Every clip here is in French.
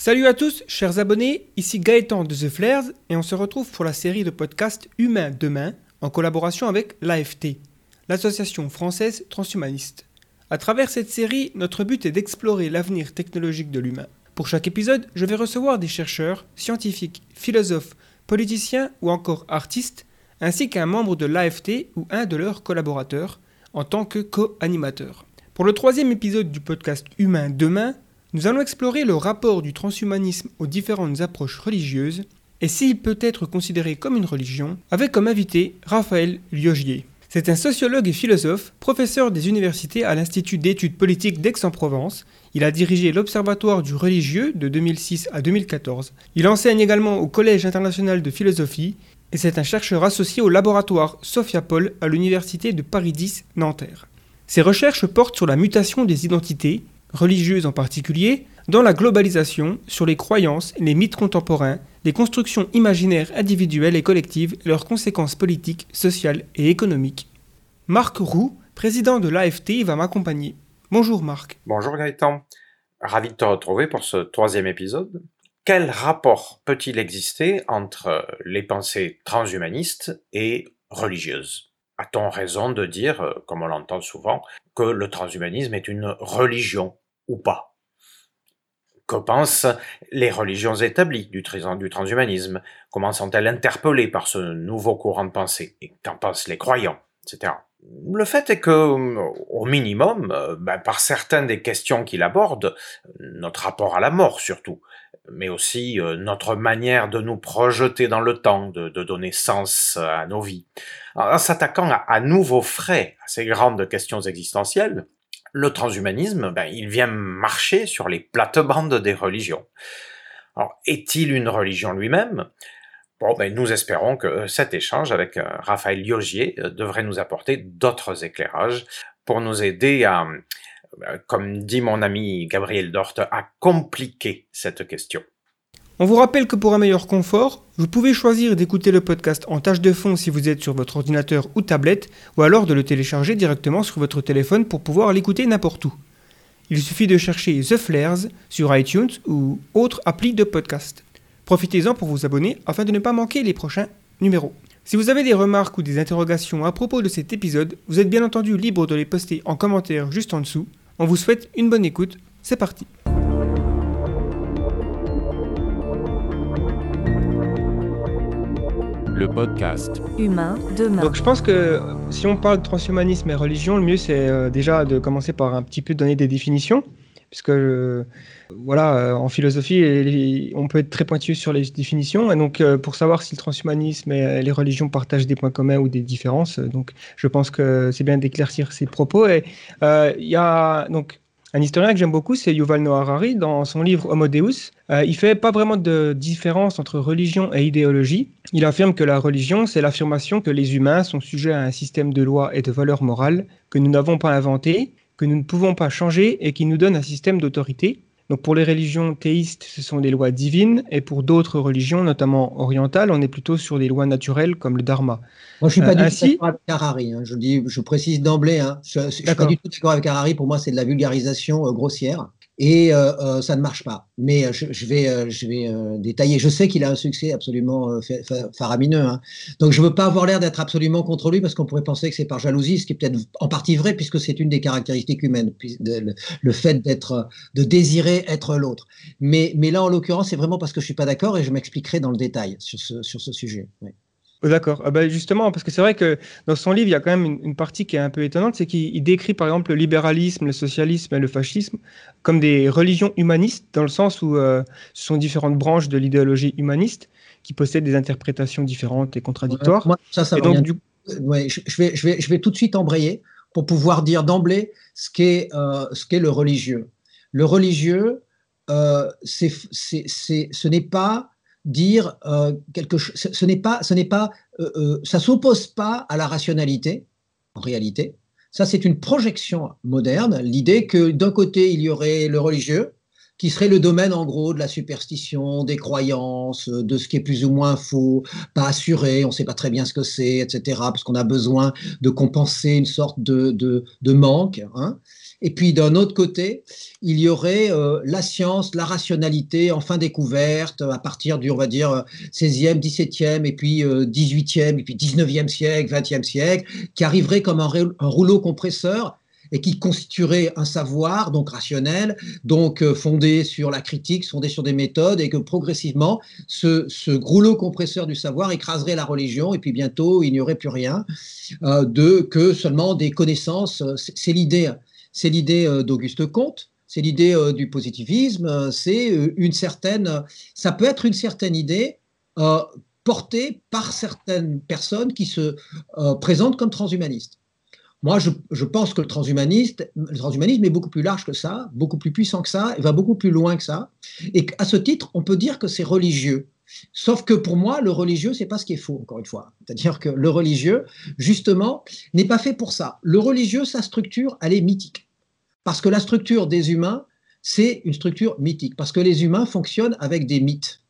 Salut à tous, chers abonnés, ici Gaëtan de The Flares et on se retrouve pour la série de podcasts Humain Demain en collaboration avec l'AFT, l'Association française transhumaniste. À travers cette série, notre but est d'explorer l'avenir technologique de l'humain. Pour chaque épisode, je vais recevoir des chercheurs, scientifiques, philosophes, politiciens ou encore artistes, ainsi qu'un membre de l'AFT ou un de leurs collaborateurs en tant que co-animateur. Pour le troisième épisode du podcast Humain Demain, nous allons explorer le rapport du transhumanisme aux différentes approches religieuses et s'il peut être considéré comme une religion, avec comme invité Raphaël Liogier. C'est un sociologue et philosophe, professeur des universités à l'Institut d'études politiques d'Aix-en-Provence. Il a dirigé l'Observatoire du religieux de 2006 à 2014. Il enseigne également au Collège international de philosophie et c'est un chercheur associé au laboratoire Sophia Paul à l'Université de Paris X Nanterre. Ses recherches portent sur la mutation des identités, religieuses en particulier, dans la globalisation, sur les croyances, les mythes contemporains, les constructions imaginaires individuelles et collectives leurs conséquences politiques, sociales et économiques. Marc Roux, président de l'AFT, va m'accompagner. Bonjour Marc. Bonjour Gaëtan. Ravi de te retrouver pour ce troisième épisode. Quel rapport peut-il exister entre les pensées transhumanistes et religieuses? A-t-on raison de dire, comme on l'entend souvent, que le transhumanisme est une religion ou pas? Que pensent les religions établies du, transhumanisme? Comment sont-elles interpellées par ce nouveau courant de pensée? Et qu'en pensent les croyants? Etc. Le fait est que, au minimum, ben, par certaines des questions qu'il aborde, notre rapport à la mort surtout, mais aussi euh, notre manière de nous projeter dans le temps, de, donner sens à nos vies. en s'attaquant à, nouveaux frais à ces grandes questions existentielles, le transhumanisme, ben, il vient marcher sur les plates-bandes des religions. Alors, est-il une religion lui-même? Bon, ben, nous espérons que cet échange avec euh, Raphaël Liogier euh, devrait nous apporter d'autres éclairages pour nous aider à, comme dit mon ami Gabriel Dort, à compliquer cette question. On vous rappelle que pour un meilleur confort, vous pouvez choisir d'écouter le podcast en tâche de fond si vous êtes sur votre ordinateur ou tablette, ou alors de le télécharger directement sur votre téléphone pour pouvoir l'écouter n'importe où. Il suffit de chercher The Flares sur iTunes ou autre appli de podcast. Profitez-en pour vous abonner afin de ne pas manquer les prochains numéros. Si vous avez des remarques ou des interrogations à propos de cet épisode, vous êtes bien entendu libre de les poster en commentaire juste en dessous. On vous souhaite une bonne écoute. C'est parti. Le podcast Humain demain. Donc je pense que si on parle de transhumanisme et religion, le mieux c'est euh, déjà de commencer par un petit peu donner des définitions puisque euh, voilà, euh, en philosophie, on peut être très pointu sur les définitions. Et donc, euh, pour savoir si le transhumanisme et les religions partagent des points communs ou des différences, donc je pense que c'est bien d'éclaircir ces propos. Et il y a donc un historien que j'aime beaucoup, c'est Yuval Noah Harari. Dans son livre Homo Deus, il fait pas vraiment de différence entre religion et idéologie. Il affirme que la religion, c'est l'affirmation que les humains sont sujets à un système de lois et de valeurs morales que nous n'avons pas inventé que nous ne pouvons pas changer et qui nous donne un système d'autorité. Donc pour les religions théistes, ce sont des lois divines, et pour d'autres religions, notamment orientales, on est plutôt sur des lois naturelles comme le dharma. Moi, je suis pas du tout d'accord avec Harari. Hein. Je dis, je précise d'emblée, hein. je, ne suis pas du tout d'accord avec Harari. Pour moi, c'est de la vulgarisation euh, grossière et euh, euh, ça ne marche pas. Mais euh, je, vais, je vais détailler. Je sais qu'il a un succès absolument faramineux. Hein. Donc je ne veux pas avoir l'air d'être absolument contre lui parce qu'on pourrait penser que c'est par jalousie, ce qui est peut-être en partie vrai puisque c'est une des caractéristiques humaines, le, fait d'être, de désirer être l'autre. Mais, là, en l'occurrence, c'est vraiment parce que je suis pas d'accord et je m'expliquerai dans le détail sur ce, sujet. D'accord. Ah bah, justement, parce que c'est vrai que dans son livre, il y a quand même une, partie qui est un peu étonnante, c'est qu'il décrit par exemple le libéralisme, le socialisme et le fascisme comme des religions humanistes, dans le sens où euh, ce sont différentes branches de l'idéologie humaniste qui possèdent des interprétations différentes et contradictoires. moi, ça, ça donc, du... ouais, je, vais, je, vais, je vais tout de suite embrayer pour pouvoir dire d'emblée ce qu'est euh, ce qu'est le religieux. Le religieux, euh, c'est, ce n'est pas dire euh, quelque chose. Ce, n'est pas, ce n'est pas, euh, euh, ça s'oppose pas à la rationalité en réalité. Ça, c'est une projection moderne. L'idée que d'un côté il y aurait le religieux, qui serait le domaine en gros de la superstition, des croyances, de ce qui est plus ou moins faux, pas assuré, on ne sait pas très bien ce que c'est, etc. Parce qu'on a besoin de compenser une sorte de, de, de manque. Hein. Et puis d'un autre côté, il y aurait euh, la science, la rationalité enfin découverte à partir du, on va dire, 16e, 17e, et puis 18e, et puis 19e siècle, 20e siècle, qui arriverait comme un, rouleau compresseur et qui constituerait un savoir donc rationnel, donc fondé sur la critique, fondé sur des méthodes, et que progressivement, ce, rouleau compresseur du savoir écraserait la religion, et puis bientôt, il n'y aurait plus rien de que seulement des connaissances. C'est l'idée c'est l'idée euh, d'Auguste Comte, c'est l'idée euh, du positivisme, euh, c'est une certaine, ça peut être une certaine idée portée par certaines personnes qui se présentent comme transhumanistes. Moi, je, pense que le, le transhumanisme est beaucoup plus large que ça, beaucoup plus puissant que ça, et va beaucoup plus loin que ça. Et à ce titre, on peut dire que c'est religieux. Sauf que pour moi, le religieux, c'est pas ce qui est faux, encore une fois. C'est-à-dire que le religieux, justement, n'est pas fait pour ça. Le religieux, sa structure, elle est mythique. Parce que la structure des humains, c'est une structure mythique, parce que les humains fonctionnent avec des mythes.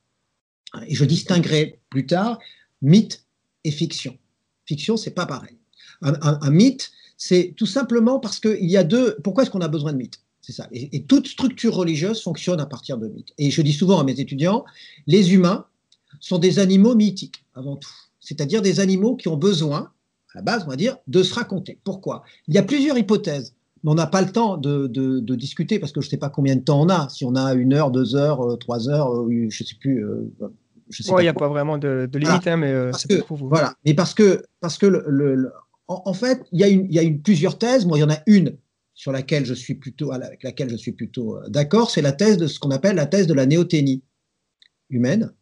Et je distinguerai plus tard mythe et fiction. Fiction, c'est pas pareil. Un, mythe, c'est tout simplement parce qu'il y a deux. Pourquoi est-ce qu'on a besoin de mythes? C'est ça. Et, toute structure religieuse fonctionne à partir de mythes. Et je dis souvent à mes étudiants, les humains sont des animaux mythiques avant tout. C'est-à-dire des animaux qui ont besoin, à la base, on va dire, de se raconter. Pourquoi? Il y a plusieurs hypothèses on n'a pas le temps de, discuter parce que je ne sais pas combien de temps on a. Si on a une heure, deux heures, euh, trois heures, euh, je ne sais plus. Euh, il n'y a pas vraiment de, limite, hein, mais c'est pour vous. Voilà, mais parce que, parce que le, en, fait, il y a, une, il plusieurs thèses. Moi, il y en a une sur laquelle je suis plutôt, avec laquelle je suis plutôt d'accord, c'est la thèse de ce qu'on appelle la thèse de la néoténie humaine.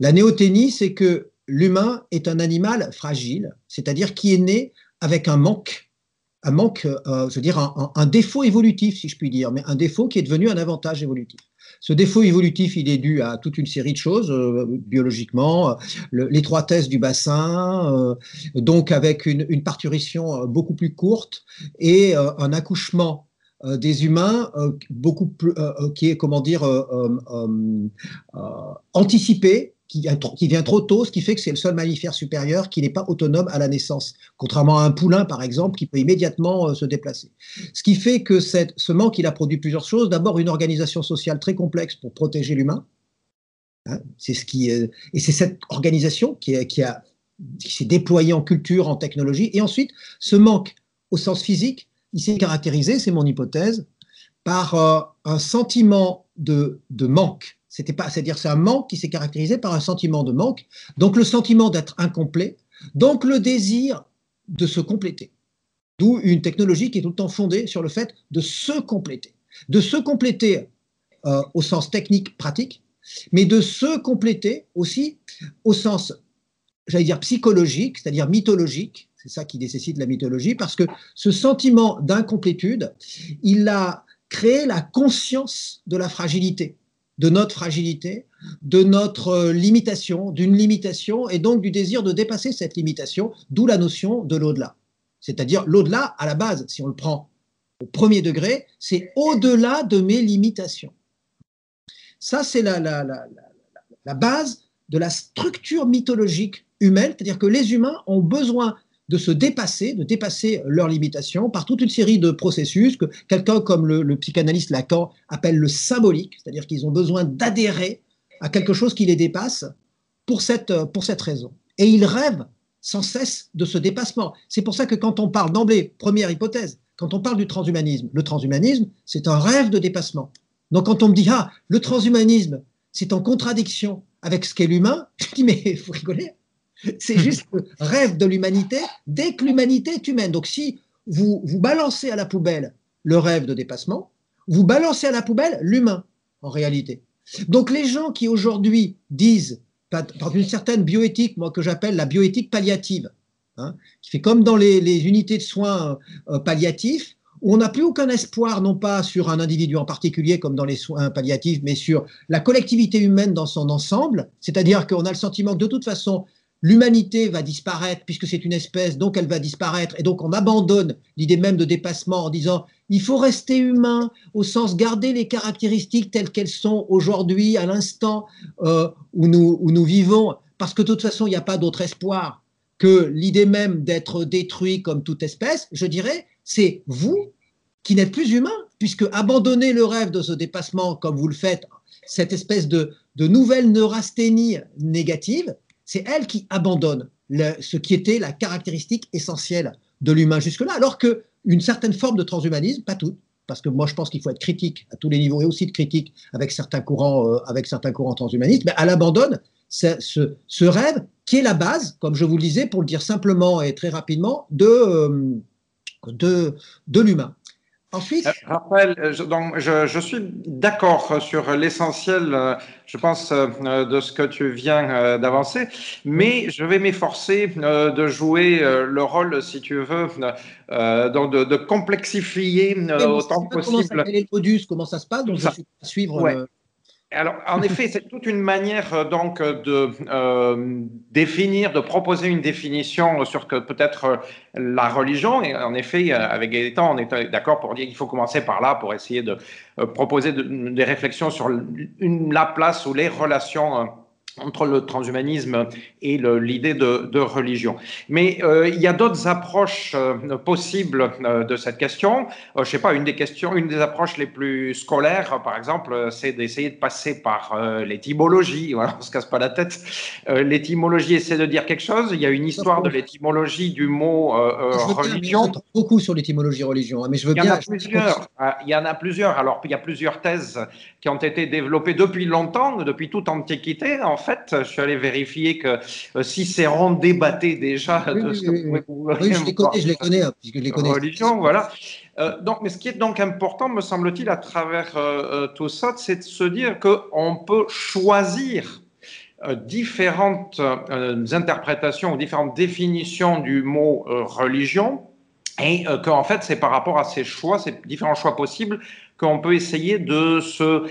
La néoténie, c'est que l'humain est un animal fragile, c'est-à-dire qui est né avec un manque un manque, euh, je veux dire, un, défaut évolutif, si je puis dire, mais un défaut qui est devenu un avantage évolutif. Ce défaut évolutif, il est dû à toute une série de choses, euh, biologiquement, euh, l'étroitesse du bassin, donc avec une, parturition beaucoup plus courte et un accouchement des humains qui est, comment dire, anticipé qui vient, trop tôt, ce qui fait que c'est le seul mammifère supérieur qui n'est pas autonome à la naissance, contrairement à un poulain, par exemple, qui peut immédiatement euh, se déplacer. Ce qui fait que ce manque, il a produit plusieurs choses. D'abord, une organisation sociale très complexe pour protéger l'humain. Hein, c'est ce qui, euh, et c'est cette organisation qui, qui s'est déployée en culture, en technologie. Et ensuite, ce manque au sens physique, il s'est caractérisé, c'est mon hypothèse, par euh, un sentiment de, de manque c'était pas, c'est-à-dire c'est un manque qui s'est caractérisé par un sentiment de manque, donc le sentiment d'être incomplet, donc le désir de se compléter. D'où une technologie qui est tout le temps fondée sur le fait de se compléter, de se compléter euh, au sens technique pratique, mais de se compléter aussi au sens, j'allais dire psychologique, c'est-à-dire mythologique. C'est ça qui nécessite la mythologie, parce que ce sentiment d'incomplétude, il a créé la conscience de la fragilité de notre fragilité, de notre euh, limitation, d'une limitation, et donc du désir de dépasser cette limitation, d'où la notion de l'au-delà. C'est-à-dire l'au-delà, à la base, si on le prend au premier degré, c'est au-delà de mes limitations. Ça, c'est la, la, la, la, base de la structure mythologique humaine, c'est-à-dire que les humains ont besoin de se dépasser, de dépasser leurs limitations par toute une série de processus que quelqu'un comme le, psychanalyste Lacan appelle le symbolique, c'est-à-dire qu'ils ont besoin d'adhérer à quelque chose qui les dépasse pour cette, pour cette raison. Et ils rêvent sans cesse de ce dépassement. C'est pour ça que quand on parle d'emblée, première hypothèse, quand on parle du transhumanisme, le transhumanisme, c'est un rêve de dépassement. Donc quand on me dit, ah, le transhumanisme, c'est en contradiction avec ce qu'est l'humain, je dis, mais vous rigolez, c'est juste le rêve de l'humanité dès que l'humanité est humaine. Donc si vous, vous balancez à la poubelle le rêve de dépassement, vous balancez à la poubelle l'humain, en réalité. Donc les gens qui aujourd'hui disent, par une certaine bioéthique, moi que j'appelle la bioéthique palliative, hein, qui fait comme dans les, unités de soins euh, palliatifs, où on n'a plus aucun espoir, non pas sur un individu en particulier comme dans les soins palliatifs, mais sur la collectivité humaine dans son ensemble, c'est-à-dire qu'on a le sentiment que de toute façon, l'humanité va disparaître puisque c'est une espèce, donc elle va disparaître. Et donc on abandonne l'idée même de dépassement en disant il faut rester humain au sens garder les caractéristiques telles qu'elles sont aujourd'hui, à l'instant euh, où, nous, vivons, parce que de toute façon il n'y a pas d'autre espoir que l'idée même d'être détruit comme toute espèce. Je dirais, c'est vous qui n'êtes plus humain, puisque abandonner le rêve de ce dépassement comme vous le faites, cette espèce de, de nouvelle neurasthénie négative, c'est elle qui abandonne ce qui était la caractéristique essentielle de l'humain jusque-là, alors qu'une certaine forme de transhumanisme, pas toute, parce que moi je pense qu'il faut être critique à tous les niveaux et aussi de critique avec certains courants, euh, avec certains courants transhumanistes, mais elle abandonne ce, rêve qui est la base, comme je vous le disais, pour le dire simplement et très rapidement, de, euh, l'humain. Ensuite. Euh, Raphaël, euh, donc, je, je suis d'accord sur l'essentiel, euh, je pense, de ce que tu viens d'avancer, mais je vais m'efforcer de jouer le rôle, si tu veux, de, de complexifier autant que possible. Comment, le modus, comment ça se passe? Donc, je suis à suivre. Alors, en effet, c'est toute une manière euh, donc de euh, définir, de proposer une définition sur que peut-être euh, la religion. Et en effet, avec Gaëtan, on est d'accord pour dire qu'il faut commencer par là pour essayer de proposer des réflexions sur la place ou les relations entre le transhumanisme et l'idée de, religion. Mais euh, il y a d'autres approches euh, possibles euh, de cette question. je ne sais pas, une des questions, une des approches les plus scolaires, par exemple, c'est d'essayer de passer par l'étymologie. Voilà, on se casse pas la tête. l'étymologie essaie de dire quelque chose. Il y a une histoire de l'étymologie du mot religion. Bien, beaucoup sur l'étymologie religion, hein, mais je veux il y En a plusieurs. Ah, il y en a plusieurs. Alors, il y a plusieurs thèses qui ont été développées depuis longtemps, depuis toute antiquité. En fait, je suis allé vérifier que euh, si c'est débatté déjà oui, de ce que oui, je les connais, je les connais, hein, puisque je les connais. Religion, voilà. Euh, donc, mais ce qui est donc important, me semble-t-il, à travers euh, tout ça, c'est de se dire qu'on peut choisir différentes interprétations ou différentes définitions du mot religion et qu'en fait, c'est par rapport à ces choix, ces différents choix possibles, qu'on peut essayer de se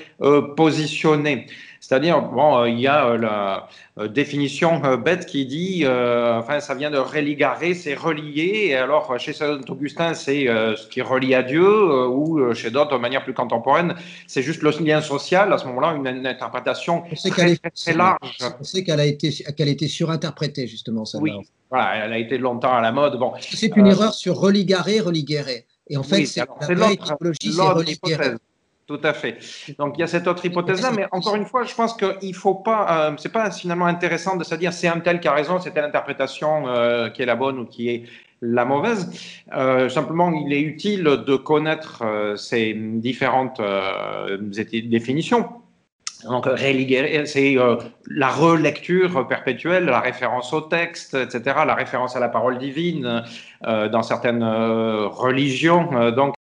positionner. C'est-à-dire, bon, euh, il y a euh, la euh, définition bête qui dit, enfin, ça vient de religarer, c'est relier. Et alors, chez Saint Augustin, c'est ce qui relie à Dieu, ou chez d'autres, de manière plus contemporaine, c'est juste le lien social. À ce moment-là, une, interprétation très, très, large. On sait qu'elle a été, qu'elle a été surinterprétée justement. Oui, voilà, elle a été longtemps à la mode. Bon, c'est une erreur sur religarer, religuer. Et en fait, c'est la vraie c'est. Tout à fait. Donc il y a cette autre hypothèse-là, mais encore une fois, je pense qu'il faut pas, euh, c'est pas finalement intéressant de se dire c'est un tel qui a raison, c'est telle interprétation euh, qui est la bonne ou qui est la mauvaise. Euh, simplement, il est utile de connaître ces différentes définitions. Donc, c'est la relecture perpétuelle, la référence au texte, etc., la référence à la parole divine dans certaines religions. donc,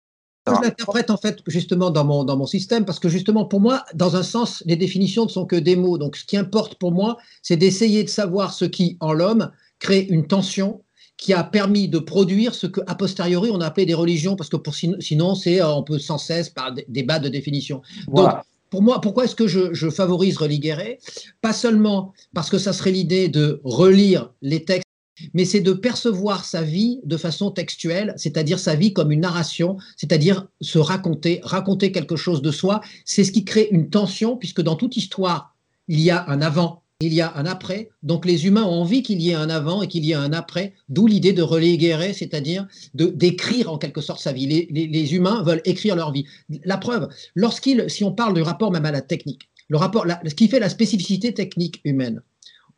je l'interprète en fait justement dans mon, dans mon système parce que justement pour moi, dans un sens, les définitions ne sont que des mots. Donc ce qui importe pour moi, c'est d'essayer de savoir ce qui, en l'homme, crée une tension qui a permis de produire ce que a posteriori on a appelé des religions parce que pour, sinon c'est euh, on peut sans cesse par débat de définition. Donc pour moi, pourquoi est-ce que je, je favorise religuer Pas seulement parce que ça serait l'idée de relire les textes mais c'est de percevoir sa vie de façon textuelle, c'est-à-dire sa vie comme une narration, c'est-à-dire se raconter, raconter quelque chose de soi. C'est ce qui crée une tension, puisque dans toute histoire, il y a un avant, il y a un après. Donc les humains ont envie qu'il y ait un avant et qu'il y ait un après, d'où l'idée de reléguer, c'est-à-dire d'écrire en quelque sorte sa vie. Les, humains veulent écrire leur vie. La preuve, lorsqu'il, si on parle du rapport même à la technique, le rapport, ce qui fait la spécificité technique humaine,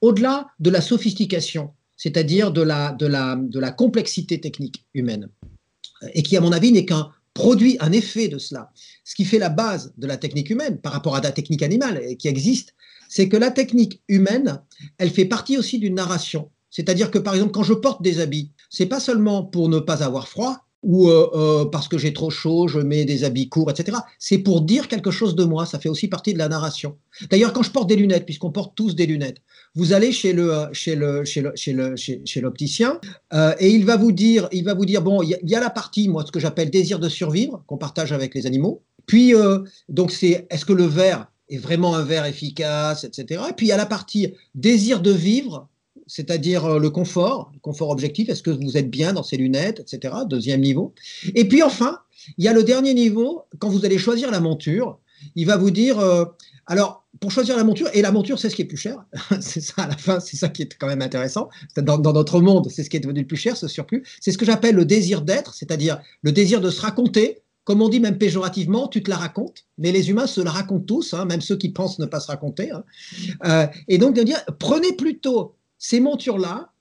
au-delà de la sophistication, c'est-à-dire de la, de, la, de la complexité technique humaine, et qui, à mon avis, n'est qu'un produit, un effet de cela. Ce qui fait la base de la technique humaine par rapport à la technique animale qui existe, c'est que la technique humaine, elle fait partie aussi d'une narration. C'est-à-dire que, par exemple, quand je porte des habits, c'est pas seulement pour ne pas avoir froid, ou euh, euh, parce que j'ai trop chaud, je mets des habits courts, etc. C'est pour dire quelque chose de moi, ça fait aussi partie de la narration. D'ailleurs, quand je porte des lunettes, puisqu'on porte tous des lunettes, vous allez chez le chez le chez le chez le chez, l'opticien euh, et il va vous dire il va vous dire bon il y, a la partie moi ce que j'appelle désir de survivre qu'on partage avec les animaux. Puis donc c'est est-ce que le verre est vraiment un verre efficace, etc. Et puis il y a la partie désir de vivre c'est-à-dire euh, le confort, le confort objectif, est-ce que vous êtes bien dans ces lunettes, etc. Deuxième niveau. Et puis enfin, il y a le dernier niveau, quand vous allez choisir la monture, il va vous dire, euh, alors pour choisir la monture, et la monture c'est ce qui est plus cher, c'est ça à la fin, c'est ça qui est quand même intéressant, dans, dans notre monde c'est ce qui est devenu le plus cher, ce surplus, c'est ce que j'appelle le désir d'être, c'est-à-dire le désir de se raconter, comme on dit même péjorativement, tu te la racontes, mais les humains se la racontent tous, hein, même ceux qui pensent ne pas se raconter. Hein. Euh, et donc de dire, prenez plutôt ces montures-là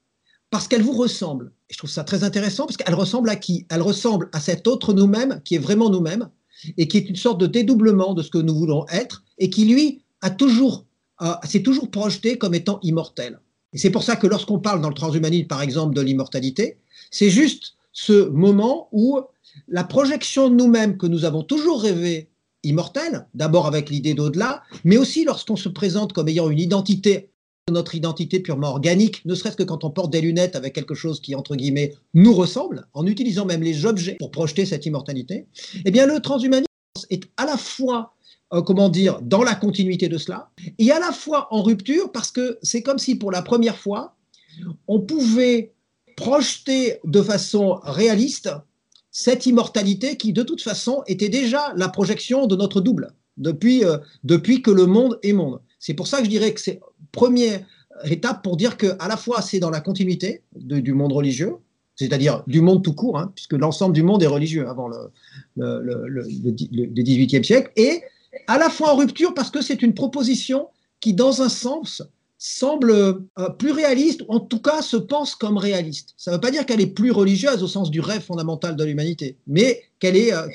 parce qu'elles vous ressemblent. Et je trouve ça très intéressant parce qu'elles ressemblent à qui? Elles ressemblent à cet autre nous-mêmes qui est vraiment nous-mêmes et qui est une sorte de dédoublement de ce que nous voulons être et qui, lui, a toujours, euh, s'est toujours projeté comme étant immortel. Et c'est pour ça que lorsqu'on parle dans le transhumanisme, par exemple, de l'immortalité, c'est juste ce moment où la projection de nous-mêmes que nous avons toujours rêvé immortelle, d'abord avec l'idée d'au-delà, mais aussi lorsqu'on se présente comme ayant une identité, notre identité purement organique, ne serait-ce que quand on porte des lunettes avec quelque chose qui, entre guillemets, nous ressemble, en utilisant même les objets pour projeter cette immortalité, eh bien le transhumanisme est à la fois euh, comment dire, dans la continuité de cela, et à la fois en rupture, parce que c'est comme si pour la première fois, on pouvait projeter de façon réaliste cette immortalité qui, de toute façon, était déjà la projection de notre double depuis, euh, depuis que le monde est monde. C'est pour ça que je dirais que c'est première étape pour dire que à la fois c'est dans la continuité du monde religieux, c'est-à-dire du monde tout court, hein, puisque l'ensemble du monde est religieux avant le, le, le, le 18e siècle, et à la fois en rupture parce que c'est une proposition qui, dans un sens, semble euh, plus réaliste, ou en tout cas se pense comme réaliste. Ça ne veut pas dire qu'elle est plus religieuse au sens du rêve fondamental de l'humanité, mais qu'elle est, euh,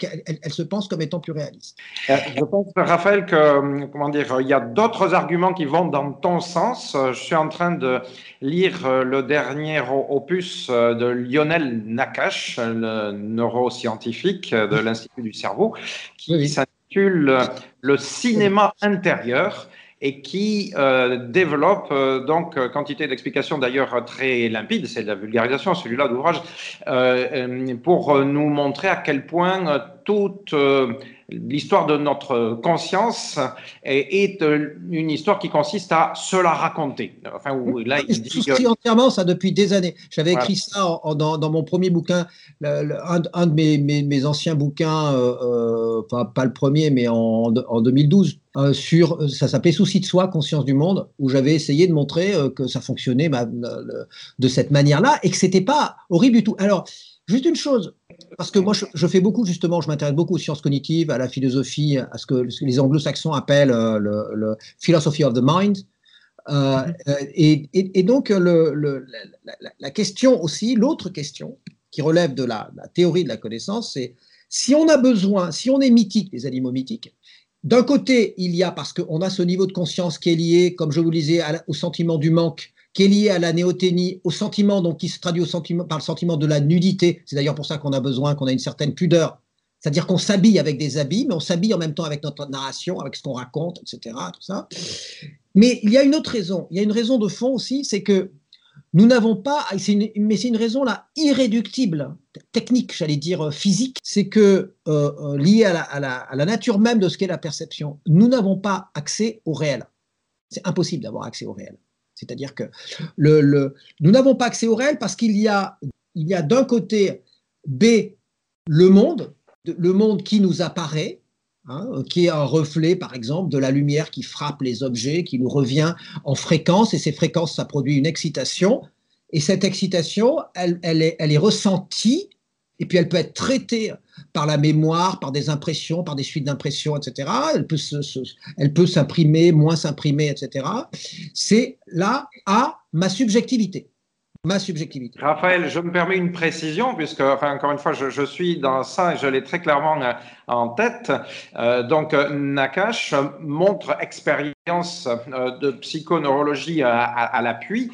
elle, se pense comme étant plus réaliste. Euh, je pense, Raphaël, que comment dire, il y a d'autres arguments qui vont dans ton sens. Je suis en train de lire le dernier opus de Lionel Nakache, le neuroscientifique de l'Institut du cerveau, qui s'intitule Le cinéma intérieur et qui euh, développe euh, donc euh, quantité d'explications d'ailleurs très limpides, c'est de la vulgarisation celui-là d'ouvrage, euh, pour nous montrer à quel point toute l'histoire de notre conscience est, une histoire qui consiste à se la raconter. Enfin, où, là, il dit entièrement ça depuis des années. J'avais écrit ça dans, dans, mon premier bouquin, un, un, de mes, mes, anciens bouquins, euh, pas, pas, le premier, mais en, en 2012, euh, sur, ça s'appelait Souci de soi, conscience du monde, où j'avais essayé de montrer euh, que ça fonctionnait bah, de cette manière-là et que c'était pas horrible du tout. Alors, Juste une chose, parce que moi je, fais beaucoup justement, je m'intéresse beaucoup aux sciences cognitives, à la philosophie, à ce que les anglo-saxons appellent euh, le, philosophy of the mind. Euh, euh, et, donc la, question aussi, l'autre question qui relève de la, théorie de la connaissance, c'est si on a besoin, si on est mythique, les animaux mythiques, d'un côté, il y a, parce qu'on a ce niveau de conscience qui est lié, comme je vous le disais, au sentiment du manque, qui est lié à la néoténie, au sentiment, donc qui se traduit au sentiment, par le sentiment de la nudité. C'est d'ailleurs pour ça qu'on a besoin, qu'on a une certaine pudeur. C'est-à-dire qu'on s'habille avec des habits, mais on s'habille en même temps avec notre narration, avec ce qu'on raconte, etc. Mais il y a une autre raison. Il y a une raison de fond aussi, c'est que nous n'avons pas, mais c'est une raison là irréductible, technique, j'allais dire physique, c'est que euh, euh, lié à la nature même de ce qu'est la perception, nous n'avons pas accès au réel. C'est impossible d'avoir accès au réel. C'est-à-dire que le, nous n'avons pas accès au réel parce qu'il y a, il y a d'un côté B, le monde, le monde qui nous apparaît, hein, qui est un reflet, par exemple, de la lumière qui frappe les objets, qui nous revient en fréquence, et ces fréquences, ça produit une excitation, et cette excitation, elle, elle, est, elle est ressentie, et puis elle peut être traitée par la mémoire, par des impressions, par des suites d'impressions, etc. Elle peut, elle peut s'imprimer, moins s'imprimer, etc. C'est là à ma subjectivité ma subjectivité. Raphaël, je me permets une précision, puisque, encore une fois, je, suis dans ça et je l'ai très clairement euh, en tête. Euh, donc, euh, Nakash montre expérience de psychoneurologie à, l'appui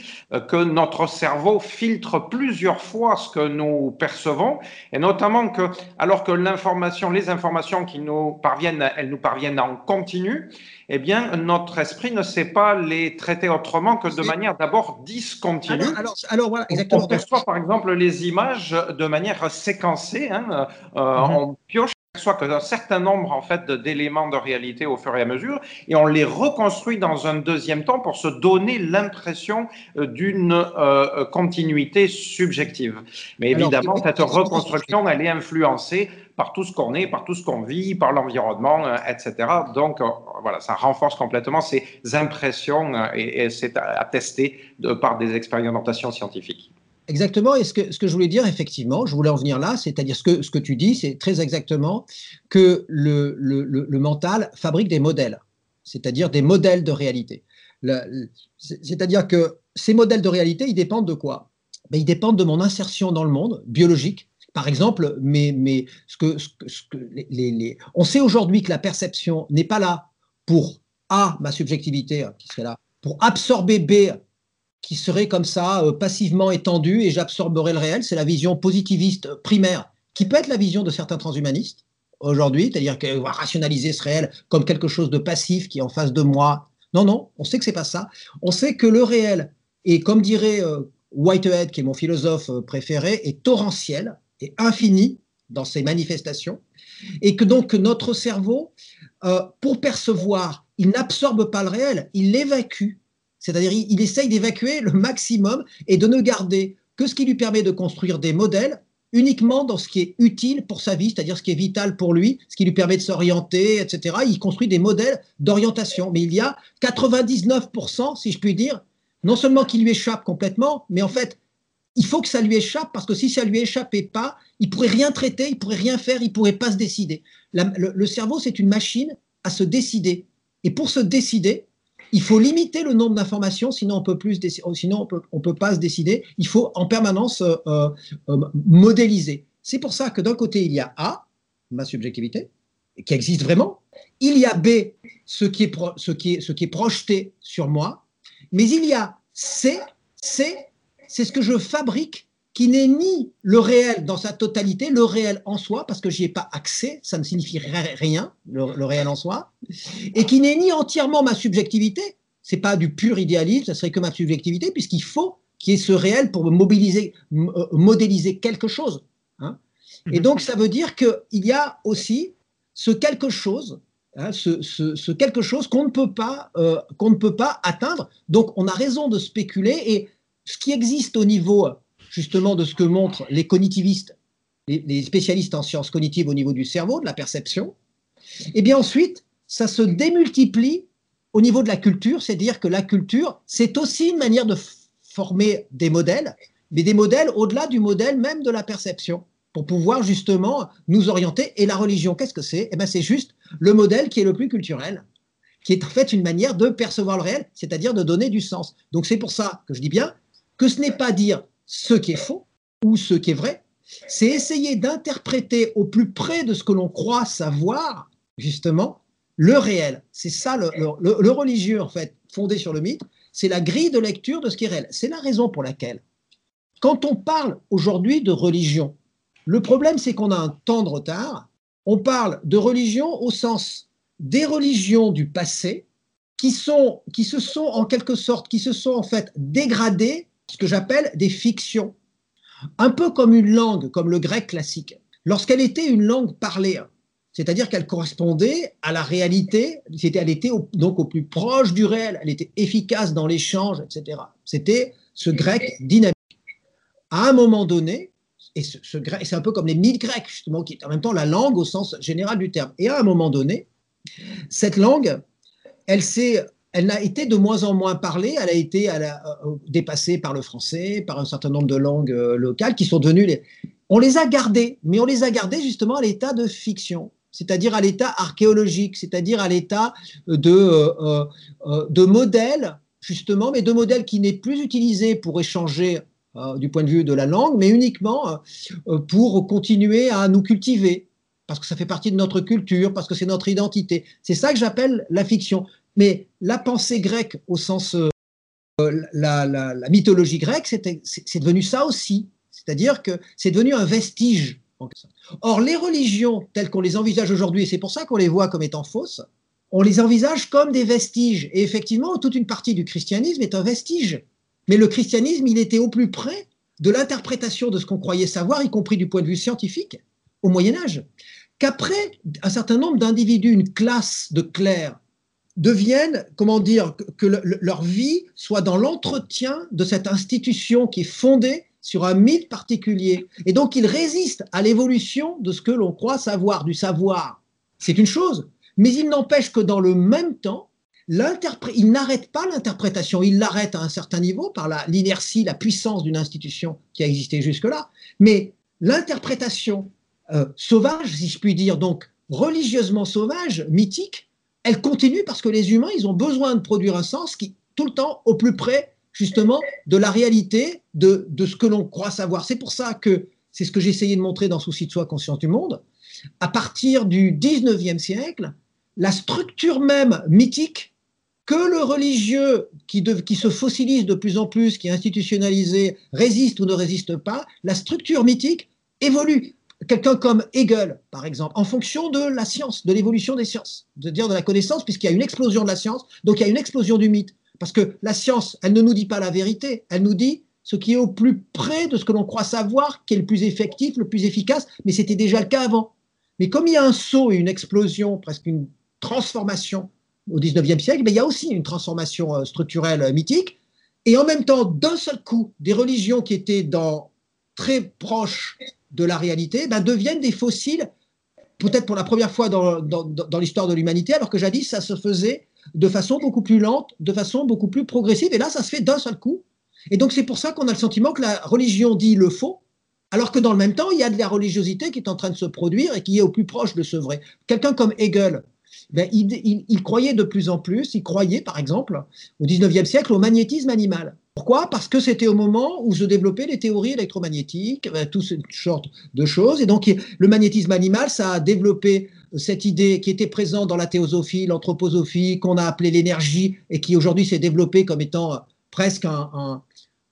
que notre cerveau filtre plusieurs fois ce que nous percevons, et notamment que, alors que l'information, les informations qui nous parviennent, elles nous parviennent en continu, eh bien, notre esprit ne sait pas les traiter autrement que de manière d'abord discontinue. Alors, alors, voilà, exactement. On perçoit par exemple les images de manière séquencée. Hein, euh, mhm. On pioche soit qu'un certain nombre en fait d'éléments de réalité au fur et à mesure et on les reconstruit dans un deuxième temps pour se donner l'impression euh, d'une euh, continuité subjective. Mais évidemment, cette reconstruction, elle est influencée par tout ce qu'on est, par tout ce qu'on vit, par l'environnement, euh, etc. Donc, voilà, ça renforce complètement ces impressions et, c'est attesté de, par des expérimentations scientifiques. Exactement, et ce que, ce que je voulais dire, effectivement, je voulais en venir là, c'est-à-dire ce que, ce que tu dis, c'est très exactement que le, le, le, mental fabrique des modèles, c'est-à-dire des modèles de réalité. C'est-à-dire que ces modèles de réalité, ils dépendent de quoi? Ben, Ils dépendent de mon insertion dans le monde biologique. Par exemple, mais, mais ce que, ce que, les, les, on sait aujourd'hui que la perception n'est pas là pour A, ma subjectivité, hein, qui serait là, pour absorber B, qui serait comme ça, euh, passivement étendu, et j'absorberai le réel. C'est la vision positiviste primaire, qui peut être la vision de certains transhumanistes aujourd'hui, c'est-à-dire va rationaliser ce réel comme quelque chose de passif qui est en face de moi. Non, non, on sait que c'est pas ça. On sait que le réel, et comme dirait euh, Whitehead, qui est mon philosophe euh, préféré, est torrentiel et infini dans ses manifestations, et que donc notre cerveau, pour percevoir, il n'absorbe pas le réel, il l'évacue c'est-à-dire, il, essaye d'évacuer le maximum et de ne garder que ce qui lui permet de construire des modèles uniquement dans ce qui est utile pour sa vie, c'est-à-dire ce qui est vital pour lui, ce qui lui permet de s'orienter, etc. Il construit des modèles d'orientation. Mais il y a 99%, si je puis dire, non seulement qui lui échappe complètement, mais en fait, il faut que ça lui échappe parce que si ça lui échappait pas, il pourrait rien traiter, il pourrait rien faire, il pourrait pas se décider. le, cerveau, c'est une machine à se décider. Et pour se décider, il faut limiter le nombre d'informations, sinon on peut plus, sinon on peut, peut pas se décider. Il faut en permanence euh, euh, euh, modéliser. C'est pour ça que d'un côté il y a A, ma subjectivité, qui existe vraiment. Il y a B, ce qui est, ce qui est, ce qui est projeté sur moi. Mais il y a C, C, c'est ce que je fabrique qui n'est ni le réel dans sa totalité, le réel en soi, parce que j'y ai pas accès, ça ne signifie rien, le, réel en soi, et qui n'est ni entièrement ma subjectivité, c'est pas du pur idéalisme, ça serait que ma subjectivité, puisqu'il faut qu'il y ait ce réel pour mobiliser, euh, modéliser quelque chose. Hein. Et donc, ça veut dire qu'il y a aussi ce quelque chose, hein, ce, quelque chose qu'on ne peut pas, euh, qu'on ne peut pas atteindre. Donc, on a raison de spéculer. Et ce qui existe au niveau justement de ce que montrent les cognitivistes, les, spécialistes en sciences cognitives au niveau du cerveau, de la perception, et bien ensuite, ça se démultiplie au niveau de la culture, c'est-à-dire que la culture, c'est aussi une manière de former des modèles, mais des modèles au-delà du modèle même de la perception, pour pouvoir justement nous orienter. Et la religion, qu'est-ce que c'est? Eh bien, c'est juste le modèle qui est le plus culturel, qui est en fait une manière de percevoir le réel, c'est-à-dire de donner du sens. Donc c'est pour ça que je dis bien que ce n'est pas dire ce qui est faux ou ce qui est vrai, c'est essayer d'interpréter au plus près de ce que l'on croit savoir, justement, le réel. C'est ça le, religieux, en fait, fondé sur le mythe, c'est la grille de lecture de ce qui est réel. C'est la raison pour laquelle, quand on parle aujourd'hui de religion, le problème, c'est qu'on a un temps de retard. On parle de religion au sens des religions du passé qui, sont, qui se sont en quelque sorte, qui se sont en fait dégradées ce que j'appelle des fictions. Un peu comme une langue, comme le grec classique. Lorsqu'elle était une langue parlée, c'est-à-dire qu'elle correspondait à la réalité, elle était donc au plus proche du réel, elle était efficace dans l'échange, etc. C'était ce grec dynamique. À un moment donné, et ce, c'est un peu comme les mythes grecs, justement, qui est en même temps la langue au sens général du terme. Et à un moment donné, cette langue, elle s'est elle n'a été de moins en moins parlée, elle a été euh, dépassée par le français, par un certain nombre de langues euh, locales qui sont devenues. On les a gardées, mais on les a gardées justement à l'état de fiction, c'est-à-dire à, l'état archéologique, c'est-à-dire à, l'état de, euh, de modèle, justement, mais de modèle qui n'est plus utilisé pour échanger du point de vue de la langue, mais uniquement pour continuer à nous cultiver, parce que ça fait partie de notre culture, parce que c'est notre identité. C'est ça que j'appelle la fiction. Mais la pensée grecque au sens, euh, la, mythologie grecque, c'est devenu ça aussi. C'est-à-dire que c'est devenu un vestige. Or, les religions telles qu'on les envisage aujourd'hui, et c'est pour ça qu'on les voit comme étant fausses, on les envisage comme des vestiges. Et effectivement, toute une partie du christianisme est un vestige. Mais le christianisme, il était au plus près de l'interprétation de ce qu'on croyait savoir, y compris du point de vue scientifique, au Moyen Âge. Qu'après, un certain nombre d'individus, une classe de clercs, deviennent, comment dire, que leur vie soit dans l'entretien de cette institution qui est fondée sur un mythe particulier. Et donc, ils résistent à l'évolution de ce que l'on croit savoir, du savoir. C'est une chose. Mais il n'empêche que dans le même temps, il n'arrête pas l'interprétation, il l'arrête à un certain niveau par l'inertie, la, puissance d'une institution qui a existé jusque-là. Mais l'interprétation euh, sauvage, si je puis dire, donc religieusement sauvage, mythique, elle continue parce que les humains, ils ont besoin de produire un sens qui, tout le temps, au plus près, justement, de la réalité, de, ce que l'on croit savoir. C'est pour ça que, c'est ce que j'ai essayé de montrer dans Souci de soi, conscience du monde, à partir du 19e siècle, la structure même mythique que le religieux qui, qui, se fossilise de plus en plus, qui est institutionnalisé, résiste ou ne résiste pas, la structure mythique évolue. Quelqu'un comme Hegel, par exemple, en fonction de la science, de l'évolution des sciences, de dire de la connaissance, puisqu'il y a une explosion de la science, donc il y a une explosion du mythe. Parce que la science, elle ne nous dit pas la vérité, elle nous dit ce qui est au plus près de ce que l'on croit savoir, qui est le plus effectif, le plus efficace, mais c'était déjà le cas avant. Mais comme il y a un saut et une explosion, presque une transformation au 19e siècle, mais il y a aussi une transformation euh, structurelle euh, mythique. Et en même temps, d'un seul coup, des religions qui étaient dans, très proches de la réalité ben, deviennent des fossiles, peut-être pour la première fois dans, dans, l'histoire de l'humanité, alors que jadis, ça se faisait de façon beaucoup plus lente, de façon beaucoup plus progressive. Et là, ça se fait d'un seul coup. Et donc, c'est pour ça qu'on a le sentiment que la religion dit le faux, alors que dans le même temps, il y a de la religiosité qui est en train de se produire et qui est au plus proche de ce vrai. Quelqu'un comme Hegel, ben, il, croyait de plus en plus, il croyait par exemple au 19e siècle au magnétisme animal. Pourquoi? Parce que c'était au moment où se développaient les théories électromagnétiques, ben, toutes sortes de choses. Et donc le magnétisme animal, ça a développé cette idée qui était présente dans la théosophie, l'anthroposophie, qu'on a appelée l'énergie, et qui aujourd'hui s'est développée comme étant presque un,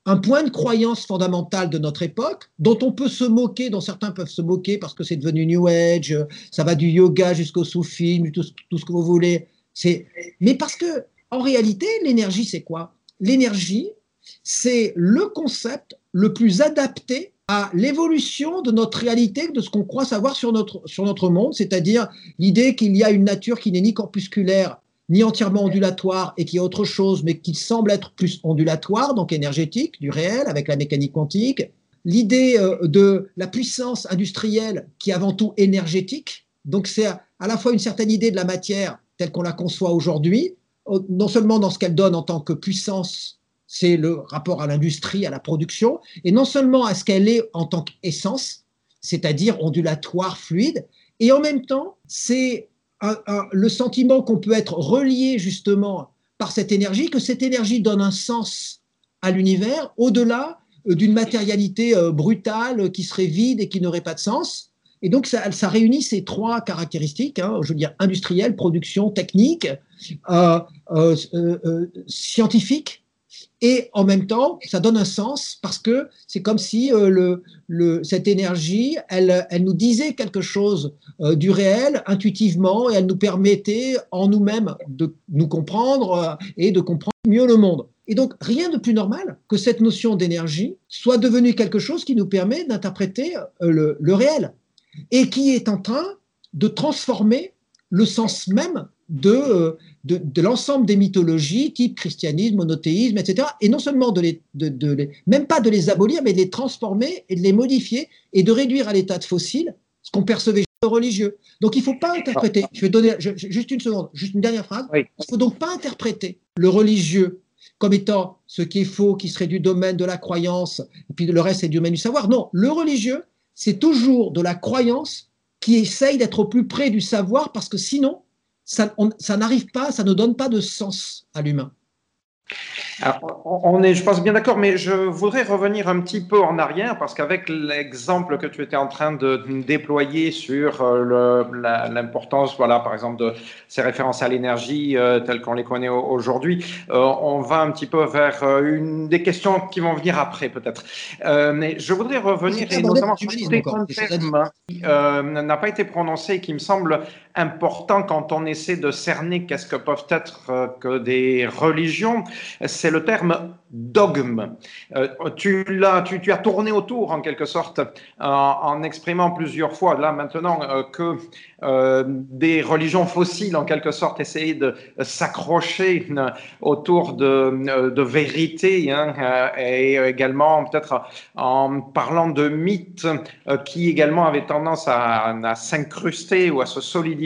un point de croyance fondamental de notre époque, dont on peut se moquer, dont certains peuvent se moquer parce que c'est devenu New Age, ça va du yoga jusqu'au soufisme, tout, tout ce que vous voulez. Mais parce que, en réalité, l'énergie, c'est quoi? L'énergie, c'est le concept le plus adapté à l'évolution de notre réalité, de ce qu'on croit savoir sur notre, sur notre monde, c'est-à-dire l'idée qu'il y a une nature qui n'est ni corpusculaire ni entièrement ondulatoire et qui est autre chose, mais qui semble être plus ondulatoire, donc énergétique, du réel, avec la mécanique quantique. L'idée euh, de la puissance industrielle qui est avant tout énergétique, donc c'est à la fois une certaine idée de la matière telle qu'on la conçoit aujourd'hui, non seulement dans ce qu'elle donne en tant que puissance, c'est le rapport à l'industrie, à la production, et non seulement à ce qu'elle est en tant qu'essence, c'est-à-dire ondulatoire, fluide, et en même temps, c'est le sentiment qu'on peut être relié justement par cette énergie, que cette énergie donne un sens à l'univers au-delà euh, d'une matérialité euh, brutale qui serait vide et qui n'aurait pas de sens. Et donc, ça, réunit ces trois caractéristiques, hein, je veux dire industrielle, production, technique, euh, scientifique, et en même temps, ça donne un sens parce que c'est comme si euh, cette énergie, elle, elle nous disait quelque chose euh, du réel intuitivement et elle nous permettait en nous-mêmes de nous comprendre euh, et de comprendre mieux le monde. Et donc, rien de plus normal que cette notion d'énergie soit devenue quelque chose qui nous permet d'interpréter le réel et qui est en train de transformer le sens même de, de, l'ensemble des mythologies, type christianisme, monothéisme, etc. Et non seulement de les, de, même pas de les abolir, mais de les transformer et de les modifier et de réduire à l'état de fossile ce qu'on percevait religieux. Donc il ne faut pas interpréter, je vais donner juste une seconde, juste une dernière phrase, il ne faut donc pas interpréter le religieux comme étant ce qui est faux, qui serait du domaine de la croyance, et puis le reste est du domaine du savoir. Non, le religieux, c'est toujours de la croyance qui essaye d'être au plus près du savoir, parce que sinon, ça, n'arrive pas, ça ne donne pas de sens à l'humain. on est, je pense, bien d'accord, mais je voudrais revenir un petit peu en arrière parce qu'avec l'exemple que tu étais en train de déployer sur euh, l'importance, voilà, par exemple, de ces références à l'énergie euh, telles qu'on les connaît aujourd'hui, euh, on va un petit peu vers une des questions qui vont venir après, peut-être. mais je voudrais revenir et notamment sur n'a pas été prononcé et qui me semble important quand on essaie de cerner qu'est-ce que peuvent être euh, que des religions, c'est le terme dogme. Euh, tu, l'as, tu, as tourné autour en quelque sorte en, exprimant plusieurs fois là maintenant euh, que des religions fossiles en quelque sorte essayaient de s'accrocher autour de, de vérités hein, et également peut-être en parlant de mythes qui également avaient tendance à, à s'incruster ou à se solidifier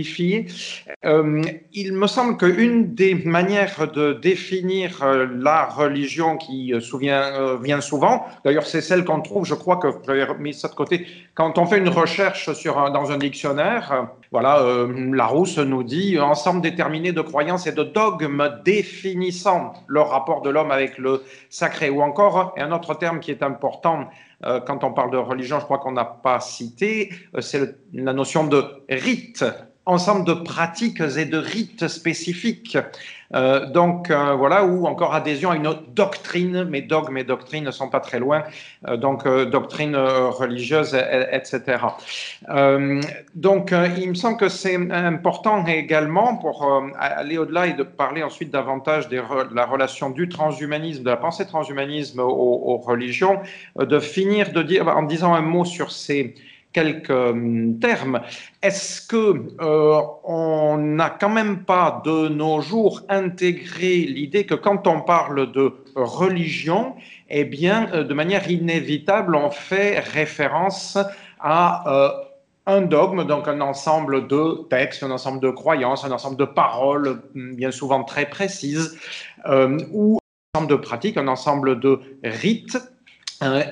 Euh, il me semble qu'une des manières de définir euh, la religion qui souvient, vient souvent, d'ailleurs c'est celle qu'on trouve, je crois que j'avais mis ça de côté, quand on fait une recherche sur dans un dictionnaire, voilà, Larousse nous dit ensemble déterminé de croyances et de dogmes définissant le rapport de l'homme avec le sacré, ou encore un autre terme qui est important euh, quand on parle de religion, je crois qu'on n'a pas cité, euh, c'est la notion de rite ensemble de pratiques et de rites spécifiques. Euh, donc euh, voilà, ou encore adhésion à une doctrine, mais dogmes et doctrines ne sont pas très loin, euh, donc doctrine religieuse, etc. donc il me semble que c'est important également pour aller au-delà et de parler ensuite davantage de la relation du transhumanisme, de la pensée transhumanisme aux, aux religions, de finir de dire, en disant un mot sur ces quelques euh, termes. Est-ce que euh, on n'a quand même pas de nos jours intégré l'idée que quand on parle de religion, eh bien, euh, de manière inévitable, on fait référence à un dogme, donc un ensemble de textes, un ensemble de croyances, un ensemble de paroles, bien souvent très précises, ou un ensemble de pratiques, un ensemble de rites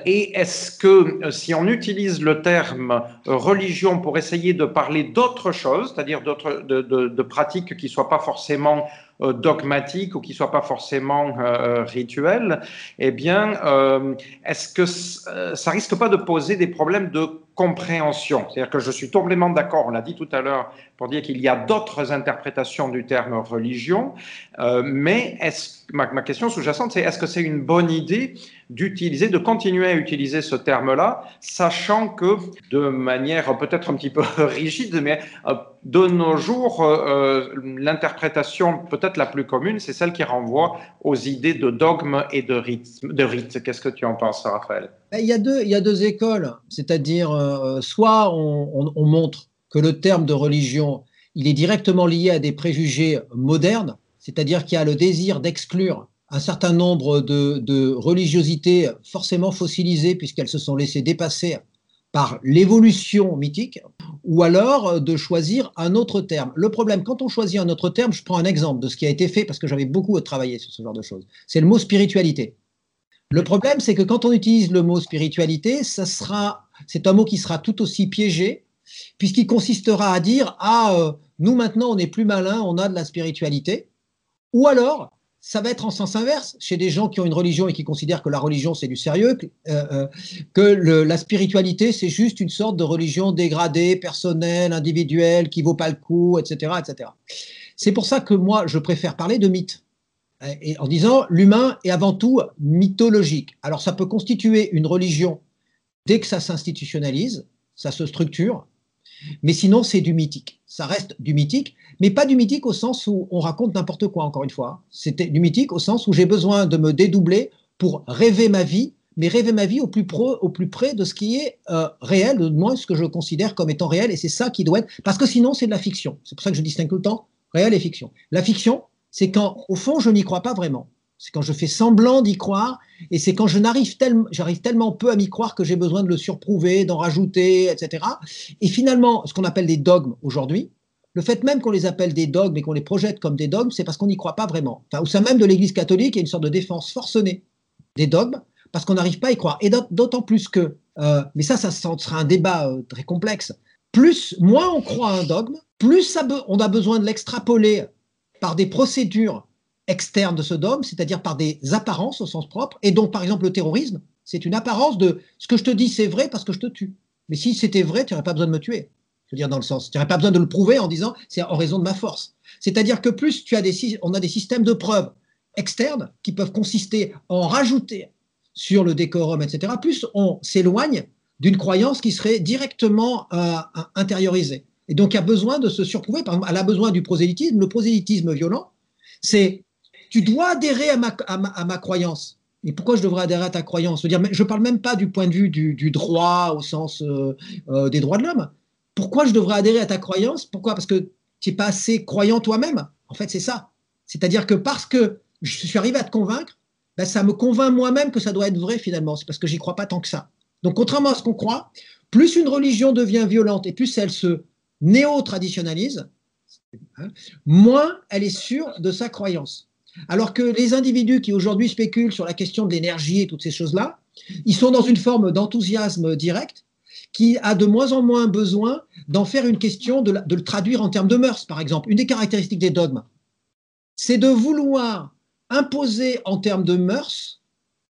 et est-ce que euh, si on utilise le terme euh, religion pour essayer de parler d'autre chose, c'est-à-dire de, pratiques qui ne soient pas forcément dogmatiques ou qui ne soient pas forcément rituelles, eh bien, est-ce que ça risque pas de poser des problèmes de compréhension? C'est-à-dire que je suis totalement d'accord, on l'a dit tout à l'heure, pour dire qu'il y a d'autres interprétations du terme religion, euh, mais ma, ma, question sous-jacente, c'est est-ce que c'est une bonne idée d'utiliser, de continuer à utiliser ce terme-là, sachant que de manière peut-être un petit peu rigide, mais euh, de nos jours, euh, l'interprétation peut-être la plus commune, c'est celle qui renvoie aux idées de dogme et de rite. De. Qu'est-ce que tu en penses, Raphaël? Ben, il y, a deux, il y a deux écoles, c'est-à-dire euh, soit on, montre que le terme de religion, il est directement lié à des préjugés modernes, c'est-à-dire qu'il y a le désir d'exclure un certain nombre de religiosités forcément fossilisées puisqu'elles se sont laissées dépasser par l'évolution mythique, ou alors de choisir un autre terme. Le problème, quand on choisit un autre terme, je prends un exemple de ce qui a été fait parce que j'avais beaucoup travaillé sur ce genre de choses, c'est le mot spiritualité. Le problème, c'est que quand on utilise le mot spiritualité, ça sera, c'est un mot qui sera tout aussi piégé, puisqu'il consistera à dire ah euh, nous maintenant on est plus malin, on a de la spiritualité, ou alors ça va être en sens inverse chez des gens qui ont une religion et qui considèrent que la religion c'est du sérieux, que, euh, euh, la spiritualité c'est juste une sorte de religion dégradée, personnelle, individuelle, qui vaut pas le coup, etc., etc. C'est pour ça que moi je préfère parler de mythe et en disant l'humain est avant tout mythologique. Alors ça peut constituer une religion dès que ça s'institutionnalise, ça se structure, mais sinon c'est du mythique. Ça reste du mythique, mais pas du mythique au sens où on raconte n'importe quoi, encore une fois. C'était du mythique au sens où j'ai besoin de me dédoubler pour rêver ma vie, mais rêver ma vie au plus, pro, au plus près de ce qui est euh, réel, de moins ce que je considère comme étant réel, et c'est ça qui doit être, parce que sinon c'est de la fiction. C'est pour ça que je distingue tout le temps réel et fiction. La fiction, c'est quand, au fond, je n'y crois pas vraiment. C'est quand je fais semblant d'y croire, et c'est quand je n'arrive tellement, j'arrive tellement peu à m'y croire que j'ai besoin de le surprouver, d'en rajouter, etc. Et finalement, ce qu'on appelle des dogmes aujourd'hui, le fait même qu'on les appelle des dogmes et qu'on les projette comme des dogmes, c'est parce qu'on n'y croit pas vraiment. Enfin, au sein même de l'Église catholique, il y a une sorte de défense forcenée des dogmes parce qu'on n'arrive pas à y croire. Et d'autant plus que, euh, mais ça, ça sera un débat euh, très complexe. Plus, moins on croit à un dogme, plus ça on a besoin de l'extrapoler par des procédures externes de ce dogme, c'est-à-dire par des apparences au sens propre. Et donc, par exemple, le terrorisme, c'est une apparence de ce que je te dis, c'est vrai parce que je te tue. Mais si c'était vrai, tu n'aurais pas besoin de me tuer. Je veux dire, dans le sens, tu n'aurais pas besoin de le prouver en disant c'est en raison de ma force. C'est-à-dire que plus tu as des, on a des systèmes de preuves externes qui peuvent consister en rajouter sur le décorum, etc., plus on s'éloigne d'une croyance qui serait directement euh, intériorisée. Et donc, il y a besoin de se surprouver. Par exemple, elle a besoin du prosélytisme. Le prosélytisme violent, c'est tu dois adhérer à ma, à ma, croyance. Et pourquoi je devrais adhérer à ta croyance? Je ne parle même pas du point de vue du, droit au sens euh, euh, des droits de l'homme. Pourquoi je devrais adhérer à ta croyance? Pourquoi? Parce que tu n'es pas assez croyant toi-même. En fait, c'est ça. C'est-à-dire que parce que je suis arrivé à te convaincre, ben, ça me convainc moi-même que ça doit être vrai finalement. C'est parce que j'y crois pas tant que ça. Donc, contrairement à ce qu'on croit, plus une religion devient violente et plus elle se néo-traditionnalise, hein, moins elle est sûre de sa croyance. Alors que les individus qui aujourd'hui spéculent sur la question de l'énergie et toutes ces choses-là, ils sont dans une forme d'enthousiasme direct qui a de moins en moins besoin d'en faire une question, de, le traduire en termes de mœurs, par exemple. Une des caractéristiques des dogmes, c'est de vouloir imposer en termes de mœurs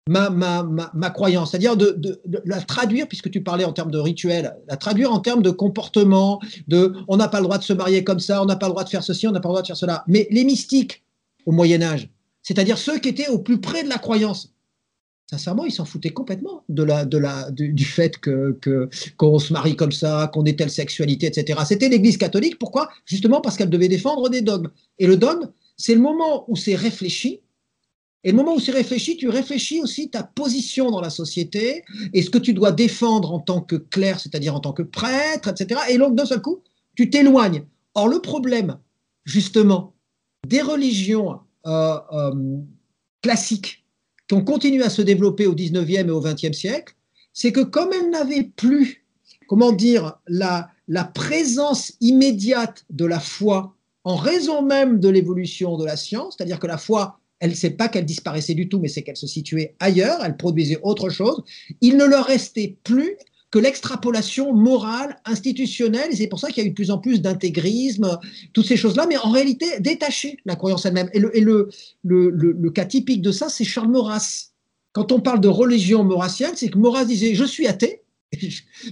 ma, ma, croyance, c'est-à-dire de, la traduire, puisque tu parlais en termes de rituel, la traduire en termes de comportement, de on n'a pas le droit de se marier comme ça, on n'a pas le droit de faire ceci, on n'a pas le droit de faire cela. Mais les mystiques au Moyen Âge, c'est-à-dire ceux qui étaient au plus près de la croyance, sincèrement, ils s'en foutaient complètement de la, de la, du, fait que, qu'on se marie comme ça, qu'on ait telle sexualité, etc. C'était l'Église catholique. Pourquoi? Justement parce qu'elle devait défendre des dogmes. Et le dogme, c'est le moment où c'est réfléchi, et le moment où c'est réfléchi, tu réfléchis aussi ta position dans la société et ce que tu dois défendre en tant que clerc, c'est-à-dire en tant que prêtre, etc. Et donc, d'un seul coup, tu t'éloignes. Or, le problème, justement, des religions euh, euh, classiques qui ont continué à se développer au 19e et au 20e siècle, c'est que comme elles n'avaient plus, comment dire, la, la présence immédiate de la foi en raison même de l'évolution de la science, c'est-à-dire que la foi elle ne sait pas qu'elle disparaissait du tout, mais c'est qu'elle se situait ailleurs, elle produisait autre chose. Il ne leur restait plus que l'extrapolation morale, institutionnelle, et c'est pour ça qu'il y a eu de plus en plus d'intégrisme, toutes ces choses-là, mais en réalité détacher la croyance elle-même. Et, le, cas typique de ça, c'est Charles Maurras. Quand on parle de religion maurassienne, c'est que Maurras disait « je suis athée »,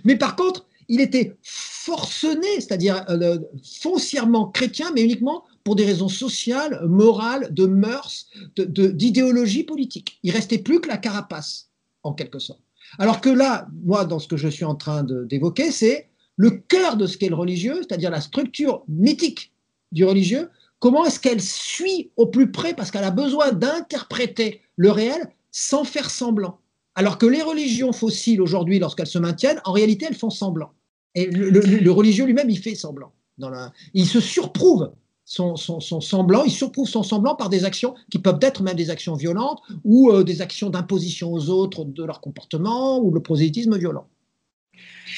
mais par contre, il était forcené, c'est-à-dire euh, foncièrement chrétien, mais uniquement pour des raisons sociales, morales, de mœurs, d'idéologie politique. Il restait plus que la carapace, en quelque sorte. Alors que là, moi, dans ce que je suis en train d'évoquer, c'est le cœur de ce qu'est le religieux, c'est-à-dire la structure mythique du religieux. Comment est-ce qu'elle suit au plus près parce qu'elle a besoin d'interpréter le réel sans faire semblant? Alors que les religions fossiles aujourd'hui, lorsqu'elles se maintiennent, en réalité, elles font semblant. Et le, religieux lui-même, il fait semblant. Dans. Il se surprouve son, semblant, il surprouve son semblant par des actions qui peuvent être même des actions violentes ou euh, des actions d'imposition aux autres de leur comportement ou le prosélytisme violent.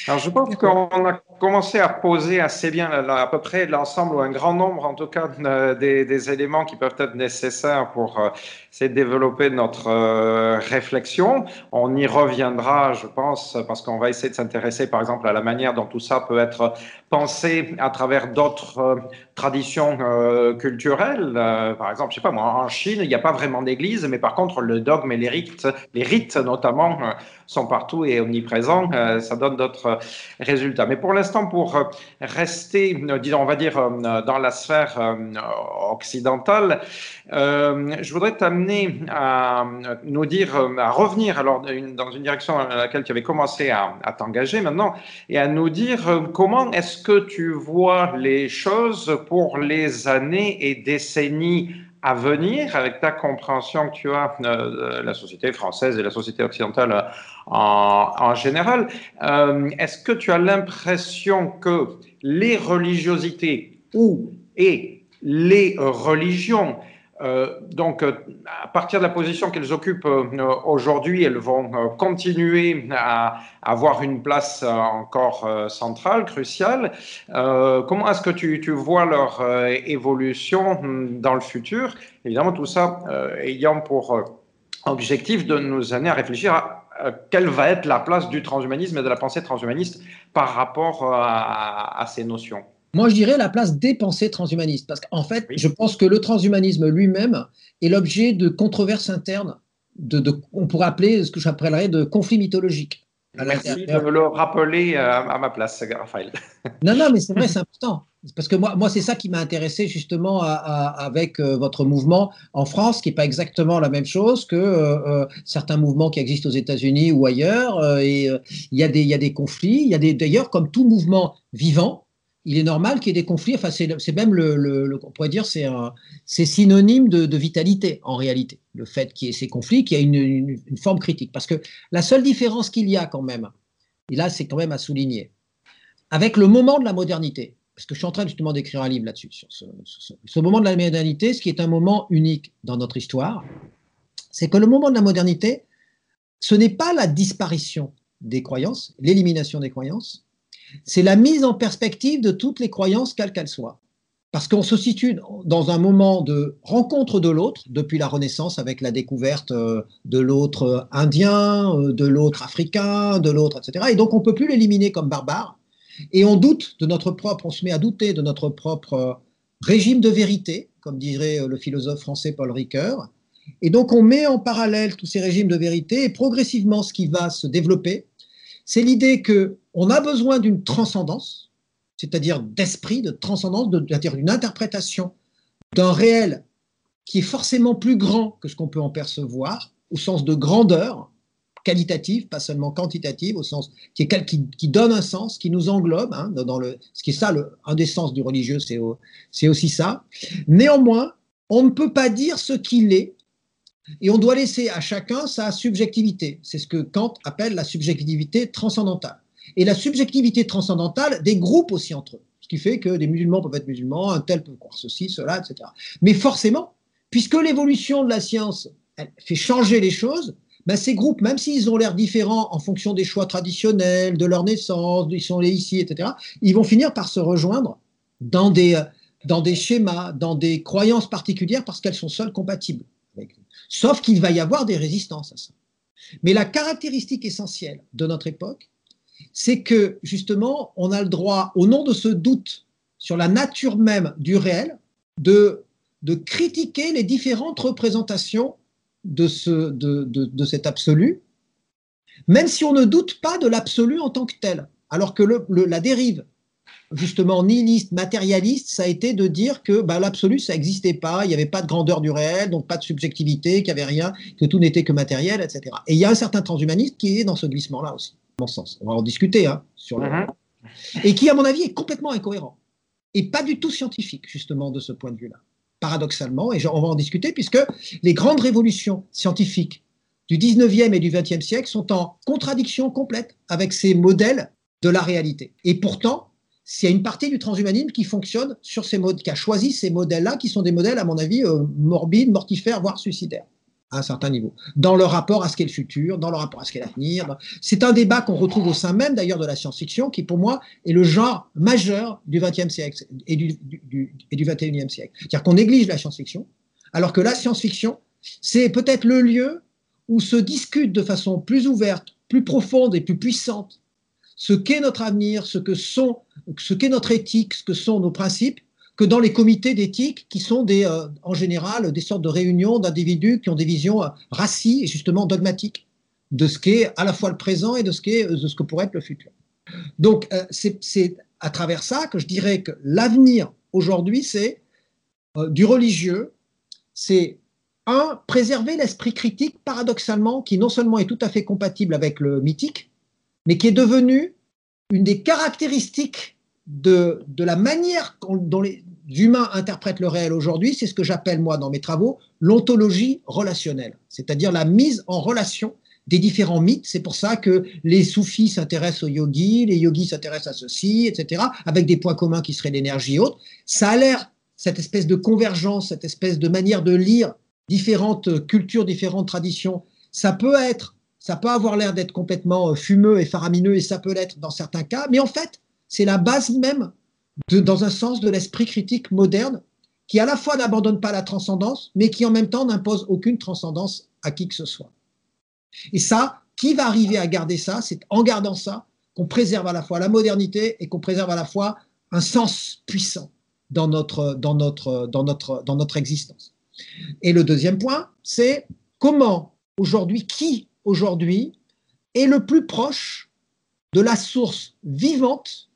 Alors je pense qu'on a commencé à poser assez bien à peu près l'ensemble ou un grand nombre en tout cas des, éléments qui peuvent être nécessaires pour euh, essayer de développer notre euh, réflexion. On y reviendra, je pense, parce qu'on va essayer de s'intéresser par exemple à la manière dont tout ça peut être pensé à travers d'autres euh, traditions culturelles. par exemple, je sais pas moi, en Chine, il n'y a pas vraiment d'église, mais par contre le dogme et les rites, les rites notamment, sont partout et omniprésents. ça donne d'autres résultats. Mais pour l'instant, pour euh, rester, euh, disons, on va dire, euh, dans la sphère occidentale, je voudrais t'amener à nous dire, à revenir alors dans une direction à laquelle tu avais commencé à t'engager maintenant, et à nous dire comment est-ce que tu vois les choses pour les années et décennies à venir avec ta compréhension que tu as de la société française et la société occidentale en, général. Euh, est-ce que tu as l'impression que les religiosités ou et les religions euh, donc, euh, à partir de la position qu'elles occupent aujourd'hui, elles vont continuer à avoir une place encore centrale, cruciale. comment est-ce que tu, vois leur évolution hmm, dans le futur? Évidemment, tout ça ayant pour objectif de nous amener à réfléchir à euh, quelle va être la place du transhumanisme et de la pensée transhumaniste par rapport euh, à, ces notions Moi, je dirais la place des pensées transhumanistes, parce qu'en fait, je pense que le transhumanisme lui-même est l'objet de controverses internes, de, on pourrait appeler ce que j'appellerais de conflits mythologiques. Merci de me le rappeler euh, à ma place, Raphaël. Non, non, mais c'est vrai, c'est important. Parce que moi, moi c'est ça qui m'a intéressé justement avec euh, votre mouvement en France, qui n'est pas exactement la même chose que euh, certains mouvements qui existent aux États-Unis ou ailleurs. et il y, a des, y a des conflits. Il y a d'ailleurs, comme tout mouvement vivant, il est normal qu'il y ait des conflits. Enfin, c'est, même le, on pourrait dire, c'est, c'est synonyme de, vitalité en réalité. Le fait qu'il y ait ces conflits, qu'il y ait une, une forme critique. Parce que la seule différence qu'il y a quand même, et là, c'est quand même à souligner, avec le moment de la modernité parce que je suis en train justement d'écrire un livre là-dessus, sur ce, moment de la modernité, ce qui est un moment unique dans notre histoire, c'est que le moment de la modernité, ce n'est pas la disparition des croyances, l'élimination des croyances, C'est la mise en perspective de toutes les croyances, quelles qu'elles soient. Parce qu'on se situe dans un moment de rencontre de l'autre, depuis la Renaissance, avec la découverte euh, de l'autre indien, euh, de l'autre africain, de l'autre, etc. Et donc on ne peut plus l'éliminer comme barbare. Et on doute de notre propre, on se met à douter de notre propre euh, régime de vérité, comme dirait le philosophe français Paul Ricoeur. Et donc on met en parallèle tous ces régimes de vérité et progressivement ce qui va se développer, c'est l'idée qu'on a besoin d'une transcendance, c'est-à-dire d'esprit, de transcendance, c'est-à-dire d'une interprétation d'un réel qui est forcément plus grand que ce qu'on peut en percevoir, au sens de grandeur qualitative, pas seulement quantitative, au sens qui, donne un sens, qui nous englobe. Hein, dans ce qui est ça, le, un des sens du religieux, c'est aussi ça. Néanmoins, on ne peut pas dire ce qu'il est et on doit laisser à chacun sa subjectivité. C'est ce que Kant appelle la subjectivité transcendantale. Et la subjectivité transcendantale des groupes aussi entre eux. Ce qui fait que des musulmans peuvent être musulmans, un tel peut croire ceci, cela, etc. Mais forcément, puisque l'évolution de la science fait changer les choses, ben ces groupes, même s'ils ont l'air différents en fonction des choix traditionnels, de leur naissance, ils sont nés ici, etc., ils vont finir par se rejoindre des, dans des schémas, dans des croyances particulières parce qu'elles sont seules compatibles. Sauf qu'il va y avoir des résistances à ça. Mais la caractéristique essentielle de notre époque, c'est que justement, on a le droit, au nom de ce doute sur la nature même du réel, de, de critiquer les différentes représentations de, ce, de, de, cet absolu, même si on ne doute pas de l'absolu en tant que tel. Alors que la dérive justement nihiliste, matérialiste, ça a été de dire que bah, l'absolu, ça n'existait pas, il n'y avait pas de grandeur du réel, donc pas de subjectivité, qu'il n'y avait rien, que tout n'était que matériel, etc. Et il y a un certain transhumaniste qui est dans ce glissement-là aussi, mon sens. On va en discuter. Hein, sur mhm. Et qui, à mon avis, est complètement incohérent. Et pas du tout scientifique, justement, de ce point de vue-là. Paradoxalement, et on va en discuter, puisque les grandes révolutions scientifiques du 19e et du 20e siècle sont en contradiction complète avec ces modèles de la réalité. Et pourtant, a une partie du transhumanisme qui fonctionne sur ces modes, qui a choisi ces modèles-là, qui sont des modèles, à mon avis, euh, morbides, mortifères, voire suicidaires, à un certain niveau, dans le rapport à ce qu'est le futur, dans le rapport à ce qu'est l'avenir. C'est un débat qu'on retrouve au sein même, d'ailleurs, de la science-fiction, qui, pour moi, est le genre majeur du XXe siècle et du, XXIe siècle. C'est-à-dire qu'on néglige la science-fiction, alors que la science-fiction, c'est peut-être le lieu où se discute de façon plus ouverte, plus profonde et plus puissante ce qu'est notre avenir, ce que sont, ce qu'est notre éthique, ce que sont nos principes, que dans les comités d'éthique qui sont des, euh, en général des sortes de réunions d'individus qui ont des visions euh, racistes et justement dogmatiques de ce qu'est à la fois le présent et de ce, qu'est, de ce que pourrait être le futur. Donc euh, c'est, à travers ça que je dirais que l'avenir aujourd'hui, c'est du religieux, c'est un, préserver l'esprit critique paradoxalement qui non seulement est tout à fait compatible avec le mythique, mais qui est devenu une des caractéristiques de, de la manière dont les humains interprètent le réel aujourd'hui, c'est ce que j'appelle moi dans mes travaux l'ontologie relationnelle, c'est-à-dire la mise en relation des différents mythes. C'est pour ça que les soufis s'intéressent aux yogis, les yogis s'intéressent à ceci, etc., avec des points communs qui seraient l'énergie haute. Ça a l'air, cette espèce de convergence, cette espèce de manière de lire différentes cultures, différentes traditions, ça peut être ça peut avoir l'air d'être complètement euh, fumeux et faramineux, et ça peut l'être dans certains cas, mais en fait, c'est la base même, dans un sens, de l'esprit critique moderne, qui à la fois n'abandonne pas la transcendance, mais qui en même temps n'impose aucune transcendance à qui que ce soit. Et ça, qui va arriver à garder ça? C'est en gardant ça qu'on préserve à la fois la modernité et qu'on préserve à la fois un sens puissant dans notre, dans notre, dans notre, dans notre existence. Et le deuxième point, c'est comment aujourd'hui, qui aujourd'hui est le plus proche de la source vivante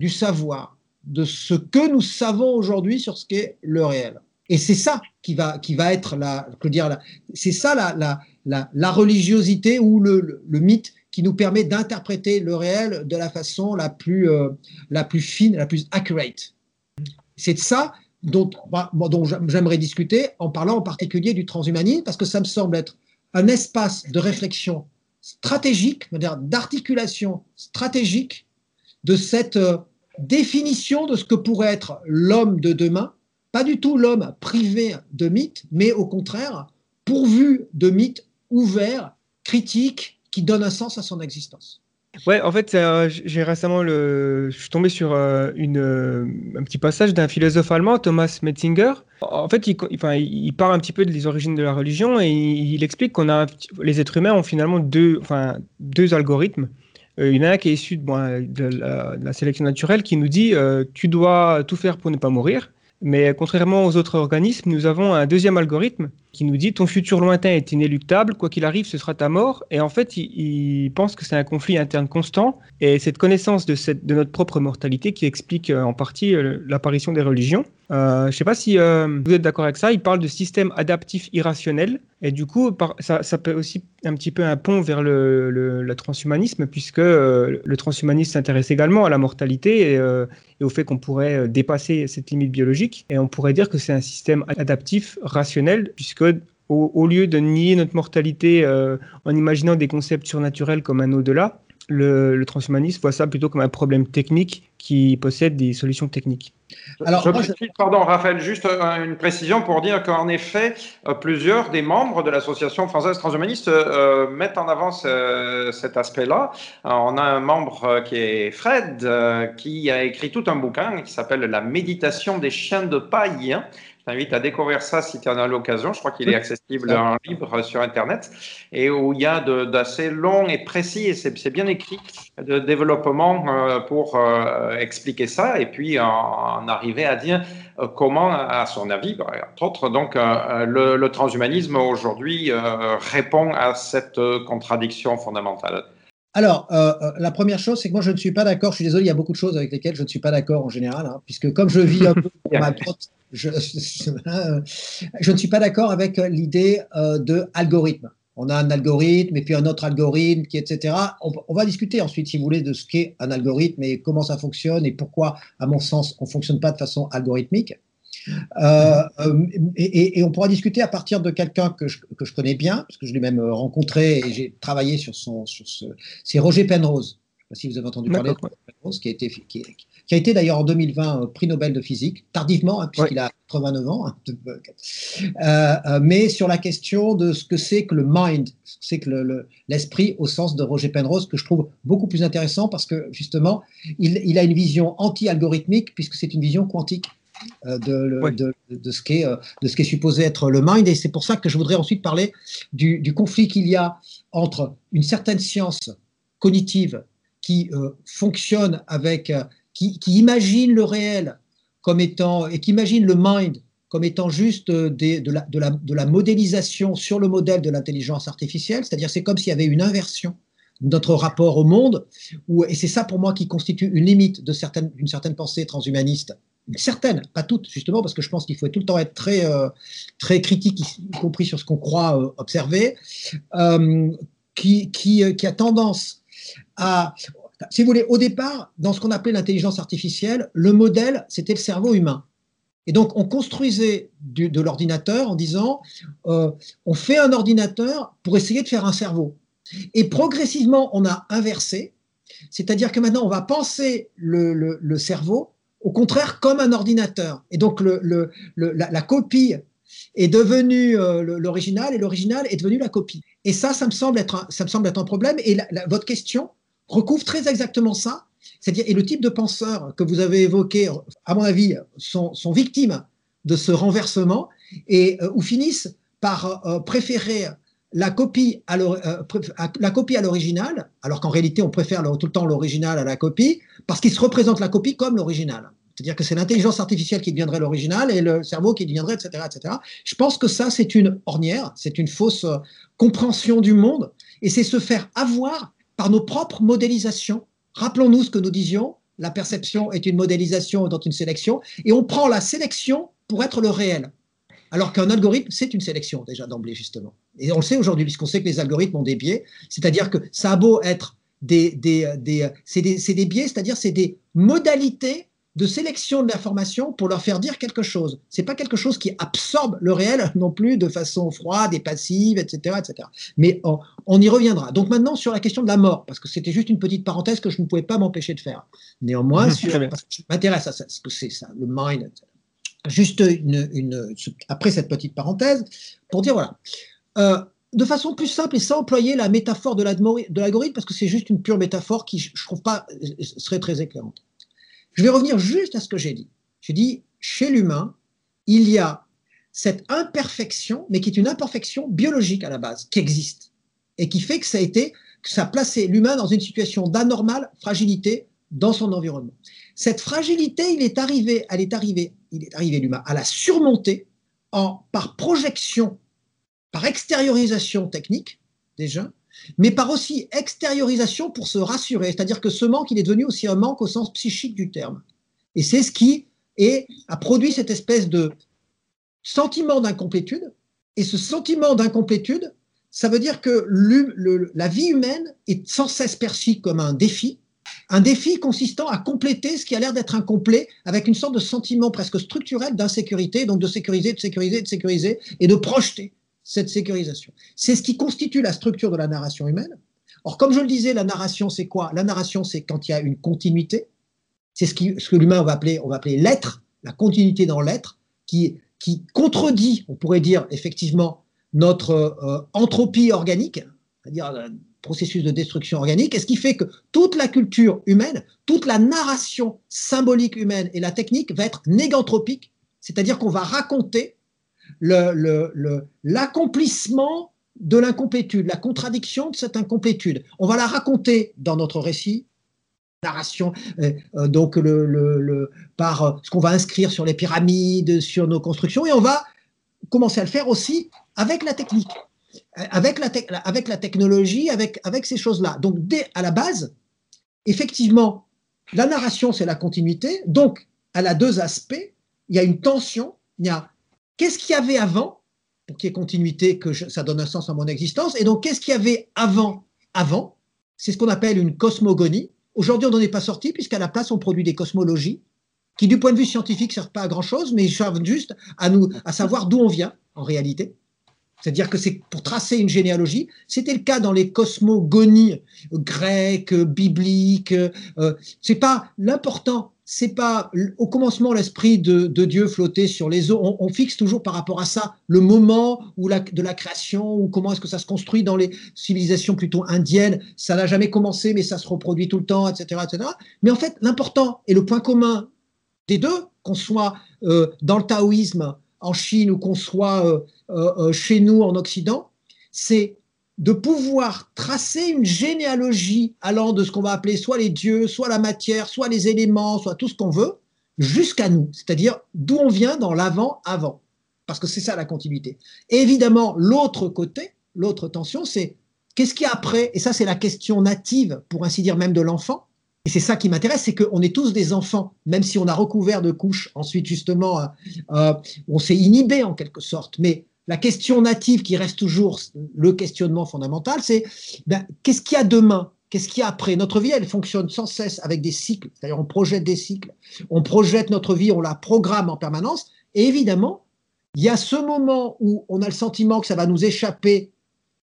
du savoir, de ce que nous savons aujourd'hui sur ce qu'est le réel. Et c'est ça qui va, qui va être la, dire, c'est ça la, la, la, religiosité ou le, le, mythe qui nous permet d'interpréter le réel de la façon la plus, euh, la plus fine, la plus accurate. C'est de ça dont, bah, dont j'aimerais discuter en parlant en particulier du transhumanisme, parce que ça me semble être un espace de réflexion stratégique, d'articulation stratégique de cette euh, définition de ce que pourrait être l'homme de demain, pas du tout l'homme privé de mythes, mais au contraire pourvu de mythes ouverts, critiques, qui donnent un sens à son existence. Ouais, en fait, j'ai récemment je suis tombé sur une, un petit passage d'un philosophe allemand, Thomas Metzinger. En fait, il, enfin, il parle un petit peu des origines de la religion et il, explique qu'on a les êtres humains ont finalement deux, enfin, deux algorithmes. Il y en a un qui est issu de, de, la, sélection naturelle qui nous dit tu dois tout faire pour ne pas mourir. Mais contrairement aux autres organismes, nous avons un deuxième algorithme qui nous dit ton futur lointain est inéluctable, quoi qu'il arrive, ce sera ta mort. Et en fait, il, pense que c'est un conflit interne constant. Et cette connaissance de, notre propre mortalité qui explique euh, en partie euh, l'apparition des religions. Euh, je ne sais pas si vous êtes d'accord avec ça. Il parle de système adaptif irrationnel. Et du coup, ça, ça, peut aussi un petit peu un pont vers le, le, transhumanisme, puisque le transhumanisme s'intéresse également à la mortalité et, et au fait qu'on pourrait dépasser cette limite biologique. Et on pourrait dire que c'est un système adaptif rationnel, puisque au, lieu de nier notre mortalité euh, en imaginant des concepts surnaturels comme un au-delà, le, le, transhumanisme voit ça plutôt comme un problème technique qui possède des solutions techniques. Alors, pardon, Raphaël, juste euh, une précision pour dire qu'en effet, euh, plusieurs des membres de l'association française transhumaniste mettent en avant cet aspect-là. On a un membre qui est Fred, qui a écrit tout un bouquin qui s'appelle La méditation des chiens de paille. Hein, je t'invite à découvrir ça si tu en as l'occasion. Je crois qu'il est accessible en libre sur Internet et où il y a d'assez long et précis, et c'est bien écrit, de développement euh, pour euh, expliquer ça et puis en, arriver à dire euh, comment, à son avis, entre autres, donc le, le transhumanisme aujourd'hui répond à cette contradiction fondamentale. Alors, la première chose, c'est que moi, je ne suis pas d'accord. Je suis désolé, il y a beaucoup de choses avec lesquelles je ne suis pas d'accord en général, hein, puisque comme je vis un peu ma je, je, ne suis pas d'accord avec l'idée euh, de algorithme. On a un algorithme et puis un autre algorithme, qui, etc. On, va discuter ensuite, si vous voulez, de ce qu'est un algorithme et comment ça fonctionne et pourquoi, à mon sens, on ne fonctionne pas de façon algorithmique. Euh, euh, et, on pourra discuter à partir de quelqu'un que je, que je, connais bien, parce que je l'ai même rencontré et j'ai travaillé sur son. Sur ce, c'est Roger Penrose. Je ne sais pas si vous avez entendu parler de Roger Penrose, qui a été, qui, qui a été d'ailleurs en 2020 euh, prix Nobel de physique, tardivement, hein, puisqu'il a 89 ans, hein, euh, euh, mais sur la question de ce que c'est que le mind, ce que c'est que l'esprit au sens de Roger Penrose, que je trouve beaucoup plus intéressant parce que justement, il, a une vision anti-algorithmique, puisque c'est une vision quantique. de, de, de, ce qui est, de ce qui est supposé être le mind. Et c'est pour ça que je voudrais ensuite parler du, du conflit qu'il y a entre une certaine science cognitive qui fonctionne avec qui, imagine le réel comme étant, et qui imagine le mind comme étant juste de, la, de, la, modélisation sur le modèle de l'intelligence artificielle, c'est-à-dire c'est comme s'il y avait une inversion de notre rapport au monde, et c'est ça pour moi qui constitue une limite d'une certaine, pensée transhumaniste. Une certaine, pas toute, justement, parce que je pense qu'il faut tout le temps être très, euh, très critique, y compris sur ce qu'on croit euh, observer, euh, qui, qui, qui, a tendance à si vous voulez, au départ, dans ce qu'on appelait l'intelligence artificielle, le modèle, c'était le cerveau humain. Et donc, on construisait de l'ordinateur en disant, euh, on fait un ordinateur pour essayer de faire un cerveau. Et progressivement, on a inversé, c'est-à-dire que maintenant, on va penser le, cerveau, au contraire, comme un ordinateur. Et donc, la, copie est devenue euh, l'original et l'original est devenu la copie. Et ça, ça me semble être un, ça me semble être un problème. Et votre question, recouvre très exactement ça. C'est-à-dire, et le type de penseurs que vous avez évoqué, à mon avis, sont, victimes de ce renversement et euh, ou finissent par euh, préférer la copie à euh, l'original, alors qu'en réalité, on préfère tout le temps l'original à la copie, parce qu'ils se représentent la copie comme l'original. C'est-à-dire que c'est l'intelligence artificielle qui deviendrait l'original et le cerveau qui deviendrait, etc., etc. Je pense que ça, c'est une ornière, c'est une fausse compréhension du monde, et c'est se faire avoir par nos propres modélisations. Rappelons-nous ce que nous disions, la perception est une modélisation dans une sélection, et on prend la sélection pour être le réel. Alors qu'un algorithme, c'est une sélection déjà d'emblée, justement. Et on le sait aujourd'hui, puisqu'on sait que les algorithmes ont des biais, c'est-à-dire que ça a beau être des, des, des c'est des, des biais, c'est-à-dire c'est des modalités de sélection de l'information pour leur faire dire quelque chose. C'est pas quelque chose qui absorbe le réel non plus de façon froide et passive, etc., etc. Mais on, y reviendra. Donc maintenant sur la question de la mort, parce que c'était juste une petite parenthèse que je ne pouvais pas m'empêcher de faire. Néanmoins, parce que je m'intéresse à ça, ce que c'est ça, le mind. Juste une, après cette petite parenthèse, pour dire voilà, euh, de façon plus simple et sans employer la métaphore de l'algorithme, parce que c'est juste une pure métaphore qui, je trouve pas, serait très éclairante. Je vais revenir juste à ce que j'ai dit. J'ai dit, chez l'humain, il y a cette imperfection, mais qui est une imperfection biologique à la base, qui existe, et qui fait que ça a été, que ça a placé l'humain dans une situation d'anormale fragilité dans son environnement. Cette fragilité, il est arrivé, elle est arrivée, il est arrivé l'humain à la surmonter en, par projection par extériorisation technique, déjà, mais par aussi extériorisation pour se rassurer. C'est-à-dire que ce manque, il est devenu aussi un manque au sens psychique du terme. Et c'est ce qui a produit cette espèce de sentiment d'incomplétude. Et ce sentiment d'incomplétude, ça veut dire que la vie humaine est sans cesse perçue comme un défi, un défi consistant à compléter ce qui a l'air d'être incomplet avec une sorte de sentiment presque structurel d'insécurité, donc de sécuriser, de sécuriser, de sécuriser et de projeter cette sécurisation. C'est ce qui constitue la structure de la narration humaine. Or, comme je le disais, la narration, c'est quoi? La narration, c'est quand il y a une continuité. C'est ce, que l'humain va appeler, on va appeler l'être, la continuité dans l'être, qui, contredit, on pourrait dire effectivement, notre euh, entropie organique, c'est-à-dire le processus de destruction organique, et ce qui fait que toute la culture humaine, toute la narration symbolique humaine et la technique va être négantropique, c'est-à-dire qu'on va raconter l'accomplissement de l'incomplétude, la contradiction de cette incomplétude. On va la raconter dans notre récit, narration, euh, euh, donc par euh, ce qu'on va inscrire sur les pyramides, sur nos constructions, et on va commencer à le faire aussi avec la technique, avec la, technologie, avec, ces choses-là. Donc, à la base, effectivement, la narration, c'est la continuité, donc elle a deux aspects. Il y a une tension, il y a qu'est-ce qu'il y avait avant, pour qu'il y ait continuité, que ça donne un sens à mon existence, et donc qu'est-ce qu'il y avait avant, avant, c'est ce qu'on appelle une cosmogonie. Aujourd'hui, on n'en est pas sorti, puisqu'à la place, on produit des cosmologies, qui du point de vue scientifique ne servent pas à grand-chose, mais servent juste à, nous, à savoir d'où on vient, en réalité. C'est-à-dire que c'est pour tracer une généalogie. C'était le cas dans les cosmogonies grecques, bibliques. Euh, c'est pas l'important c'est pas au commencement l'esprit de, Dieu flottait sur les eaux. On, fixe toujours par rapport à ça le moment de la création ou comment est-ce que ça se construit dans les civilisations plutôt indiennes. Ça n'a jamais commencé, mais ça se reproduit tout le temps, etc., etc. Mais en fait, l'important et le point commun des deux, qu'on soit euh, dans le taoïsme en Chine ou qu'on soit euh, euh, chez nous en Occident, c'est de pouvoir tracer une généalogie allant de ce qu'on va appeler soit les dieux, soit la matière, soit les éléments, soit tout ce qu'on veut, jusqu'à nous, c'est-à-dire d'où on vient dans l'avant-avant, parce que c'est ça la continuité. Évidemment, l'autre côté, l'autre tension, c'est qu'est-ce qu'il y a après? Et ça, c'est la question native, pour ainsi dire, même de l'enfant. Et c'est ça qui m'intéresse, c'est qu'on est tous des enfants, même si on a recouvert de couches, ensuite justement, euh, euh, on s'est inhibé en quelque sorte, mais la question native qui reste toujours le questionnement fondamental, c'est ben, qu'est-ce qu'il y a demain? Qu'est-ce qu'il y a après? Notre vie, elle fonctionne sans cesse avec des cycles, c'est-à-dire on projette des cycles, on projette notre vie, on la programme en permanence, et évidemment, il y a ce moment où on a le sentiment que ça va nous échapper,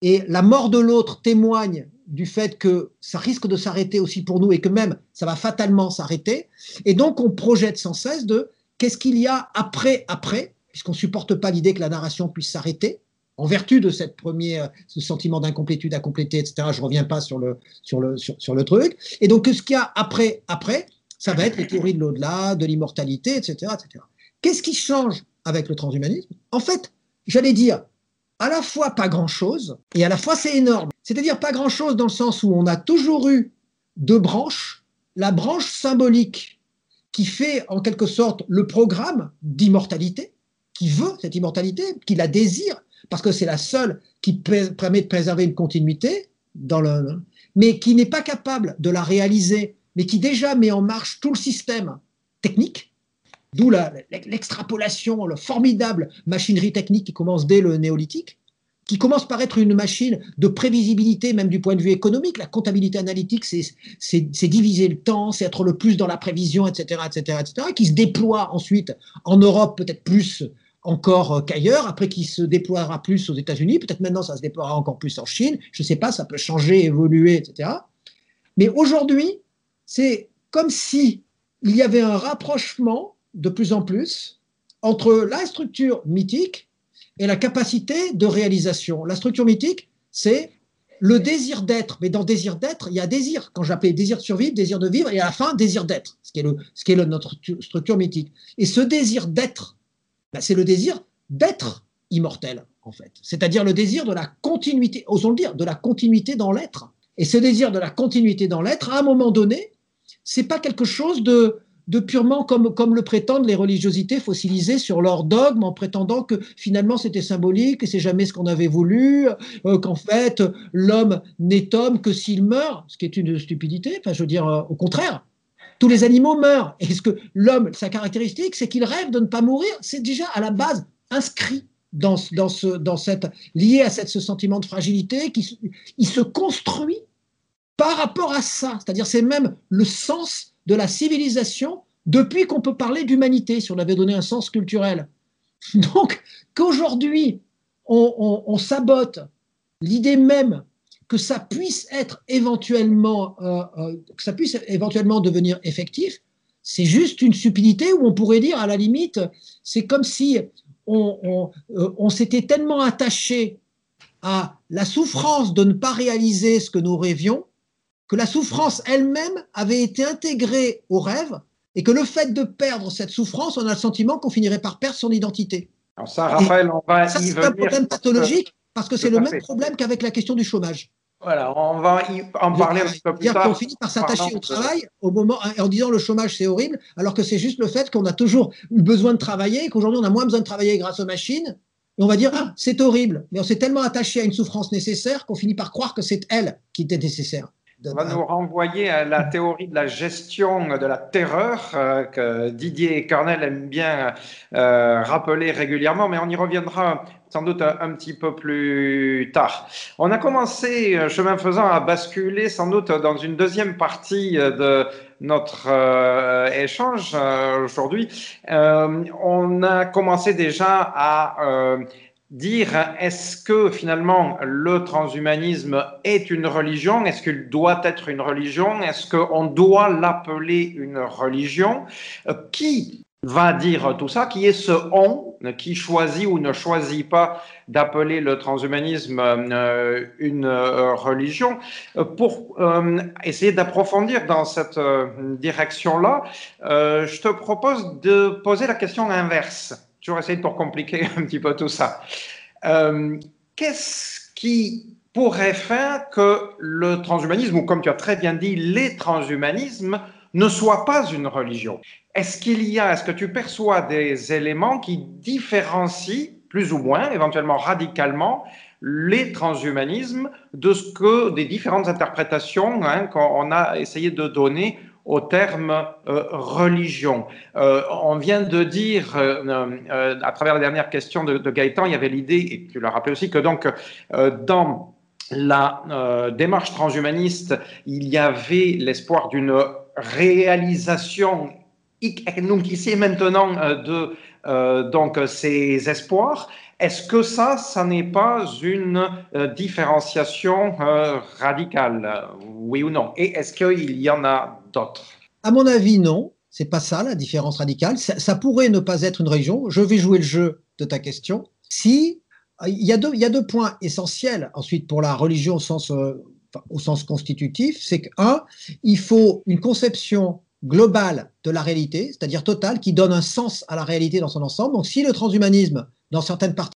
et la mort de l'autre témoigne du fait que ça risque de s'arrêter aussi pour nous, et que même ça va fatalement s'arrêter, et donc on projette sans cesse de qu'est-ce qu'il y a après, après, puisqu'on ne supporte pas l'idée que la narration puisse s'arrêter, en vertu de cette première, ce sentiment d'incomplétude à compléter, etc. Je ne reviens pas sur le, sur, le, sur, le truc. Et donc, ce qu'il y a après, après, ça va être les théories de l'au-delà, de l'immortalité, etc. etc. Qu'est-ce qui change avec le transhumanisme? En fait, j'allais dire, à la fois pas grand-chose, et à la fois c'est énorme. C'est-à-dire pas grand-chose dans le sens où on a toujours eu deux branches. La branche symbolique qui fait en quelque sorte le programme d'immortalité, qui veut cette immortalité, qui la désire, parce que c'est la seule qui permet de préserver une continuité, dans le, mais qui n'est pas capable de la réaliser, mais qui déjà met en marche tout le système technique, d'où l'extrapolation, la formidable machinerie technique qui commence dès le néolithique, qui commence par être une machine de prévisibilité, même du point de vue économique. La comptabilité analytique, c'est diviser le temps, c'est être le plus dans la prévision, etc., etc., etc., qui se déploie ensuite en Europe, peut-être plus encore euh, qu'ailleurs, après qui se déploiera plus aux États-Unis, peut-être maintenant ça se déploiera encore plus en Chine, je ne sais pas, ça peut changer, évoluer, etc. Mais aujourd'hui, c'est comme si il y avait un rapprochement de plus en plus entre la structure mythique et la capacité de réalisation. La structure mythique, c'est le désir d'être. Mais dans désir d'être, il y a désir. Quand j'appelais désir de survivre, désir de vivre, et à la fin, désir d'être, ce qui est, le, ce qui est notre structure mythique. Et ce désir d'être, ben, c'est le désir d'être immortel, en fait. C'est-à-dire le désir de la continuité, osons le dire, de la continuité dans l'être. Et ce désir de la continuité dans l'être, à un moment donné, c'est pas quelque chose de, de purement comme, comme le prétendent les religiosités fossilisées sur leur dogme en prétendant que finalement c'était symbolique et c'est jamais ce qu'on avait voulu, euh, qu'en fait l'homme n'est homme que s'il meurt, ce qui est une stupidité, enfin je veux dire euh, au contraire. Tous les animaux meurent. Et ce que l'homme, sa caractéristique, c'est qu'il rêve de ne pas mourir. C'est déjà à la base inscrit dans, dans, ce, dans cette, lié à cette, ce sentiment de fragilité, qui il se construit par rapport à ça. C'est-à-dire c'est même le sens de la civilisation depuis qu'on peut parler d'humanité, si on avait donné un sens culturel. Donc, qu'aujourd'hui, on, sabote l'idée même que ça puisse être éventuellement, euh, euh, que ça puisse éventuellement devenir effectif, c'est juste une stupidité où on pourrait dire, à la limite, c'est comme si on, euh, on s'était tellement attaché à la souffrance de ne pas réaliser ce que nous rêvions que la souffrance elle-même avait été intégrée au rêve et que le fait de perdre cette souffrance, on a le sentiment qu'on finirait par perdre son identité. Alors ça, Raphaël, on va ça, c'est un problème pathologique parce que c'est le même problème qu'avec la question du chômage. Voilà, on va en parler un petit peu plus tard. On finit par s'attacher au travail au moment, en disant le chômage c'est horrible, alors que c'est juste le fait qu'on a toujours eu besoin de travailler, qu'aujourd'hui on a moins besoin de travailler grâce aux machines. Et on va dire, ah, c'est horrible. Mais on s'est tellement attaché à une souffrance nécessaire qu'on finit par croire que c'est elle qui était nécessaire. Va nous renvoyer à la théorie de la gestion de la terreur euh, que Didier Cornel aime bien euh, rappeler régulièrement, mais on y reviendra sans doute un, petit peu plus tard. On a commencé, euh, chemin faisant, à basculer sans doute dans une deuxième partie de notre échange aujourd'hui. on a commencé déjà à dire est-ce que finalement le transhumanisme est une religion? Est-ce qu'il doit être une religion? Est-ce qu'on doit l'appeler une religion? Euh, Qui va dire tout ça? Qui est ce on qui choisit ou ne choisit pas d'appeler le transhumanisme euh, une euh, religion? Pour essayer d'approfondir dans cette direction-là, je te propose de poser la question inverse toujours essayer de compliquer un petit peu tout ça. Euh, qu'est-ce qui pourrait faire que le transhumanisme, ou comme tu as très bien dit, les transhumanismes, ne soient pas une religion? Est-ce qu'il y a, est-ce que tu perçois des éléments qui différencient, plus ou moins, éventuellement radicalement, les transhumanismes de ce que des différentes interprétations hein, qu'on a essayé de donner au terme euh, religion. Euh, on vient de dire, euh, à travers la dernière question de, de, Gaëtan, il y avait l'idée, et tu l'as rappelé aussi, que donc dans la démarche transhumaniste, il y avait l'espoir d'une réalisation donc ici maintenant de donc ces espoirs. Est-ce que ça, ça n'est pas une différenciation radicale, oui ou non? Et est-ce qu'il y en a à mon avis, non. C'est pas ça la différence radicale. Ça, pourrait ne pas être une religion. Je vais jouer le jeu de ta question. Si il y a deux, il y a deux points essentiels ensuite pour la religion au sens, euh, constitutif, c'est que un, il faut une conception globale de la réalité, c'est-à-dire totale, qui donne un sens à la réalité dans son ensemble. Donc, si le transhumanisme, dans certaines parties,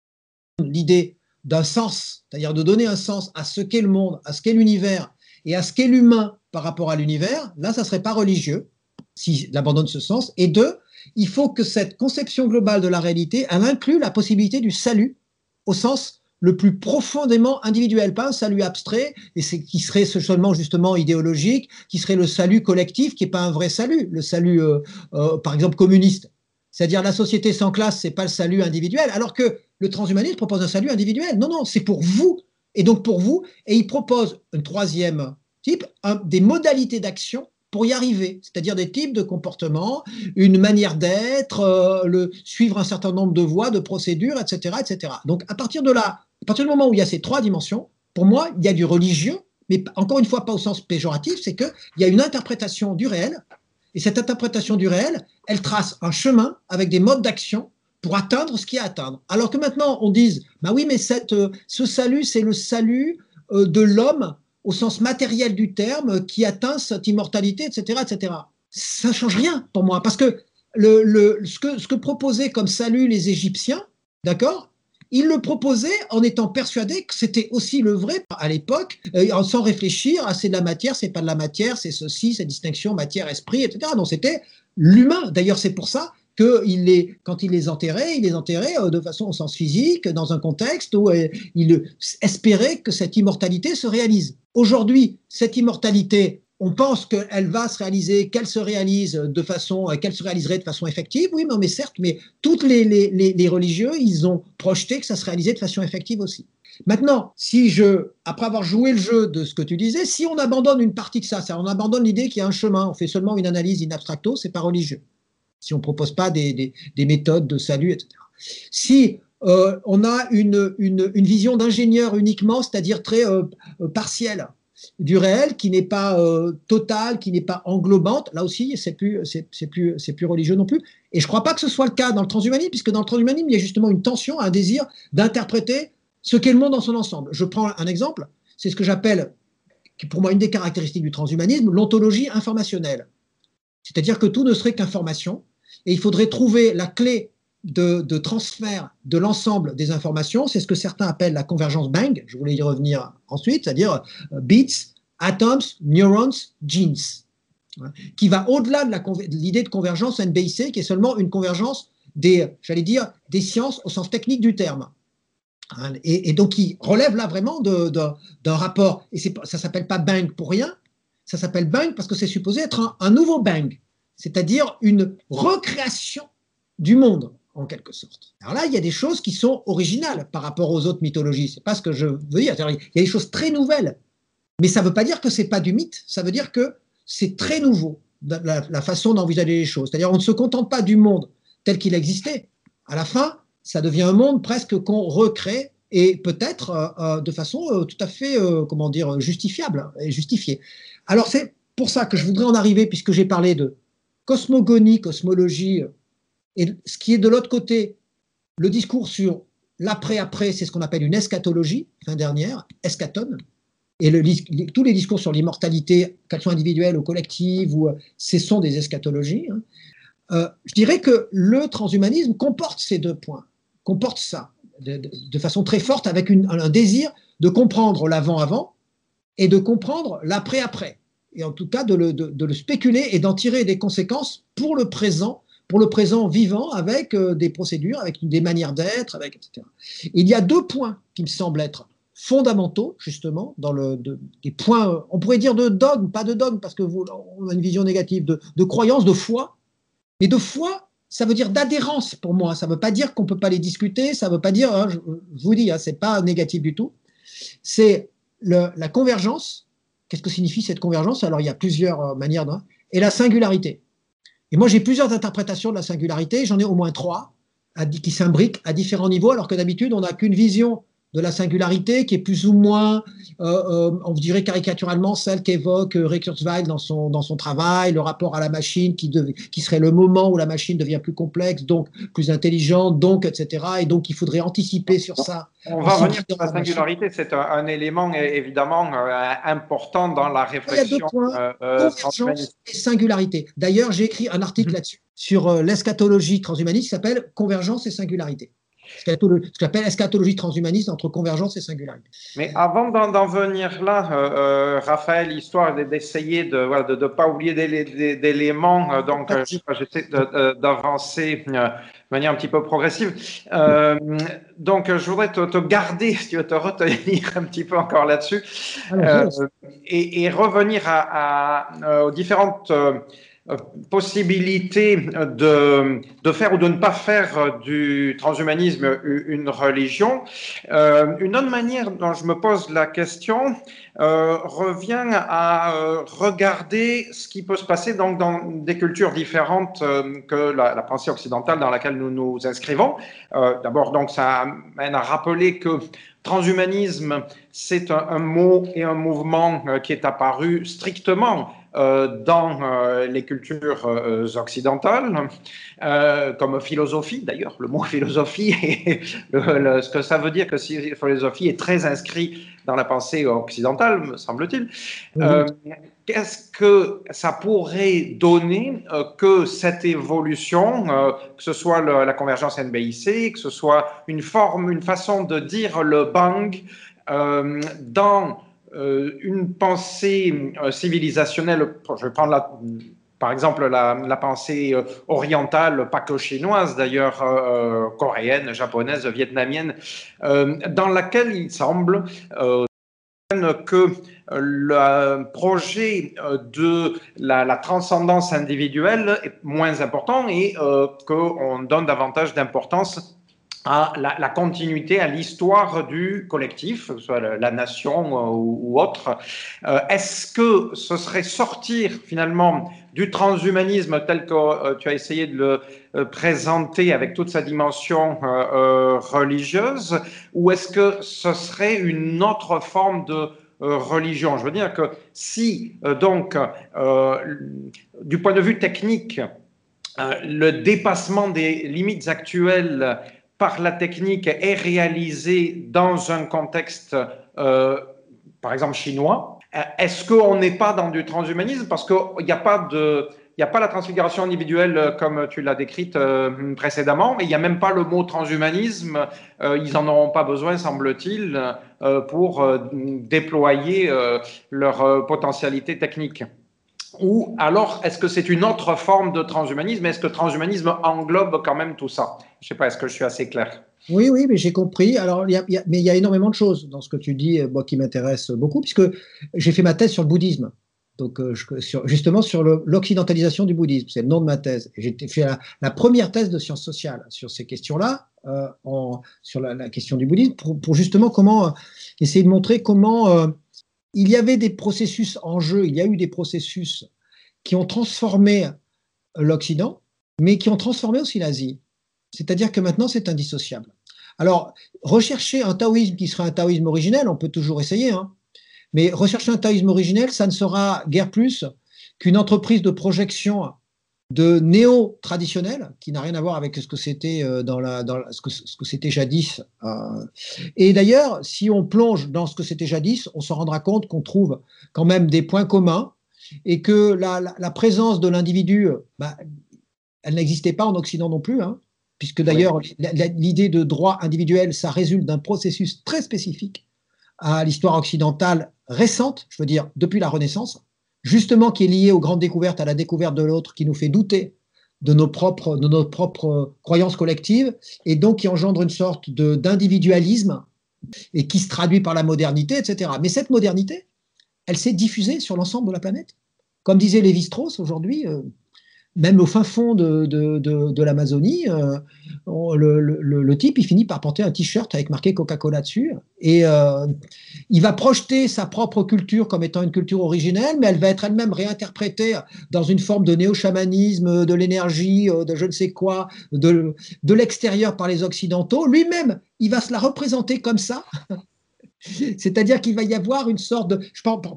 l'idée d'un sens, c'est-à-dire de donner un sens à ce qu'est le monde, à ce qu'est l'univers et à ce qu'est l'humain par rapport à l'univers, là, ça ne serait pas religieux, s'il abandonne ce sens. Et deux, il faut que cette conception globale de la réalité, inclut la possibilité du salut au sens le plus profondément individuel, pas un salut abstrait, et c'est qui serait seulement justement idéologique, qui serait le salut collectif, qui n'est pas un vrai salut, le salut, euh, euh, par exemple, communiste. C'est-à-dire la société sans classe, c'est pas le salut individuel, alors que le transhumanisme propose un salut individuel. Non, non, c'est pour vous. Et donc pour vous, et il propose un troisième des modalités d'action pour y arriver, c'est-à-dire des types de comportements, une manière d'être, euh, le, suivre un certain nombre de voies, de procédures, etc., etc. Donc à partir de là, à partir du moment où il y a ces trois dimensions, pour moi, il y a du religieux, mais encore une fois pas au sens péjoratif, c'est qu'il y a une interprétation du réel, et cette interprétation du réel, elle trace un chemin avec des modes d'action pour atteindre ce qui est à atteindre. Alors que maintenant, on dise, bah oui, mais euh, ce salut, c'est le salut euh, de l'homme au sens matériel du terme qui atteint cette immortalité, etc., etc. Ça change rien pour moi, parce que, le, le, ce, que ce que proposaient comme salut les Égyptiens, d'accord ils le proposaient en étant persuadés que c'était aussi le vrai à l'époque, sans réfléchir, ah, c'est de la matière, c'est pas de la matière, c'est ceci, cette distinction matière-esprit, etc. Non, c'était l'humain. D'ailleurs, c'est pour ça quand il les enterrait, il les enterrait euh, de façon au sens physique, dans un contexte où euh, il espérait que cette immortalité se réalise. Aujourd'hui, cette immortalité, on pense qu'elle va se réaliser, qu'elle se réalise de façon, euh, qu'elle se réaliserait de façon effective. Oui, mais, certes, mais toutes les, religieux, ils ont projeté que ça se réalisait de façon effective aussi. Maintenant, si je, après avoir joué le jeu de ce que tu disais, si on abandonne une partie de ça, ça on abandonne l'idée qu'il y a un chemin, on fait seulement une analyse in abstracto, c'est pas religieux si on ne propose pas des, méthodes de salut, etc. Si euh, on a une, vision d'ingénieur uniquement, c'est-à-dire très euh, euh, partielle du réel, qui n'est pas totale, qui n'est pas englobante, là aussi, c'est plus, c'est, plus, c'est plus religieux non plus. Et je ne crois pas que ce soit le cas dans le transhumanisme, puisque dans le transhumanisme, il y a justement une tension, un désir d'interpréter ce qu'est le monde dans son ensemble. Je prends un exemple, c'est ce que j'appelle, pour moi, une des caractéristiques du transhumanisme, l'ontologie informationnelle. C'est-à-dire que tout ne serait qu'information, et il faudrait trouver la clé de, transfert de l'ensemble des informations. C'est ce que certains appellent la convergence Bang. Je voulais y revenir ensuite, c'est-à-dire euh, bits, atoms, neurons, genes, hein, qui va au-delà de l'idée de convergence NBIC, qui est seulement une convergence des, j'allais dire, des sciences au sens technique du terme. Hein, et, donc, qui relève là vraiment d'un rapport, et ça s'appelle pas Bang pour rien, ça s'appelle Bang parce que c'est supposé être un nouveau Bang c'est-à-dire une recréation du monde, en quelque sorte. Alors là, il y a des choses qui sont originales par rapport aux autres mythologies. C'est pas ce que je veux dire. Il y a des choses très nouvelles, mais ça ne veut pas dire que c'est pas du mythe. Ça veut dire que c'est très nouveau la, façon d'envisager les choses. C'est-à-dire, on ne se contente pas du monde tel qu'il existait. À la fin, ça devient un monde presque qu'on recrée et peut-être euh, euh, de façon euh, tout à fait, comment dire, justifiable et justifiée. Alors c'est pour ça que je voudrais en arriver, puisque j'ai parlé de cosmogonie, cosmologie, et ce qui est de l'autre côté, le discours sur l'après-après, c'est ce qu'on appelle une eschatologie, fin dernière, eschaton, et tous les discours sur l'immortalité, qu'elle soit individuelle ou collective, ou, ce sont des eschatologies. Hein. Euh, je dirais que le transhumanisme comporte ces deux points, comporte ça de, façon très forte, avec un désir de comprendre l'avant-avant et de comprendre l'après-après et en tout cas de le, spéculer et d'en tirer des conséquences pour le présent, pour le présent vivant, avec euh, des procédures, avec des manières d'être, etc. Il y a deux points qui me semblent être fondamentaux, justement, dans le, des points, on pourrait dire de dogme, pas de dogme, parce que vous, a une vision négative, de, croyance, de foi. Et de foi, ça veut dire d'adhérence pour moi. Ça ne veut pas dire qu'on ne peut pas les discuter, ça ne veut pas dire, hein, je, vous dis, hein, ce n'est pas négatif du tout. C'est la convergence Qu'est-ce que signifie cette convergence? Alors, il y a plusieurs euh, manières. Et la singularité. Et moi, j'ai plusieurs interprétations de la singularité. J'en ai au moins trois qui s'imbriquent à différents niveaux, alors que d'habitude, on n'a qu'une vision de la singularité, qui est plus ou moins, euh, euh, on dirait caricaturalement, celle qu'évoque euh, Ray Kurzweil dans son, dans son travail, le rapport à la machine qui, qui serait le moment où la machine devient plus complexe, donc plus intelligente, donc, etc. Et donc, il faudrait anticiper sur ça. On va revenir sur la singularité, c'est un, élément évidemment important dans la réflexion. Il y a deux points, convergence et singularité. D'ailleurs, j'ai écrit un article mmh. là-dessus sur l'eschatologie transhumaniste qui s'appelle Convergence et singularité ce qu'on appelle eschatologie transhumaniste entre convergence et singularité. Mais avant d'en venir là, euh, euh, Raphaël, histoire d'essayer de ne voilà, de, pas oublier d'éléments, euh, donc j'essaie d'avancer de manière un petit peu progressive. donc je voudrais te, garder, si tu veux te retenir un petit peu encore là-dessus, et, revenir à, aux différentes euh, possibilité de, de, faire ou de ne pas faire du transhumanisme une religion. Euh, une autre manière dont je me pose la question euh, revient à euh, regarder ce qui peut se passer donc dans des cultures différentes que la, pensée occidentale dans laquelle nous nous inscrivons. D'abord, donc, ça mène à rappeler que transhumanisme, c'est un, mot et un mouvement qui est apparu strictement dans les cultures occidentales, comme philosophie d'ailleurs. Le mot philosophie, ce que ça veut dire que philosophie est très inscrit dans la pensée occidentale, me semble-t-il. Qu'est-ce que ça pourrait donner que cette évolution, que ce soit la convergence NBIC, que ce soit une forme, une façon de dire le bang dans euh, une pensée euh, civilisationnelle, je vais prendre par exemple la, pensée euh, orientale, pas que chinoise d'ailleurs, coréenne, japonaise, vietnamienne, dans laquelle il semble que le projet de la, transcendance individuelle est moins important et qu'on donne davantage d'importance à la, continuité, à l'histoire du collectif, que ce soit la, nation euh, ou, autre. Euh, est-ce que ce serait sortir finalement du transhumanisme tel que euh, tu as essayé de le présenter avec toute sa dimension religieuse, ou est-ce que ce serait une autre forme de religion? Je veux dire que si, donc, du point de vue technique, le dépassement des limites actuelles par la technique est réalisée dans un contexte, euh, par exemple, chinois, euh, est-ce qu'on n'est pas dans du transhumanisme? Parce qu'il n'y a pas de... Il n'y a pas la transfiguration individuelle euh, comme tu l'as décrite précédemment, mais il n'y a même pas le mot transhumanisme. ils n'en auront pas besoin, semble-t-il, pour déployer leur potentialité technique. Ou alors, est-ce que c'est une autre forme de transhumanisme? Est-ce que transhumanisme englobe quand même tout ça? Je ne sais pas, est-ce que je suis assez clair? Oui, oui, mais j'ai compris. Alors, mais il y a énormément de choses dans ce que tu dis, moi, qui m'intéresse beaucoup, puisque j'ai fait ma thèse sur le bouddhisme. Donc, euh, justement, sur l'occidentalisation du bouddhisme. C'est le nom de ma thèse. J'ai fait la, première thèse de sciences sociales sur ces questions-là, euh, sur la, question du bouddhisme, pour, justement comment euh, essayer de montrer comment il y avait des processus en jeu, il y a eu des processus qui ont transformé l'Occident, mais qui ont transformé aussi l'Asie. C'est-à-dire que maintenant, c'est indissociable. Alors, rechercher un taoïsme qui serait un taoïsme originel, on peut toujours essayer, hein. mais rechercher un taoïsme originel, ça ne sera guère plus qu'une entreprise de projection de néo-traditionnel, qui n'a rien à voir avec ce que c'était euh, dans, la, dans ce que, ce que c'était jadis. Euh. Et d'ailleurs, si on plonge dans ce que c'était jadis, on se rendra compte qu'on trouve quand même des points communs et que la, la, présence de l'individu, bah, elle n'existait pas en Occident non plus, hein, puisque d'ailleurs l'idée de droit individuel, ça résulte d'un processus très spécifique à l'histoire occidentale récente, je veux dire depuis la Renaissance, justement qui est lié aux grandes découvertes, à la découverte de l'autre, qui nous fait douter de nos propres, croyances collectives, et donc qui engendre une sorte d'individualisme et qui se traduit par la modernité, etc. Mais cette modernité, elle s'est diffusée sur l'ensemble de la planète. Comme disait Lévi-Strauss aujourd'hui, euh, même au fin fond de, de, l'Amazonie, euh, le, le, type, il finit par porter un t-shirt avec marqué Coca-Cola dessus. Et euh, il va projeter sa propre culture comme étant une culture originelle, mais elle va être elle-même réinterprétée dans une forme de néo-chamanisme, de l'énergie, euh, de je ne sais quoi, de, de l'extérieur par les Occidentaux. Lui-même, il va se la représenter comme ça. C'est-à-dire qu'il va y avoir une sorte de.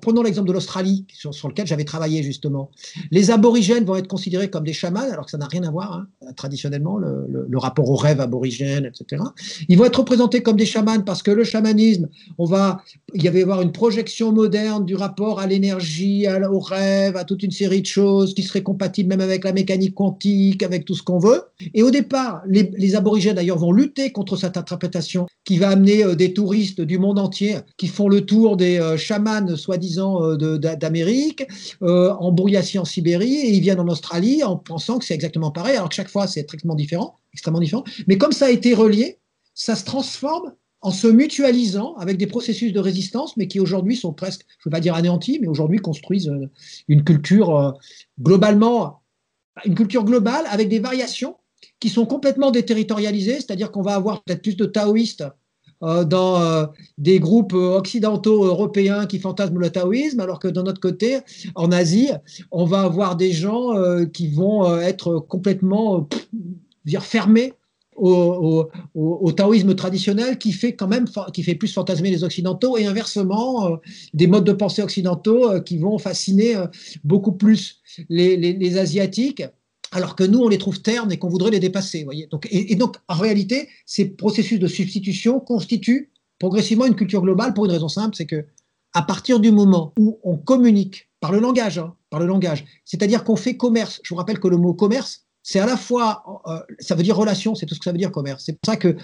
Prenons l'exemple de l'Australie, sur, lequel j'avais travaillé justement. Les aborigènes vont être considérés comme des chamans, alors que ça n'a rien à voir, hein, traditionnellement, le, rapport au rêve aborigène, etc. Ils vont être représentés comme des chamans parce que le chamanisme, on va, il y avait avoir une projection moderne du rapport à l'énergie, au rêve, à toute une série de choses qui seraient compatibles même avec la mécanique quantique, avec tout ce qu'on veut. Et au départ, les, les aborigènes d'ailleurs vont lutter contre cette interprétation qui va amener euh, des touristes du monde entier qui font le tour des euh, chamans soi-disant euh, d'Amérique, euh, en Bouriatie en Sibérie, et ils viennent en Australie en pensant que c'est exactement pareil, alors que chaque fois c'est extrêmement différent, extrêmement différent. Mais comme ça a été relié, ça se transforme en se mutualisant avec des processus de résistance, mais qui aujourd'hui sont presque, je ne veux pas dire anéantis, mais aujourd'hui construisent une culture globalement, une culture globale avec des variations qui sont complètement déterritorialisées, c'est-à-dire qu'on va avoir peut-être plus de taoïstes dans euh, des groupes occidentaux européens qui fantasment le taoïsme, alors que de notre côté, en Asie, on va avoir des gens euh, qui vont être complètement dire, fermés au, taoïsme traditionnel qui fait quand même qui fait plus fantasmer les occidentaux et inversement des modes de pensée occidentaux qui vont fasciner beaucoup plus les, asiatiques alors que nous, on les trouve ternes et qu'on voudrait les dépasser. Voyez donc, et, donc, en réalité, ces processus de substitution constituent progressivement une culture globale pour une raison simple, c'est que à partir du moment où on communique par le langage, hein, par le langage, c'est-à-dire qu'on fait commerce. Je vous rappelle que le mot commerce, c'est à la fois, euh, ça veut dire relation, c'est tout ce que ça veut dire commerce. C'est pour ça que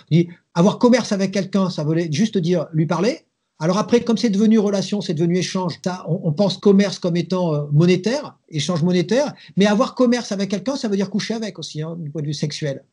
avoir commerce avec quelqu'un, ça veut juste dire lui parler. Alors après, comme c'est devenu relation, c'est devenu échange, on, pense commerce comme étant euh, monétaire, échange monétaire, mais avoir commerce avec quelqu'un, ça veut dire coucher avec aussi, hein, du point de vue sexuel.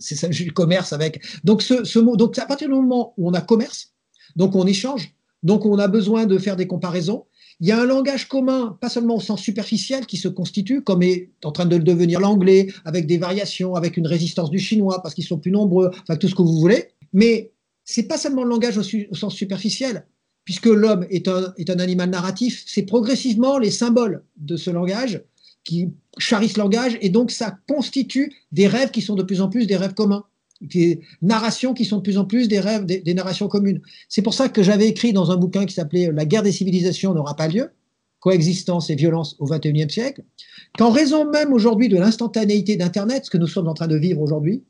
C'est ça, le commerce avec. Donc ce, ce donc à partir du moment où on a commerce, donc on échange, donc on a besoin de faire des comparaisons. Il y a un langage commun, pas seulement au sens superficiel, qui se constitue, comme est en train de le devenir l'anglais, avec des variations, avec une résistance du chinois, parce qu'ils sont plus nombreux, enfin tout ce que vous voulez. Mais c'est pas seulement le langage au, sens superficiel, puisque l'homme est un, animal narratif, c'est progressivement les symboles de ce langage qui charrissent le langage, et donc ça constitue des rêves qui sont de plus en plus des rêves communs des narrations qui sont de plus en plus des rêves, des, narrations communes. C'est pour ça que j'avais écrit dans un bouquin qui s'appelait La guerre des civilisations n'aura pas lieu, coexistence et violence au XXIe siècle, qu'en raison même aujourd'hui de l'instantanéité d'Internet, ce que nous sommes en train de vivre aujourd'hui,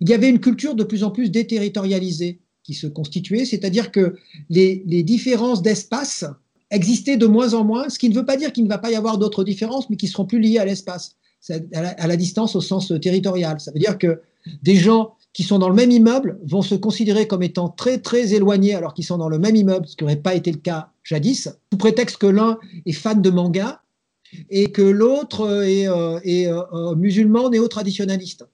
il y avait une culture de plus en plus déterritorialisée qui se constituait, c'est-à-dire que les, différences d'espace existaient de moins en moins, ce qui ne veut pas dire qu'il ne va pas y avoir d'autres différences, mais qui seront plus liées à l'espace, à, la distance au sens territorial. Ça veut dire que des gens qui sont dans le même immeuble vont se considérer comme étant très très éloignés alors qu'ils sont dans le même immeuble, ce qui n'aurait pas été le cas jadis, sous prétexte que l'un est fan de manga et que l'autre est, euh, euh, euh, musulman néo-traditionnaliste.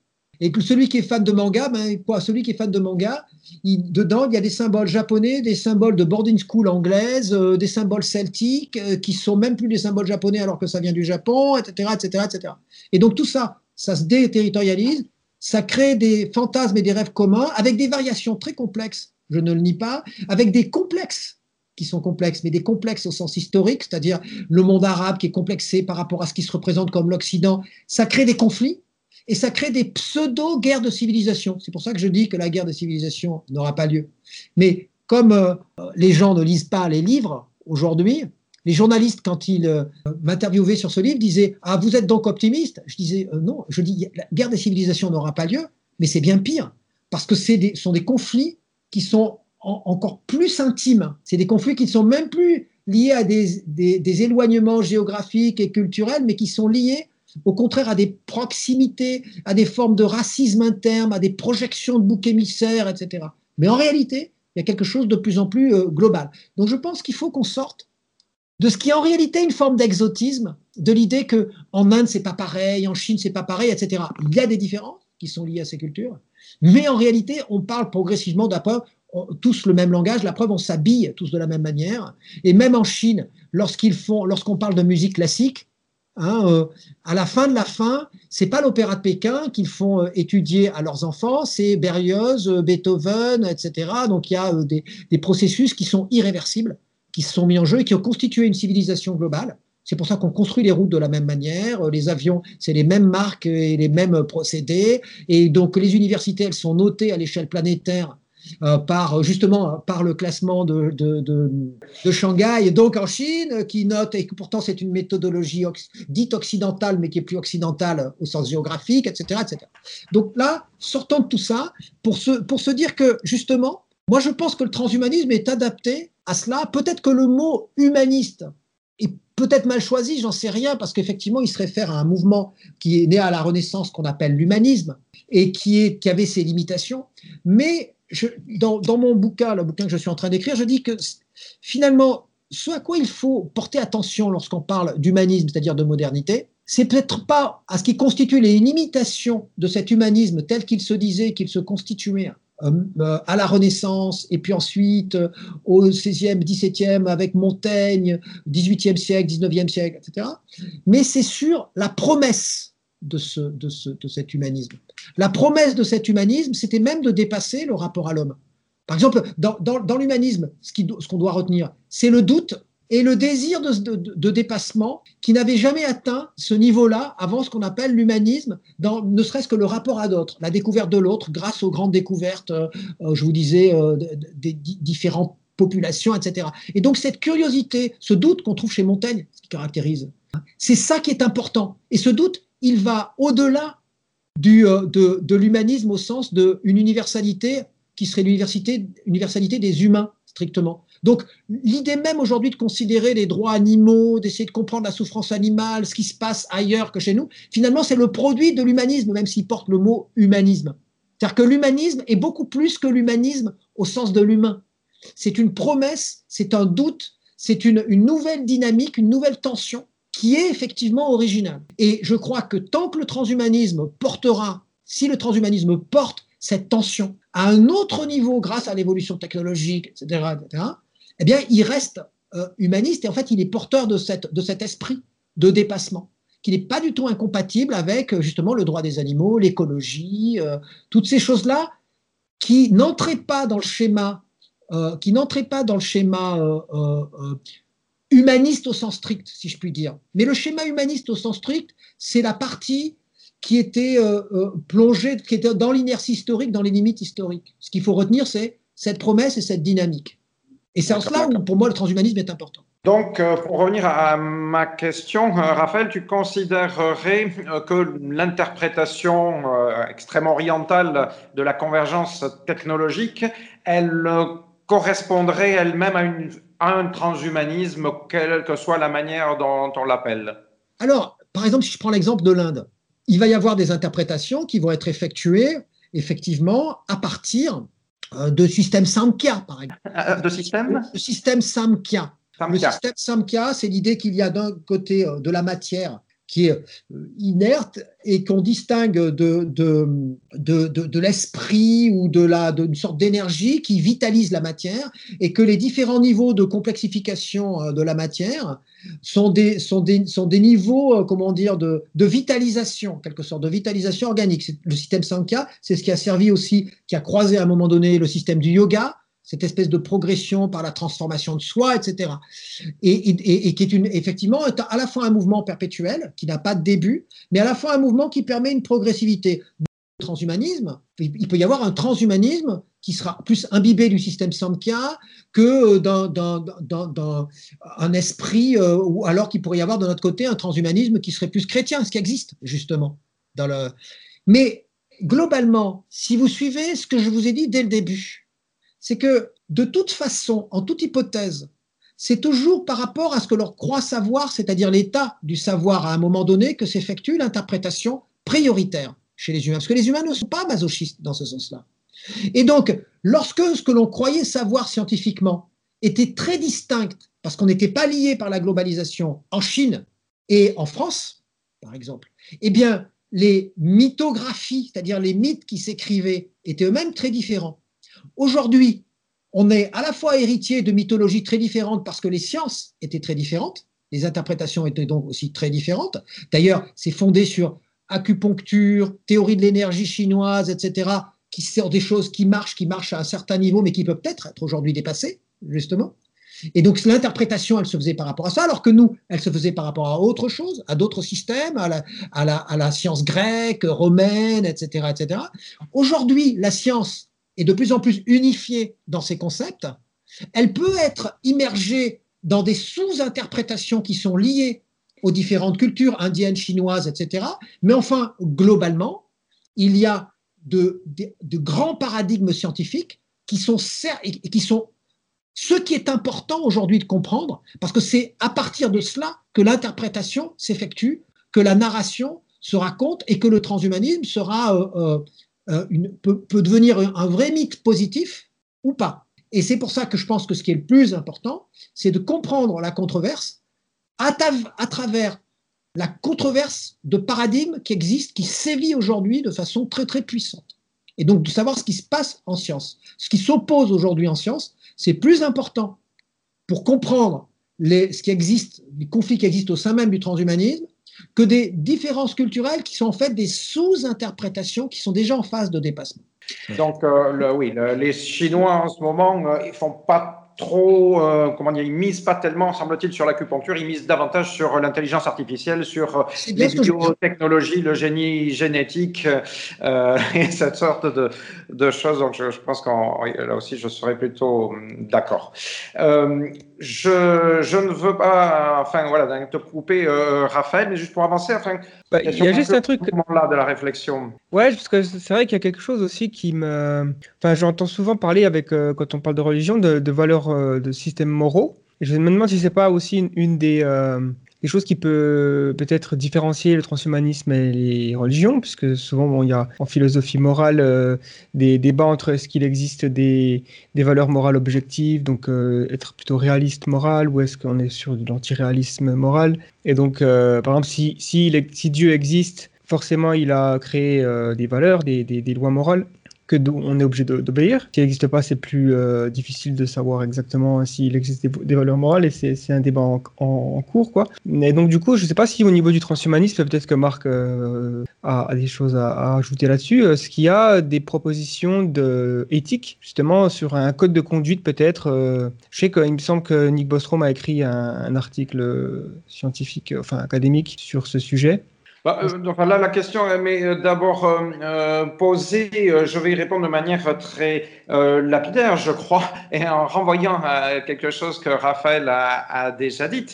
Et que celui qui est fan de manga, ben, quoi, celui qui est fan de manga, dedans, il y a des symboles japonais, des symboles de boarding school anglaise, des symboles celtiques, qui sont même plus des symboles japonais alors que ça vient du Japon, etc., etc., etc. Et donc tout ça, ça se déterritorialise, ça crée des fantasmes et des rêves communs avec des variations très complexes, je ne le nie pas, avec des complexes qui sont complexes, mais des complexes au sens historique, c'est-à-dire le monde arabe qui est complexé par rapport à ce qui se représente comme l'Occident, ça crée des conflits et ça crée des pseudo-guerres de civilisation. C'est pour ça que je dis que la guerre de civilisation n'aura pas lieu. Mais comme euh, les gens ne lisent pas les livres aujourd'hui, les journalistes, quand ils euh, m'interviewaient sur ce livre, disaient Ah, vous êtes donc optimiste? Je disais euh, Non, je dis La guerre des civilisations n'aura pas lieu, mais c'est bien pire, parce que ce sont des conflits qui sont encore plus intimes. C'est des conflits qui ne sont même plus liés à des, des, éloignements géographiques et culturels, mais qui sont liés au contraire à des proximités, à des formes de racisme interne, à des projections de boucs émissaires, etc. Mais en réalité, il y a quelque chose de plus en plus euh, global. Donc je pense qu'il faut qu'on sorte de ce qui est en réalité une forme d'exotisme, de l'idée que en Inde c'est pas pareil, en Chine c'est pas pareil, etc. Il y a des différences qui sont liées à ces cultures, mais en réalité on parle progressivement d'un tous le même langage. La preuve, on s'habille tous de la même manière. Et même en Chine, lorsqu'ils font, lorsqu'on parle de musique classique, hein, euh, à la fin de la fin, c'est pas l'opéra de Pékin qu'ils font euh, étudier à leurs enfants, c'est Berlioz, euh, Beethoven, etc. Donc il y a des processus qui sont irréversibles qui se sont mis en jeu et qui ont constitué une civilisation globale. C'est pour ça qu'on construit les routes de la même manière, les avions, c'est les mêmes marques et les mêmes procédés. Et donc les universités, elles sont notées à l'échelle planétaire euh, par justement par le classement de, de, de, Shanghai, donc en Chine, qui note, et que pourtant c'est une méthodologie dite occidentale, mais qui est plus occidentale au sens géographique, etc. etc. Donc là, sortons de tout ça pour se, pour se dire que justement, moi je pense que le transhumanisme est adapté à cela. Peut-être que le mot humaniste est peut-être mal choisi, j'en sais rien, parce qu'effectivement, il se réfère à un mouvement qui est né à la Renaissance, qu'on appelle l'humanisme, et qui, est, qui avait ses limitations. Mais dans, mon bouquin, le bouquin que je suis en train d'écrire, je dis que finalement, ce à quoi il faut porter attention lorsqu'on parle d'humanisme, c'est-à-dire de modernité, c'est peut-être pas à ce qui constitue les limitations de cet humanisme tel qu'il se disait, qu'il se constituait euh, euh, à la Renaissance, et puis ensuite euh, au 16e, 17e avec Montaigne, 18e siècle, 19e siècle, etc. Mais c'est sur la promesse de, ce, de, ce, de cet humanisme. La promesse de cet humanisme, c'était même de dépasser le rapport à l'homme. Par exemple, dans, dans, l'humanisme, ce qu'on doit retenir, c'est le doute et le désir de, dépassement qui n'avait jamais atteint ce niveau-là avant ce qu'on appelle l'humanisme, ne serait-ce que le rapport à d'autres, la découverte de l'autre grâce aux grandes découvertes, euh, euh, je vous disais, euh, des différentes populations, etc. Et donc cette curiosité, ce doute qu'on trouve chez Montaigne, ce qui caractérise, c'est ça qui est important. Et ce doute, il va au-delà de, de l'humanisme au sens d'une universalité qui serait l'universalité des humains, strictement. Donc, l'idée même aujourd'hui de considérer les droits animaux, d'essayer de comprendre la souffrance animale, ce qui se passe ailleurs que chez nous, finalement, c'est le produit de l'humanisme, même s'il porte le mot humanisme. C'est-à-dire que l'humanisme est beaucoup plus que l'humanisme au sens de l'humain. C'est une promesse, c'est un doute, c'est une, une nouvelle dynamique, une nouvelle tension qui est effectivement originale. Et je crois que tant que le transhumanisme portera, si le transhumanisme porte cette tension à un autre niveau grâce à l'évolution technologique, etc., etc., eh bien, il reste euh, humaniste et en fait, il est porteur de, cette, de cet esprit de dépassement qui n'est pas du tout incompatible avec justement le droit des animaux, l'écologie, euh, toutes ces choses-là qui n'entraient pas dans le schéma, euh, qui n'entraient pas dans le schéma humaniste au sens strict, si je puis dire. Mais le schéma humaniste au sens strict, c'est la partie qui était plongée, qui était dans l'inertie historique, dans les limites historiques. Ce qu'il faut retenir, c'est cette promesse et cette dynamique. Et c'est en cela où, pour moi, le transhumanisme est important. Donc, euh, pour revenir à ma question, euh, Raphaël, tu considérerais euh, que l'interprétation extrêmement orientale de la convergence technologique, elle correspondrait elle-même à, un transhumanisme, quelle que soit la manière dont on l'appelle Alors, par exemple, si je prends l'exemple de l'Inde, il va y avoir des interprétations qui vont être effectuées, effectivement, à partir euh, de système Samkhya, par exemple. Euh, de système Le système Samkhya. Le système Samkhya, c'est l'idée qu'il y a d'un côté euh, de la matière qui est inerte et qu'on distingue de, de, de, de, l'esprit ou de la d'une sorte d'énergie qui vitalise la matière et que les différents niveaux de complexification de la matière sont des, sont des, sont des niveaux, comment dire, de, de vitalisation, quelque sorte, de vitalisation organique. Le système Sankhya, c'est ce qui a servi aussi, qui a croisé à un moment donné le système du yoga, cette espèce de progression par la transformation de soi, etc. Et, qui est une, effectivement à la fois un mouvement perpétuel, qui n'a pas de début, mais à la fois un mouvement qui permet une progressivité. Le transhumanisme, il peut y avoir un transhumanisme qui sera plus imbibé du système Samkhya que dans, un esprit, euh, ou alors qu'il pourrait y avoir de notre côté un transhumanisme qui serait plus chrétien, ce qui existe justement. Dans le... Mais globalement, si vous suivez ce que je vous ai dit dès le début, c'est que de toute façon, en toute hypothèse, c'est toujours par rapport à ce que l'on croit savoir, c'est-à-dire l'état du savoir à un moment donné, que s'effectue l'interprétation prioritaire chez les humains. Parce que les humains ne sont pas masochistes dans ce sens-là. Et donc, lorsque ce que l'on croyait savoir scientifiquement était très distinct, parce qu'on n'était pas lié par la globalisation en Chine et en France, par exemple, eh bien, les mythographies, c'est-à-dire les mythes qui s'écrivaient, étaient eux-mêmes très différents. Aujourd'hui, on est à la fois héritier de mythologies très différentes parce que les sciences étaient très différentes, les interprétations étaient donc aussi très différentes. D'ailleurs, c'est fondé sur acupuncture, théorie de l'énergie chinoise, etc., qui sont des choses qui marchent, qui marchent à un certain niveau, mais qui peuvent peut-être être aujourd'hui dépassées, justement. Et donc l'interprétation, elle se faisait par rapport à ça, alors que nous, elle se faisait par rapport à autre chose, à d'autres systèmes, à la, à, la, science grecque, romaine, etc. etc. Aujourd'hui, la science est de plus en plus unifiée dans ses concepts, elle peut être immergée dans des sous-interprétations qui sont liées aux différentes cultures indiennes, chinoises, etc. Mais enfin, globalement, il y a de, grands paradigmes scientifiques qui sont, qui sont ce qui est important aujourd'hui de comprendre, parce que c'est à partir de cela que l'interprétation s'effectue, que la narration se raconte et que le transhumanisme sera euh, euh, euh, peut, devenir un, vrai mythe positif ou pas. Et c'est pour ça que je pense que ce qui est le plus important, c'est de comprendre la controverse à, travers la controverse de paradigme qui existe, qui sévit aujourd'hui de façon très très puissante. Et donc de savoir ce qui se passe en science. Ce qui s'oppose aujourd'hui en science, c'est plus important pour comprendre ce qui existe, les conflits qui existent au sein même du transhumanisme, que des différences culturelles qui sont en fait des sous-interprétations qui sont déjà en phase de dépassement. Donc, euh, oui, les Chinois en ce moment, euh, ils font pas trop, euh, comment dire, ils misent pas tellement, semble-t-il, sur l'acupuncture, ils misent davantage sur l'intelligence artificielle, sur euh, les biotechnologies, le génie génétique et cette sorte de, de choses. Donc, je, je pense qu'en là aussi, je serais plutôt hum, d'accord. Je, je, ne veux pas, enfin voilà, te couper, euh, Raphaël, mais juste pour avancer, enfin, bah, il y a juste un truc là de la réflexion. Ouais, parce que c'est vrai qu'il y a quelque chose aussi qui me, enfin, j'entends souvent parler avec euh, quand on parle de religion, de, de valeurs, euh, de systèmes moraux. Et je me demande si c'est pas aussi une, une des des choses qui peut peut-être différencier le transhumanisme et les religions, puisque souvent bon, il y a en philosophie morale euh, des débats entre est-ce qu'il existe des, des, valeurs morales objectives, donc euh, être plutôt réaliste moral, ou est-ce qu'on est sur de l'antiréalisme moral. Et donc, euh, par exemple, si, si, si, Dieu existe, forcément il a créé des valeurs, des, des, des lois morales que on est obligé d'obéir. S'il n'existe pas, c'est plus euh, difficile de savoir exactement s'il existe des, valeurs morales et c'est un débat en, cours. Quoi. Et donc, du coup, je ne sais pas si au niveau du transhumanisme, peut-être que Marc euh, a, des choses à, ajouter là-dessus. Est-ce qu'il y a des propositions de éthique, justement, sur un code de conduite, peut-être euh, Je sais qu'il me semble que Nick Bostrom a écrit un article scientifique, enfin académique, sur ce sujet. Bah, euh, donc là, la question est euh, d'abord euh, euh, posée, je vais y répondre de manière très euh, lapidaire, je crois, et en renvoyant à quelque chose que Raphaël a, a déjà dit.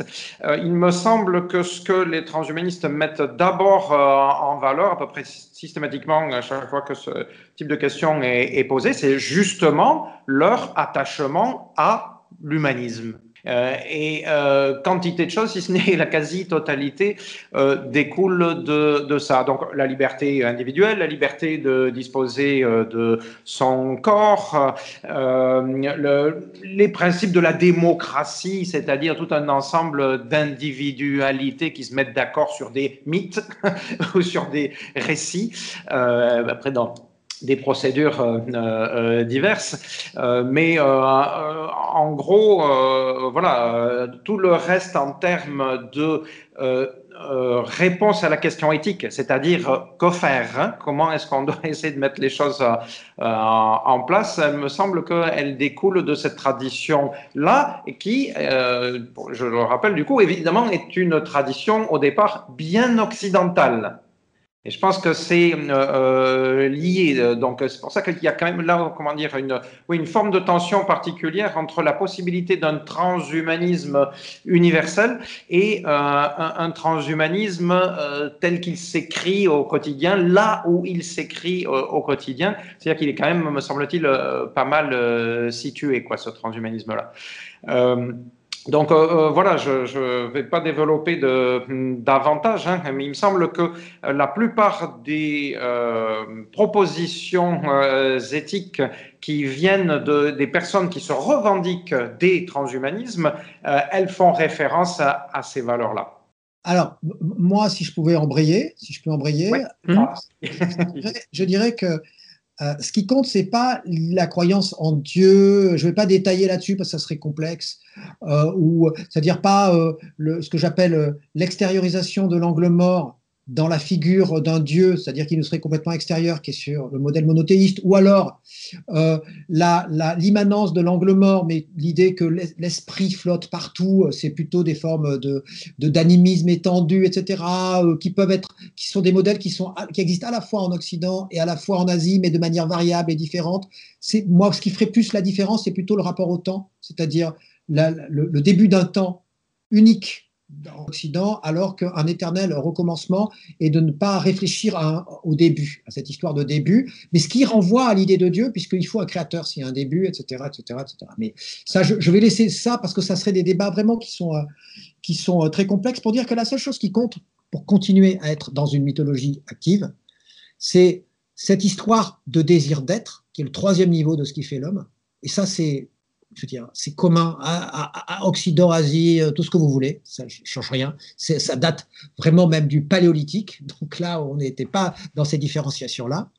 Euh, il me semble que ce que les transhumanistes mettent d'abord en valeur, à peu près systématiquement à chaque fois que ce type de question est, est posée, c'est justement leur attachement à l'humanisme. Euh, et euh, quantité de choses, si ce n'est la quasi-totalité, euh, découle de, ça. Donc la liberté individuelle, la liberté de disposer de son corps, le, les principes de la démocratie, c'est-à-dire tout un ensemble d'individualités qui se mettent d'accord sur des mythes ou sur des récits. après, dans des procédures euh, euh, diverses, euh, mais en gros, voilà, tout le reste en termes de réponse à la question éthique, c'est-à-dire que faire, hein, comment est-ce qu'on doit essayer de mettre les choses en place, me semble qu'elle découle de cette tradition-là, qui, je le rappelle du coup, évidemment, est une tradition au départ bien occidentale. Et je pense que c'est euh, euh lié. Donc, c'est pour ça qu'il y a quand même là, comment dire, une, oui, une forme de tension particulière entre la possibilité d'un transhumanisme universel et euh, un, transhumanisme euh, tel qu'il s'écrit au quotidien, là où il s'écrit euh, au quotidien. C'est-à-dire qu'il est quand même, me semble-t-il, euh, pas mal situé, quoi, ce transhumanisme-là. Donc euh, euh, voilà, je ne vais pas développer davantage, hein, mais il me semble que la plupart des euh, propositions euh, éthiques qui viennent de, des personnes qui se revendiquent des transhumanismes, euh, elles font référence à, à ces valeurs-là. Alors, moi, si je pouvais embrayer, si je peux embrayer, ouais. je dirais que euh, ce qui compte, c'est pas la croyance en Dieu. Je vais pas détailler là-dessus parce que ça serait complexe. Euh, ou c'est-à-dire pas euh, le, ce que j'appelle euh, l'extériorisation de l'angle mort dans la figure d'un Dieu, c'est-à-dire qui nous serait complètement extérieur, qui est sur le modèle monothéiste, ou alors euh, l'immanence de l'angle mort, mais l'idée que l'esprit flotte partout, euh, c'est plutôt des formes de d'animisme étendu, etc., euh, qui peuvent être, qui sont des modèles qui sont qui existent à la fois en Occident et à la fois en Asie, mais de manière variable et différente. C'est moi ce qui ferait plus la différence, c'est plutôt le rapport au temps, c'est-à-dire le début d'un temps unique dans l'Occident, alors qu'un éternel recommencement est de ne pas réfléchir au début, à cette histoire de début, mais ce qui renvoie à l'idée de Dieu, puisqu'il faut un créateur s'il y a un début, etc., etc., etc. Mais ça, je, je, vais laisser ça parce que ça serait des débats vraiment qui sont, euh, qui sont euh, très complexes pour dire que la seule chose qui compte pour continuer à être dans une mythologie active, c'est cette histoire de désir d'être, qui est le troisième niveau de ce qui fait l'homme. Et ça, c'est je veux c'est commun à, Occident, Asie, euh, tout ce que vous voulez, ça ne change rien. Ça date vraiment même du paléolithique, donc là, on n'était pas dans ces différenciations-là.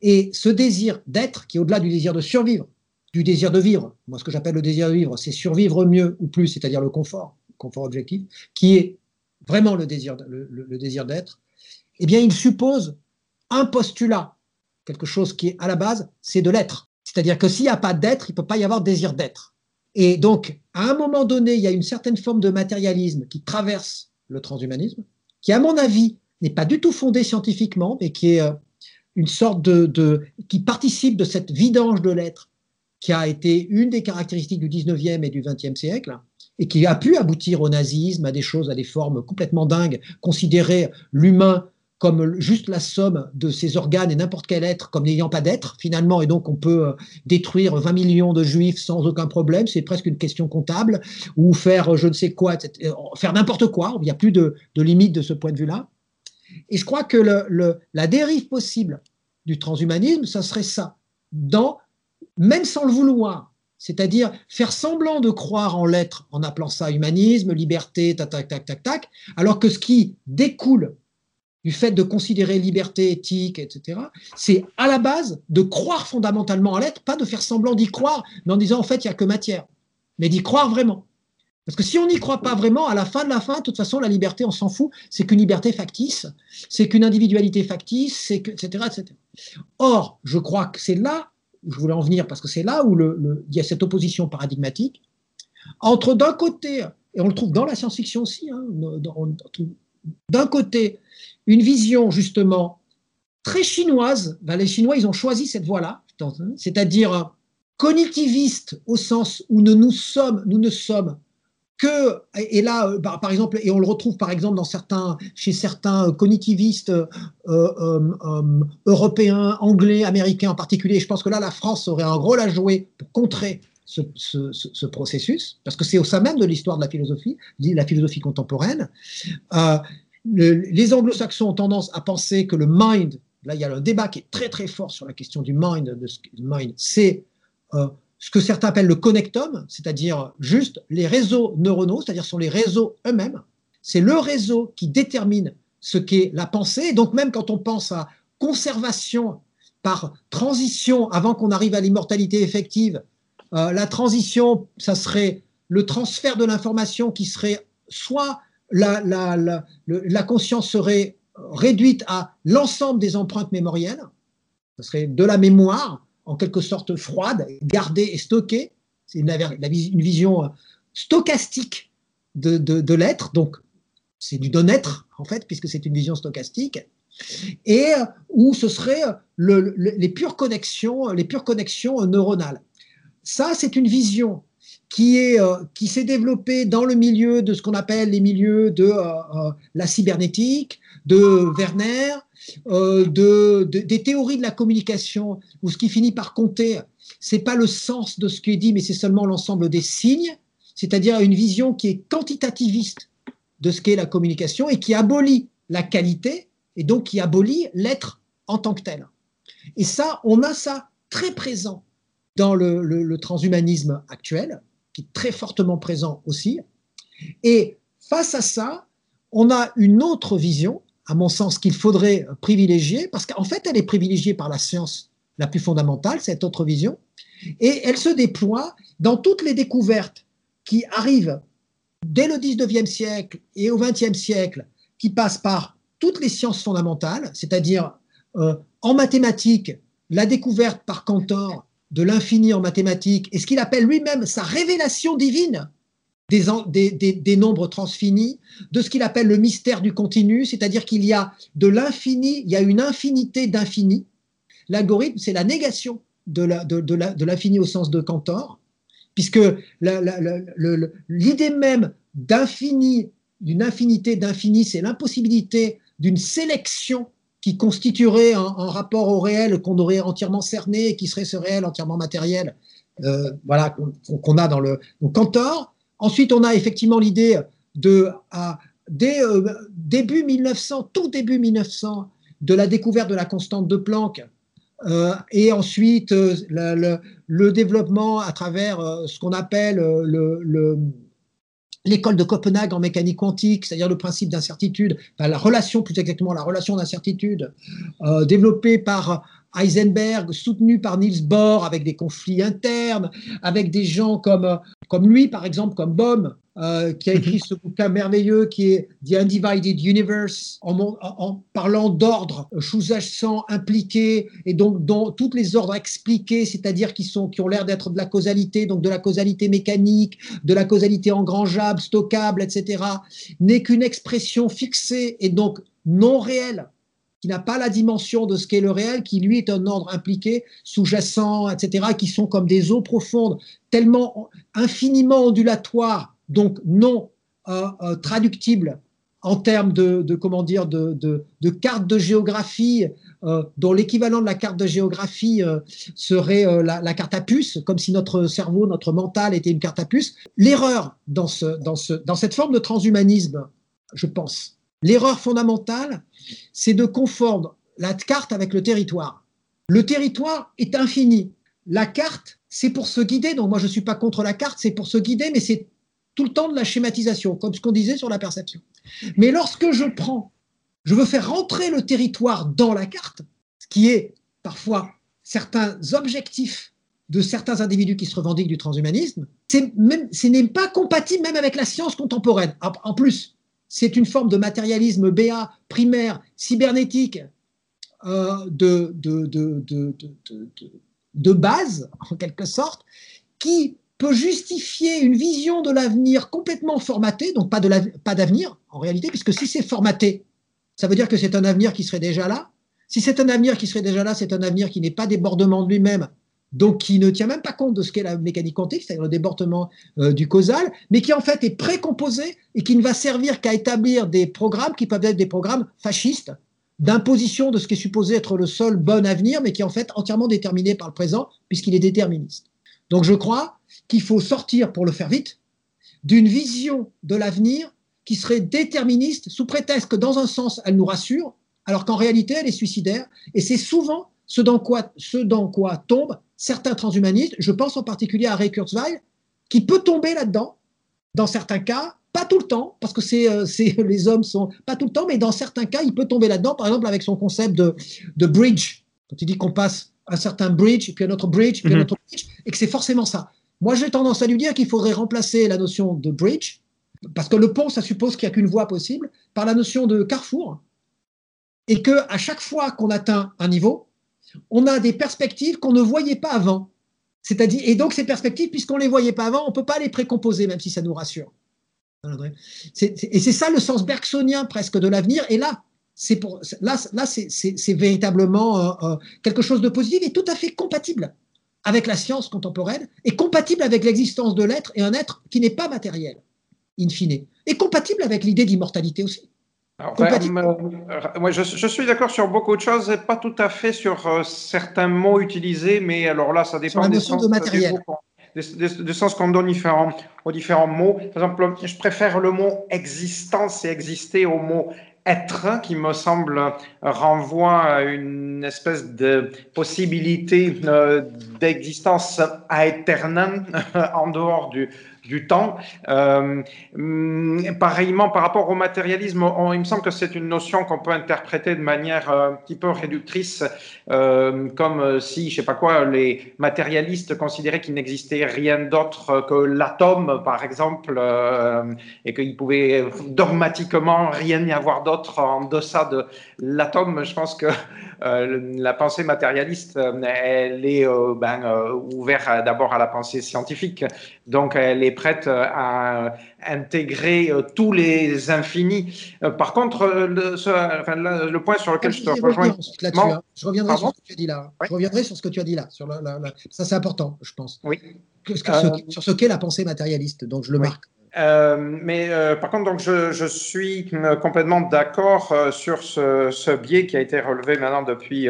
Et ce désir d'être, qui est au-delà du désir de survivre, du désir de vivre, moi ce que j'appelle le désir de vivre, c'est survivre mieux ou plus, c'est-à-dire le confort, le confort objectif, qui est vraiment le désir, le désir d'être, eh bien, il suppose un postulat, quelque chose qui est à la base, c'est de l'être. C'est-à-dire que s'il n'y a pas d'être, il ne peut pas y avoir désir d'être. Et donc, à un moment donné, il y a une certaine forme de matérialisme qui traverse le transhumanisme, qui, à mon avis, n'est pas du tout fondé scientifiquement, mais qui est euh, une sorte de, qui participe de cette vidange de l'être qui a été une des caractéristiques du 19e et du 20e siècle, et qui a pu aboutir au nazisme, à des choses, à des formes complètement dingues, considérer l'humain comme juste la somme de ses organes et n'importe quel être comme n'ayant pas d'être, finalement, et donc on peut euh, détruire 20 millions de juifs sans aucun problème, c'est presque une question comptable, ou faire euh, je ne sais quoi, euh, faire n'importe quoi, il n'y a plus de, limite de ce point de vue-là. Et je crois que la dérive possible du transhumanisme, ça serait ça, dans, même sans le vouloir, c'est-à-dire faire semblant de croire en l'être en appelant ça humanisme, liberté, tac, tac, tac, tac, tac, alors que ce qui découle du fait de considérer liberté, éthique, etc., c'est à la base de croire fondamentalement en l'être, pas de faire semblant d'y croire, mais en disant en fait, il n'y a que matière, mais d'y croire vraiment. Parce que si on n'y croit pas vraiment, à la fin de la fin, de toute façon, la liberté, on s'en fout, c'est qu'une liberté factice, c'est qu'une individualité factice, c'est que, etc., etc. Or, je crois que c'est là je voulais en venir, parce que c'est là où il y a cette opposition paradigmatique entre d'un côté, et on le trouve dans la science-fiction aussi, hein, d'un côté, une vision justement très chinoise. Ben, les Chinois, ils ont choisi cette voie-là, c'est-à-dire cognitiviste au sens où nous, nous sommes, nous ne sommes que, et là, bah, par exemple, et on le retrouve par exemple chez certains cognitivistes euh, euh, euh, européens, anglais, américains en particulier, je pense que là, la France aurait un rôle à jouer pour contrer ce, ce processus, parce que c'est au sein même de l'histoire de la philosophie, la philosophie contemporaine les anglo-saxons ont tendance à penser que le mind, là il y a un débat qui est très très fort sur la question du mind, mind c'est euh, ce que certains appellent le connectum, c'est-à-dire juste les réseaux neuronaux, c'est-à-dire sont les réseaux eux-mêmes. C'est le réseau qui détermine ce qu'est la pensée. donc même quand on pense à conservation par transition avant qu'on arrive à l'immortalité effective, euh, la transition, ça serait le transfert de l'information qui serait soit la, conscience serait réduite à l'ensemble des empreintes mémorielles. Ce serait de la mémoire, en quelque sorte froide, gardée et stockée. C'est une, vision euh, stochastique de, l'être, donc c'est du non-être, en fait, puisque c'est une vision stochastique, et euh, où ce serait le, les pures connexions, les pures connexions neuronales. Ça, c'est une vision qui est euh, qui s'est développé dans le milieu de ce qu'on appelle les milieux de euh, euh, la cybernétique, de Werner, de, des théories de la communication, où ce qui finit par compter, c'est pas le sens de ce qui est dit, mais c'est seulement l'ensemble des signes, c'est-à-dire une vision qui est quantitativiste de ce qu'est la communication et qui abolit la qualité et donc qui abolit l'être en tant que tel. Et ça, on a ça très présent dans le transhumanisme actuel, qui est très fortement présent aussi. Et face à ça, on a une autre vision, à mon sens, qu'il faudrait privilégier, parce qu'en fait, elle est privilégiée par la science la plus fondamentale, cette autre vision, et elle se déploie dans toutes les découvertes qui arrivent dès le 19e siècle et au 20e siècle, qui passent par toutes les sciences fondamentales, c'est-à-dire euh, en mathématiques, la découverte par Cantor de l'infini en mathématiques et ce qu'il appelle lui-même sa révélation divine des, nombres transfinis, de ce qu'il appelle le mystère du continu, c'est-à-dire qu'il y a de l'infini, il y a une infinité d'infini. L'algorithme, c'est la négation de l'infini au sens de Cantor, puisque l'idée même d'infini, d'une infinité d'infini, c'est l'impossibilité d'une sélection qui constituerait un, rapport au réel qu'on aurait entièrement cerné et qui serait ce réel entièrement matériel, euh, voilà, qu'on a dans le Cantor. Ensuite, on a effectivement l'idée de, dès euh, début 1900, tout début 1900, de la découverte de la constante de Planck, euh, et ensuite le, développement à travers ce qu'on appelle le l'école de Copenhague en mécanique quantique, c'est-à-dire le principe d'incertitude, la relation, plus exactement la relation d'incertitude, euh, développée par Heisenberg, soutenue par Niels Bohr, avec des conflits internes, avec des gens comme comme lui, par exemple, comme Bohm, euh, qui a écrit ce bouquin merveilleux qui est The Undivided Universe, en, parlant d'ordres sous-jacents impliqués et donc dont tous les ordres expliqués, c'est-à-dire qui, sont, qui ont l'air d'être de la causalité, donc de la causalité mécanique, de la causalité engrangeable, stockable, etc., n'est qu'une expression fixée et donc non réelle qui n'a pas la dimension de ce qu'est le réel, qui lui est un ordre impliqué, sous-jacent, etc., qui sont comme des eaux profondes, tellement infiniment ondulatoires, donc non euh, euh, traductibles en termes de, comment dire de, de, carte de géographie euh, dont l'équivalent de la carte de géographie serait la, carte à puce, comme si notre cerveau, notre mental était une carte à puce. L'erreur dans, dans cette forme de transhumanisme, je pense, l'erreur fondamentale, c'est de confondre la carte avec le territoire. Le territoire est infini. La carte, c'est pour se guider. Donc moi, je ne suis pas contre la carte, c'est pour se guider, mais c'est tout le temps de la schématisation, comme ce qu'on disait sur la perception. Mais lorsque je prends, je veux faire rentrer le territoire dans la carte, ce qui est parfois certains objectifs de certains individus qui se revendiquent du transhumanisme, ce n'est pas compatible même avec la science contemporaine. En plus, c'est une forme de matérialisme BA primaire, cybernétique, euh, de, de, base, en quelque sorte, qui peut justifier une vision de l'avenir complètement formatée, donc pas d'avenir en réalité, puisque si c'est formaté, ça veut dire que c'est un avenir qui serait déjà là. Si c'est un avenir qui serait déjà là, c'est un avenir qui n'est pas débordement de lui-même, donc qui ne tient même pas compte de ce qu'est la mécanique quantique, c'est-à-dire le débordement euh, du causal, mais qui en fait est précomposé et qui ne va servir qu'à établir des programmes qui peuvent être des programmes fascistes, d'imposition de ce qui est supposé être le seul bon avenir, mais qui est en fait entièrement déterminé par le présent, puisqu'il est déterministe. Donc je crois qu'il faut sortir, pour le faire vite, d'une vision de l'avenir qui serait déterministe, sous prétexte que dans un sens, elle nous rassure, alors qu'en réalité, elle est suicidaire, et c'est souvent ce dans quoi, ce dans quoi tombent certains transhumanistes, je pense en particulier à Ray Kurzweil, qui peut tomber là-dedans, dans certains cas, pas tout le temps, parce que c'est, euh, les hommes sont pas tout le temps, mais dans certains cas, il peut tomber là-dedans, par exemple avec son concept de, de bridge, quand il dit qu'on passe un certain bridge, puis un autre bridge, puis un mhm. autre bridge, et que c'est forcément ça. Moi, j'ai tendance à lui dire qu'il faudrait remplacer la notion de bridge, parce que le pont, ça suppose qu'il n'y a qu'une voie possible, par la notion de carrefour, et que à chaque fois qu'on atteint un niveau, on a des perspectives qu'on ne voyait pas avant. C'est-à-dire, et donc ces perspectives, puisqu'on ne les voyait pas avant, on ne peut pas les précomposer, même si ça nous rassure. Et c'est ça le sens bergsonien presque de l'avenir. Et là, c'est pour là, là c'est véritablement euh, euh, quelque chose de positif et tout à fait compatible avec la science contemporaine et compatible avec l'existence de l'être et un être qui n'est pas matériel, in fine, et compatible avec l'idée d'immortalité aussi. Euh, je, suis d'accord sur beaucoup de choses et pas tout à fait sur euh, certains mots utilisés, mais alors là, ça dépend des sens, de matériel. Des, sens qu'on donne aux différents mots. Par exemple, je préfère le mot existence et exister au mot être, qui me semble renvoie à une espèce de possibilité euh, d'existence à éternel en dehors du, du temps. Euh, pareillement, par rapport au matérialisme, il me semble que c'est une notion qu'on peut interpréter de manière euh, un petit peu réductrice, euh, comme si, je sais pas quoi, les matérialistes considéraient qu'il n'existait rien d'autre que l'atome, par exemple, et qu'il pouvait dogmatiquement rien y avoir d'autre en deçà de l'atome. Je pense que la pensée matérialiste, elle est ben, ouverte d'abord à la pensée scientifique, donc elle est prête euh, à intégrer euh, tous les infinis. Euh, par contre, le, point sur lequel je te rejoins. Je reviendrai sur ce que tu as dit là. Je reviendrai sur ce que tu as dit là. Sur Ça, c'est important, je pense. Oui. sur ce qu'est la pensée matérialiste. Donc, je le marque. Euh, mais euh, par contre, donc je, je suis complètement d'accord euh, sur ce, ce, biais qui a été relevé maintenant depuis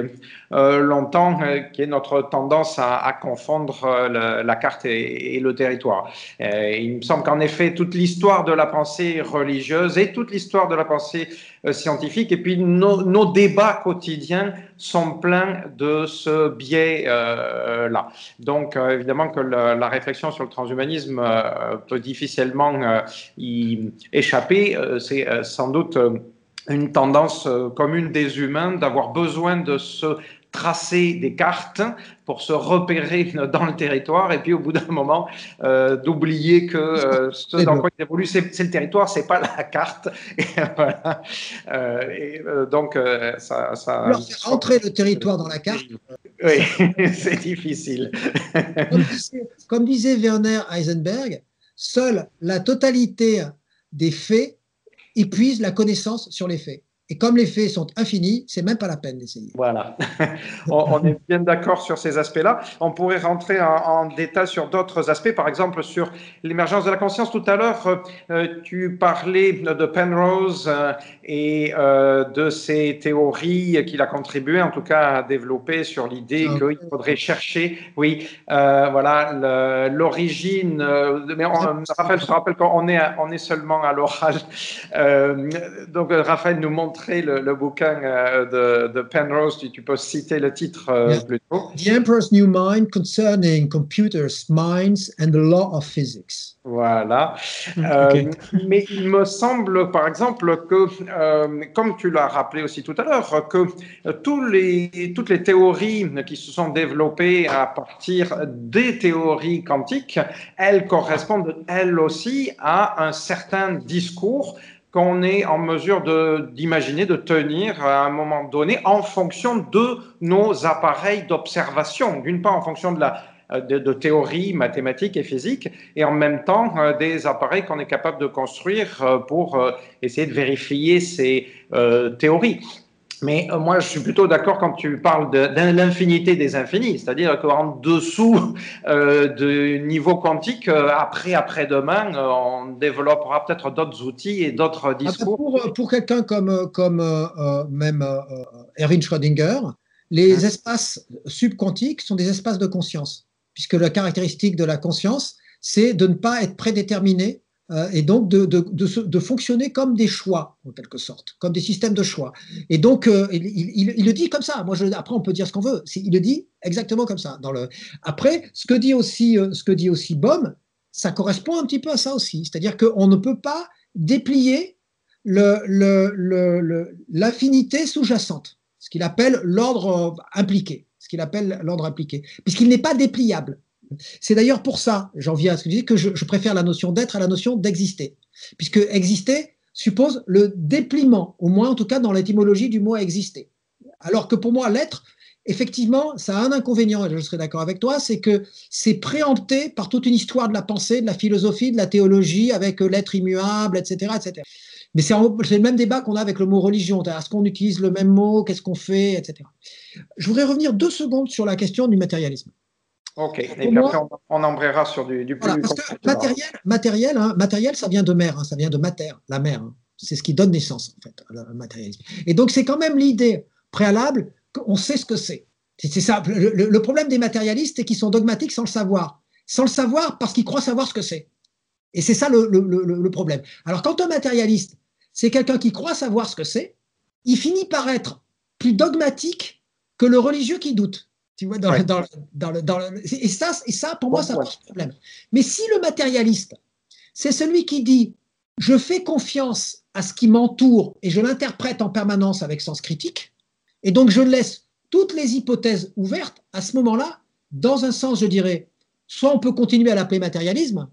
longtemps, qui est notre tendance à, à confondre la carte et, et, le territoire. il me semble qu'en effet, toute l'histoire de la pensée religieuse et toute l'histoire de la pensée euh, scientifique. Et puis nos, débats quotidiens sont pleins de ce biais-là. Donc euh, évidemment que la réflexion sur le transhumanisme euh, peut difficilement y échapper. C'est sans doute une tendance commune des humains d'avoir besoin de se tracer des cartes pour se repérer dans le territoire et puis au bout d'un moment euh, d'oublier que euh, ce dans quoi il évolue, c'est le territoire, c'est pas la carte. Et, voilà. et, donc ça, ça Alors, rentrer le territoire dans la carte. Oui, c'est difficile. comme, disait, comme disait Werner Heisenberg, seule la totalité des faits épuise la connaissance sur les faits. Et comme les faits sont infinis, c'est même pas la peine d'essayer. Voilà, on, est bien d'accord sur ces aspects-là. On pourrait rentrer en, détail sur d'autres aspects, par exemple sur l'émergence de la conscience. Tout à l'heure, euh, tu parlais de Penrose euh, et euh, de ses théories qu'il a contribué, en tout cas, à développer sur l'idée ah, qu'il faudrait chercher, oui, voilà, l'origine. mais Raphaël, je te rappelle qu'on est, on est seulement à l'oral. donc, Raphaël nous montre le, bouquin euh, de, Penrose, tu, tu, peux citer le titre euh, plutôt. The Emperor's New Mind Concerning Computers, Minds and the Law of Physics. Voilà. Euh, mais il me semble, par exemple, que, comme tu l'as rappelé aussi tout à l'heure, que tous les, toutes les théories qui se sont développées à partir des théories quantiques, elles correspondent elles aussi à un certain discours qu'on est en mesure d'imaginer, de, tenir à un moment donné en fonction de nos appareils d'observation. D'une part, en fonction de la de, de, théorie mathématique et physique, et en même temps euh, des appareils qu'on est capable de construire euh, pour euh, essayer de vérifier ces théories. Mais euh, moi, je suis plutôt d'accord quand tu parles de, l'infinité des infinis, c'est-à-dire qu'en dessous euh, du niveau quantique, euh, après, après-demain, on développera peut-être d'autres outils et d'autres ah, discours. Pour, pour quelqu'un comme, comme même Erwin Schrödinger, les espaces subquantiques sont des espaces de conscience, puisque la caractéristique de la conscience, c'est de ne pas être prédéterminé et donc de, de, de, fonctionner comme des choix, en quelque sorte, comme des systèmes de choix. Et donc, euh, il, le dit comme ça. Moi, je, après, on peut dire ce qu'on veut. Il le dit exactement comme ça. Dans le... Après, ce que dit aussi, euh, ce que dit aussi Bohm, ça correspond un petit peu à ça aussi. C'est-à-dire qu'on ne peut pas déplier l'infinité sous-jacente, ce qu'il appelle l'ordre impliqué, ce qu'il appelle l'ordre impliqué, puisqu'il n'est pas dépliable. C'est d'ailleurs pour ça, j'en viens à ce que je disais, que je, préfère la notion d'être à la notion d'exister. Puisque exister suppose le dépliement, au moins en tout cas dans l'étymologie du mot exister. Alors que pour moi, l'être, effectivement, ça a un inconvénient, et je serai d'accord avec toi, c'est que c'est préempté par toute une histoire de la pensée, de la philosophie, de la théologie, avec l'être immuable, etc. etc. Mais c'est le même débat qu'on a avec le mot religion. Est-ce qu'on utilise le même mot Qu'est-ce qu'on fait etc. Je voudrais revenir deux secondes sur la question du matérialisme. Ok, et puis après on, embrayera sur du, du plus. parce que matériel, matériel, hein, matériel, ça vient de mer, hein, ça vient de mater, la mer. Hein. C'est ce qui donne naissance, en fait, le matérialisme. Et donc, c'est quand même l'idée préalable qu'on sait ce que c'est. C'est ça. Le, problème des matérialistes, c'est qu'ils sont dogmatiques sans le savoir. Sans le savoir parce qu'ils croient savoir ce que c'est. Et c'est ça le, le, problème. Alors, quand un matérialiste, c'est quelqu'un qui croit savoir ce que c'est, il finit par être plus dogmatique que le religieux qui doute. Tu vois, dans, dans, dans, et, ça, et ça, pour moi, ça pose problème. Mais si le matérialiste, c'est celui qui dit je fais confiance à ce qui m'entoure et je l'interprète en permanence avec sens critique, et donc je laisse toutes les hypothèses ouvertes, à ce moment-là, dans un sens, je dirais, soit on peut continuer à l'appeler matérialisme,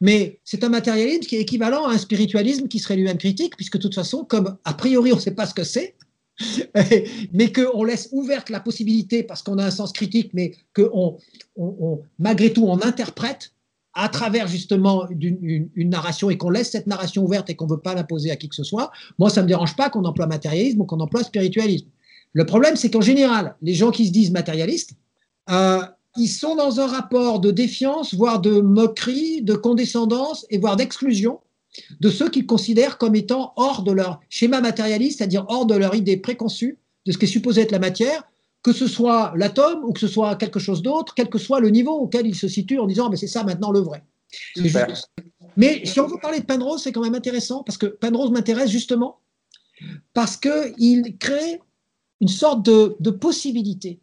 mais c'est un matérialisme qui est équivalent à un spiritualisme qui serait lui-même critique, puisque de toute façon, comme a priori on ne sait pas ce que c'est, mais qu'on laisse ouverte la possibilité, parce qu'on a un sens critique, mais que on, malgré tout, on interprète à travers justement une, narration et qu'on laisse cette narration ouverte et qu'on ne veut pas l'imposer à qui que ce soit, moi, ça ne me dérange pas qu'on emploie matérialisme ou qu'on emploie spiritualisme. Le problème, c'est qu'en général, les gens qui se disent matérialistes, euh, ils sont dans un rapport de défiance, voire de moquerie, de condescendance et voire d'exclusion de ceux qu'ils considèrent comme étant hors de leur schéma matérialiste, c'est-à-dire hors de leur idée préconçue de ce qui est supposé être la matière, que ce soit l'atome ou que ce soit quelque chose d'autre, quel que soit le niveau auquel ils se situent en disant mais c'est ça maintenant le vrai. Mais si on veut parler de Penrose, c'est quand même intéressant parce que Penrose m'intéresse justement parce qu'il crée une sorte de, possibilité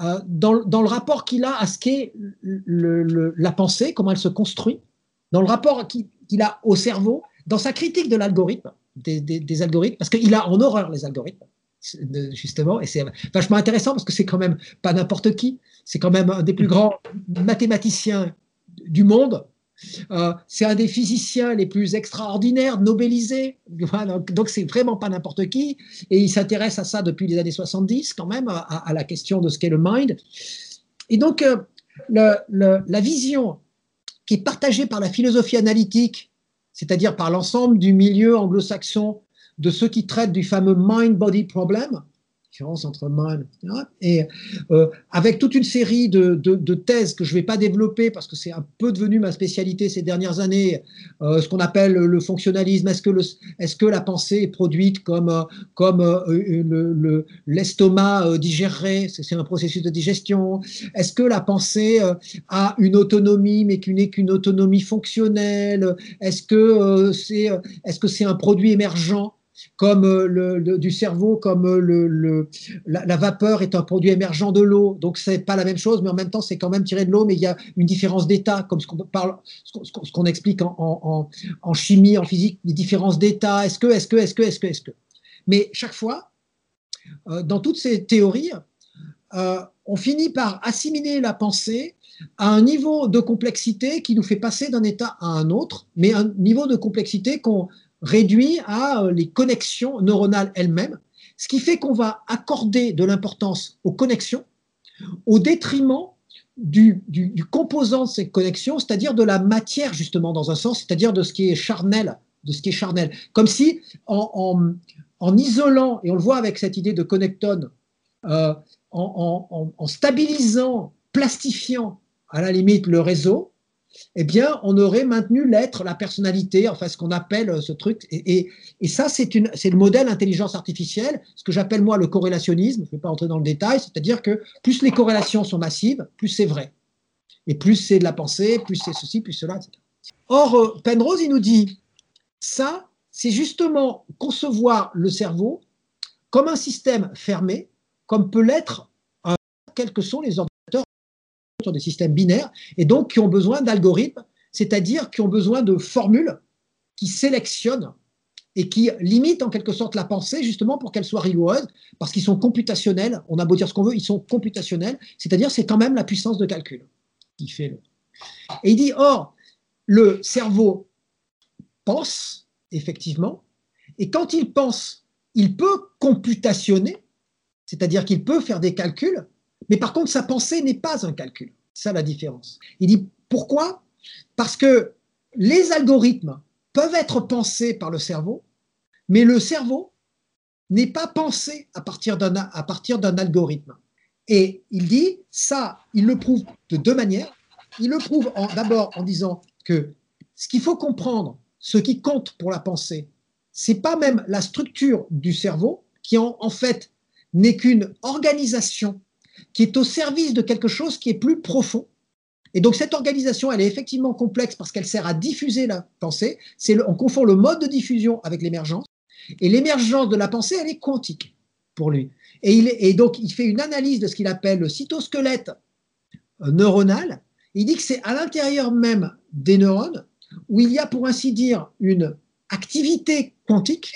euh, dans, le rapport qu'il a à ce qu'est la pensée, comment elle se construit, dans le rapport qui, qu'il a au cerveau dans sa critique de l'algorithme, des, algorithmes, parce qu'il a en horreur les algorithmes. justement, et c'est vachement intéressant parce que c'est quand même pas n'importe qui, c'est quand même un des plus grands mathématiciens du monde. Euh, c'est un des physiciens les plus extraordinaires, nobelisés. donc, c'est vraiment pas n'importe qui. Et il s'intéresse à ça depuis les années 70, quand même, à, la question de ce qu'est le mind. Et donc, euh, la vision qui est partagée par la philosophie analytique, c'est-à-dire par l'ensemble du milieu anglo-saxon de ceux qui traitent du fameux mind-body problem, entre mind, Et euh, avec toute une série de, thèses que je ne vais pas développer parce que c'est un peu devenu ma spécialité ces dernières années, euh, ce qu'on appelle le fonctionnalisme. Est-ce que, est que, la pensée est produite comme, euh, comme l'estomac le, digérerait C'est un processus de digestion. Est-ce que la pensée a une autonomie, mais qu'une n'est qu'une autonomie fonctionnelle? Est-ce que c'est est -ce c'est un produit émergent? Comme euh, le, du cerveau, comme euh, le, la, vapeur est un produit émergent de l'eau. Donc, c'est pas la même chose, mais en même temps, c'est quand même tiré de l'eau, mais il y a une différence d'état, comme ce qu'on parle, ce qu'on explique en, chimie, en physique, les différences d'état. Est-ce que, est-ce que, est-ce que, est-ce que, est-ce que? Mais chaque fois, euh, dans toutes ces théories, on finit par assimiler la pensée à un niveau de complexité qui nous fait passer d'un état à un autre, mais un niveau de complexité qu'on réduit à euh, les connexions neuronales elles-mêmes, ce qui fait qu'on va accorder de l'importance aux connexions au détriment du, composant de ces connexions, c'est-à-dire de la matière justement dans un sens, c'est-à-dire de ce qui est charnel, de ce qui est charnel. Comme si en, isolant, et on le voit avec cette idée de connectone, euh, en, stabilisant, plastifiant à la limite le réseau, eh bien, on aurait maintenu l'être, la personnalité, enfin ce qu'on appelle euh, ce truc. Et, ça, c'est le modèle intelligence artificielle, ce que j'appelle moi le corrélationnisme. Je ne vais pas entrer dans le détail, c'est-à-dire que plus les corrélations sont massives, plus c'est vrai. Et plus c'est de la pensée, plus c'est ceci, plus cela, etc. Or, euh, Penrose, il nous dit, ça, c'est justement concevoir le cerveau comme un système fermé, comme peut l'être quels que sont les ordres sur des systèmes binaires, et donc qui ont besoin d'algorithmes, c'est-à-dire qui ont besoin de formules qui sélectionnent et qui limitent en quelque sorte la pensée justement pour qu'elle soit rigoureuse, parce qu'ils sont computationnels, on a beau dire ce qu'on veut, ils sont computationnels, c'est-à-dire c'est quand même la puissance de calcul qui fait le... Et il dit, or, le cerveau pense, effectivement, et quand il pense, il peut computationner, c'est-à-dire qu'il peut faire des calculs, mais par contre, sa pensée n'est pas un calcul. C'est ça la différence. Il dit pourquoi? Parce que les algorithmes peuvent être pensés par le cerveau, mais le cerveau n'est pas pensé à partir d'un algorithme. Et il dit ça, il le prouve de deux manières. Il le prouve d'abord en disant que ce qu'il faut comprendre, ce qui compte pour la pensée, c'est pas même la structure du cerveau qui en fait n'est qu'une organisation qui est au service de quelque chose qui est plus profond. Et donc cette organisation, elle est effectivement complexe parce qu'elle sert à diffuser la pensée. C'est on confond le mode de diffusion avec l'émergence. Et l'émergence de la pensée, elle est quantique pour lui. Et, il, et donc il fait une analyse de ce qu'il appelle le cytosquelette euh, neuronal. Il dit que c'est à l'intérieur même des neurones où il y a, pour ainsi dire, une activité quantique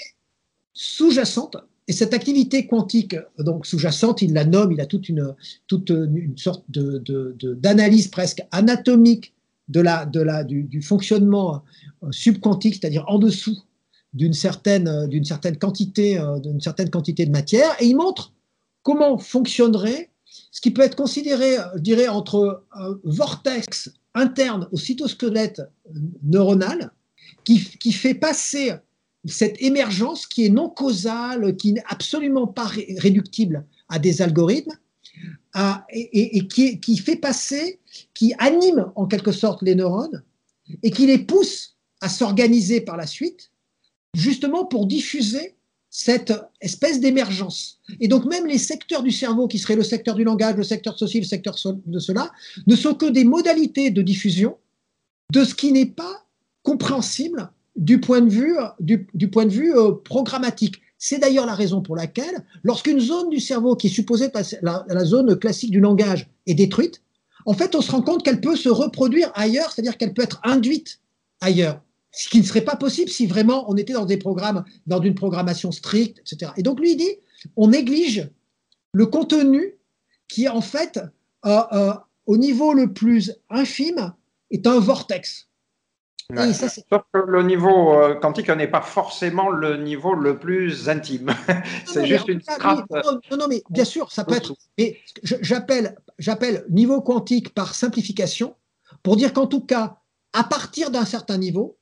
sous-jacente et cette activité quantique, donc sous-jacente, il la nomme, il a toute une, toute une sorte d'analyse de, presque anatomique de la, de la, du, fonctionnement euh, subquantique, c'est-à-dire en dessous d'une certaine, d'une certaine, quantité, euh, d'une certaine quantité de matière, et il montre comment fonctionnerait ce qui peut être considéré, je dirais, entre un vortex interne au cytosquelette neuronal, qui, qui fait passer cette émergence qui est non causale, qui n'est absolument pas réductible à des algorithmes, et, qui, qui, fait passer, qui anime en quelque sorte les neurones, et qui les pousse à s'organiser par la suite, justement pour diffuser cette espèce d'émergence. Et donc même les secteurs du cerveau, qui seraient le secteur du langage, le secteur social, le secteur de cela, ne sont que des modalités de diffusion de ce qui n'est pas compréhensible du point de vue, euh, programmatique. C'est d'ailleurs la raison pour laquelle, lorsqu'une zone du cerveau qui est supposée être la, zone classique du langage est détruite, en fait, on se rend compte qu'elle peut se reproduire ailleurs, c'est-à-dire qu'elle peut être induite ailleurs. Ce qui ne serait pas possible si vraiment on était dans des programmes, dans une programmation stricte, etc. Et donc lui dit, on néglige le contenu qui, en fait, euh, euh, au niveau le plus infime, est un vortex. Sauf que le niveau euh, quantique n'est pas forcément le niveau le plus intime. C'est juste une strate. Non, non, mais bien sûr, ça peut être. Mais j'appelle, j'appelle niveau quantique par simplification pour dire qu'en tout cas, à partir d'un certain niveau,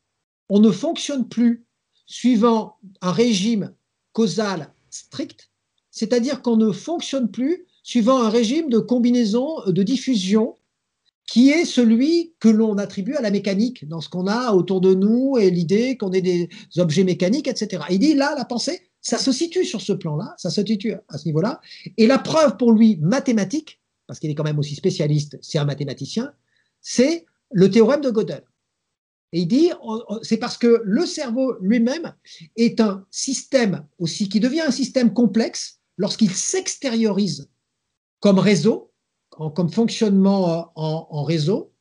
on ne fonctionne plus suivant un régime causal strict, c'est-à-dire qu'on ne fonctionne plus suivant un régime de combinaison, de diffusion qui est celui que l'on attribue à la mécanique, dans ce qu'on a autour de nous et l'idée qu'on ait des objets mécaniques, etc. Il dit là, la pensée, ça se situe sur ce plan-là, ça se situe à ce niveau-là. Et la preuve pour lui mathématique, parce qu'il est quand même aussi spécialiste, c'est un mathématicien, c'est le théorème de Gödel. Et il dit, c'est parce que le cerveau lui-même est un système aussi qui devient un système complexe lorsqu'il s'extériorise comme réseau, comme fonctionnement euh, en, réseau.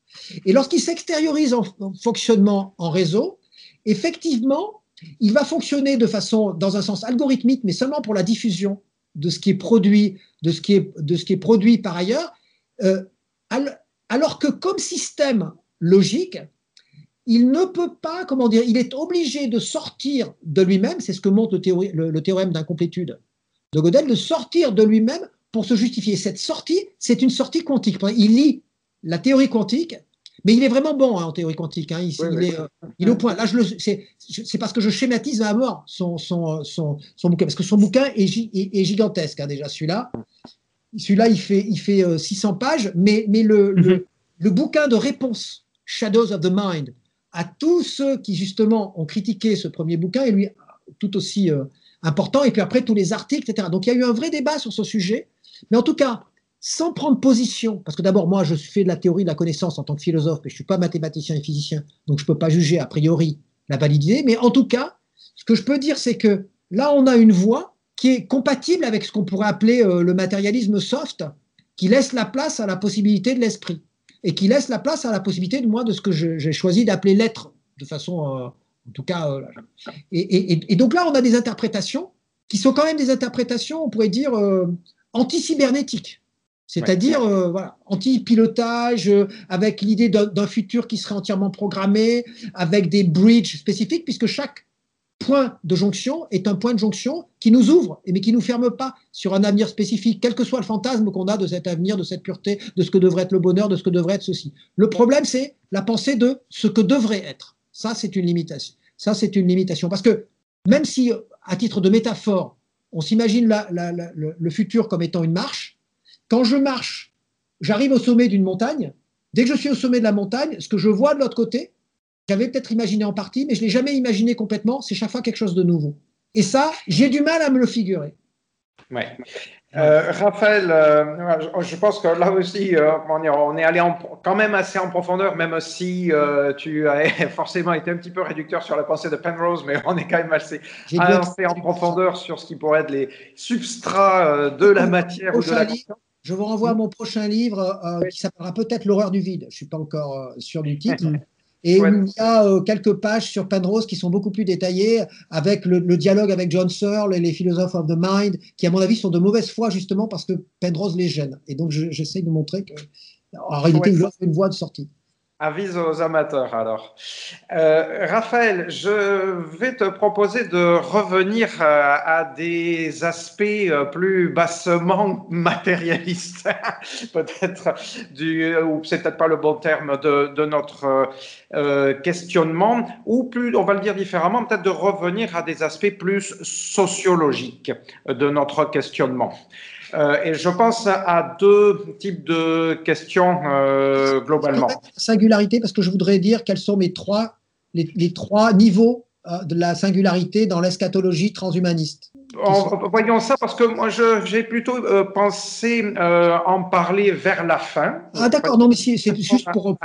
Et lorsqu'il s'extériorise en, fonctionnement en réseau, effectivement, il va fonctionner de façon, dans un sens algorithmique, mais seulement pour la diffusion de ce qui est produit, de ce qui est, de ce qui est produit par ailleurs, euh, alors que comme système logique, il ne peut pas, comment dire, il est obligé de sortir de lui-même, c'est ce que montre le, le théorème d'incomplétude de Gödel, de sortir de lui-même pour se justifier. Cette sortie, c'est une sortie quantique. Il lit la théorie quantique, mais il est vraiment bon hein, en théorie quantique. Hein. Il, est, euh, il, est, au point. Là, c'est parce que je schématise à mort son, son, son, son, bouquin, parce que son bouquin est, est, gigantesque hein, déjà, celui-là. Celui-là, il fait, il fait 600 euh, pages, mais, mais le, le, mhm. le, bouquin de réponse, Shadows of the Mind, à tous ceux qui justement ont critiqué ce premier bouquin, est lui tout aussi euh, important, et puis après tous les articles, etc. Donc il y a eu un vrai débat sur ce sujet. Mais en tout cas, sans prendre position, parce que d'abord, moi, je fais de la théorie de la connaissance en tant que philosophe, mais je ne suis pas mathématicien et physicien, donc je ne peux pas juger a priori la validité. Mais en tout cas, ce que je peux dire, c'est que là, on a une voie qui est compatible avec ce qu'on pourrait appeler euh, le matérialisme soft, qui laisse la place à la possibilité de l'esprit, et qui laisse la place à la possibilité de moi de ce que j'ai choisi d'appeler l'être, de façon, euh, en tout cas. Euh, et, donc là, on a des interprétations qui sont quand même des interprétations, on pourrait dire anti-cybernétique. C'est-à-dire euh, anti-pilotage, euh, avec l'idée d'un futur qui serait entièrement programmé, avec des bridges spécifiques, puisque chaque point de jonction est un point de jonction qui nous ouvre, mais qui ne nous ferme pas sur un avenir spécifique, quel que soit le fantasme qu'on a de cet avenir, de cette pureté, de ce que devrait être le bonheur, de ce que devrait être ceci. Le problème, c'est la pensée de ce que devrait être. Ça, c'est une limitation. Ça, c'est une limitation. Parce que même si, à titre de métaphore, on s'imagine le, futur comme étant une marche. Quand je marche, j'arrive au sommet d'une montagne. Dès que je suis au sommet de la montagne, ce que je vois de l'autre côté, j'avais peut-être imaginé en partie, mais je ne l'ai jamais imaginé complètement. C'est chaque fois quelque chose de nouveau. Et ça, j'ai du mal à me le figurer. Euh, Raphaël, euh, je pense que là aussi, euh, on est allé quand même assez en profondeur, même si tu as forcément été un petit peu réducteur sur la pensée de Penrose, mais on est quand même assez, en profondeur sur ce qui pourrait être les substrats de la matière ou de la Je vous renvoie à mon prochain livre qui s'appellera peut-être L'horreur du vide. Je ne suis pas encore sûr du titre. Et il y a euh, quelques pages sur Penrose qui sont beaucoup plus détaillées, avec le, dialogue avec John Searle et les philosophes of the mind, qui, à mon avis, sont de mauvaise foi justement parce que Penrose les gêne. Et donc, j'essaie de montrer qu'en réalité, il offre une voie de sortie. Avis aux amateurs alors. Euh, Raphaël, je vais te proposer de revenir euh, à, des aspects euh, plus bassement matérialistes, peut-être, ou c'est peut-être pas le bon terme de, notre questionnement, ou plus, on va le dire différemment, peut-être de revenir à des aspects plus sociologiques de notre questionnement. Euh, et je pense à deux types de questions euh, globalement. Singularité, parce que je voudrais dire quels sont mes trois, les, trois niveaux euh, de la singularité dans l'eschatologie transhumaniste. voyons ça parce que moi j'ai plutôt pensé en parler vers la fin. Ah d'accord, non mais c'est juste pour,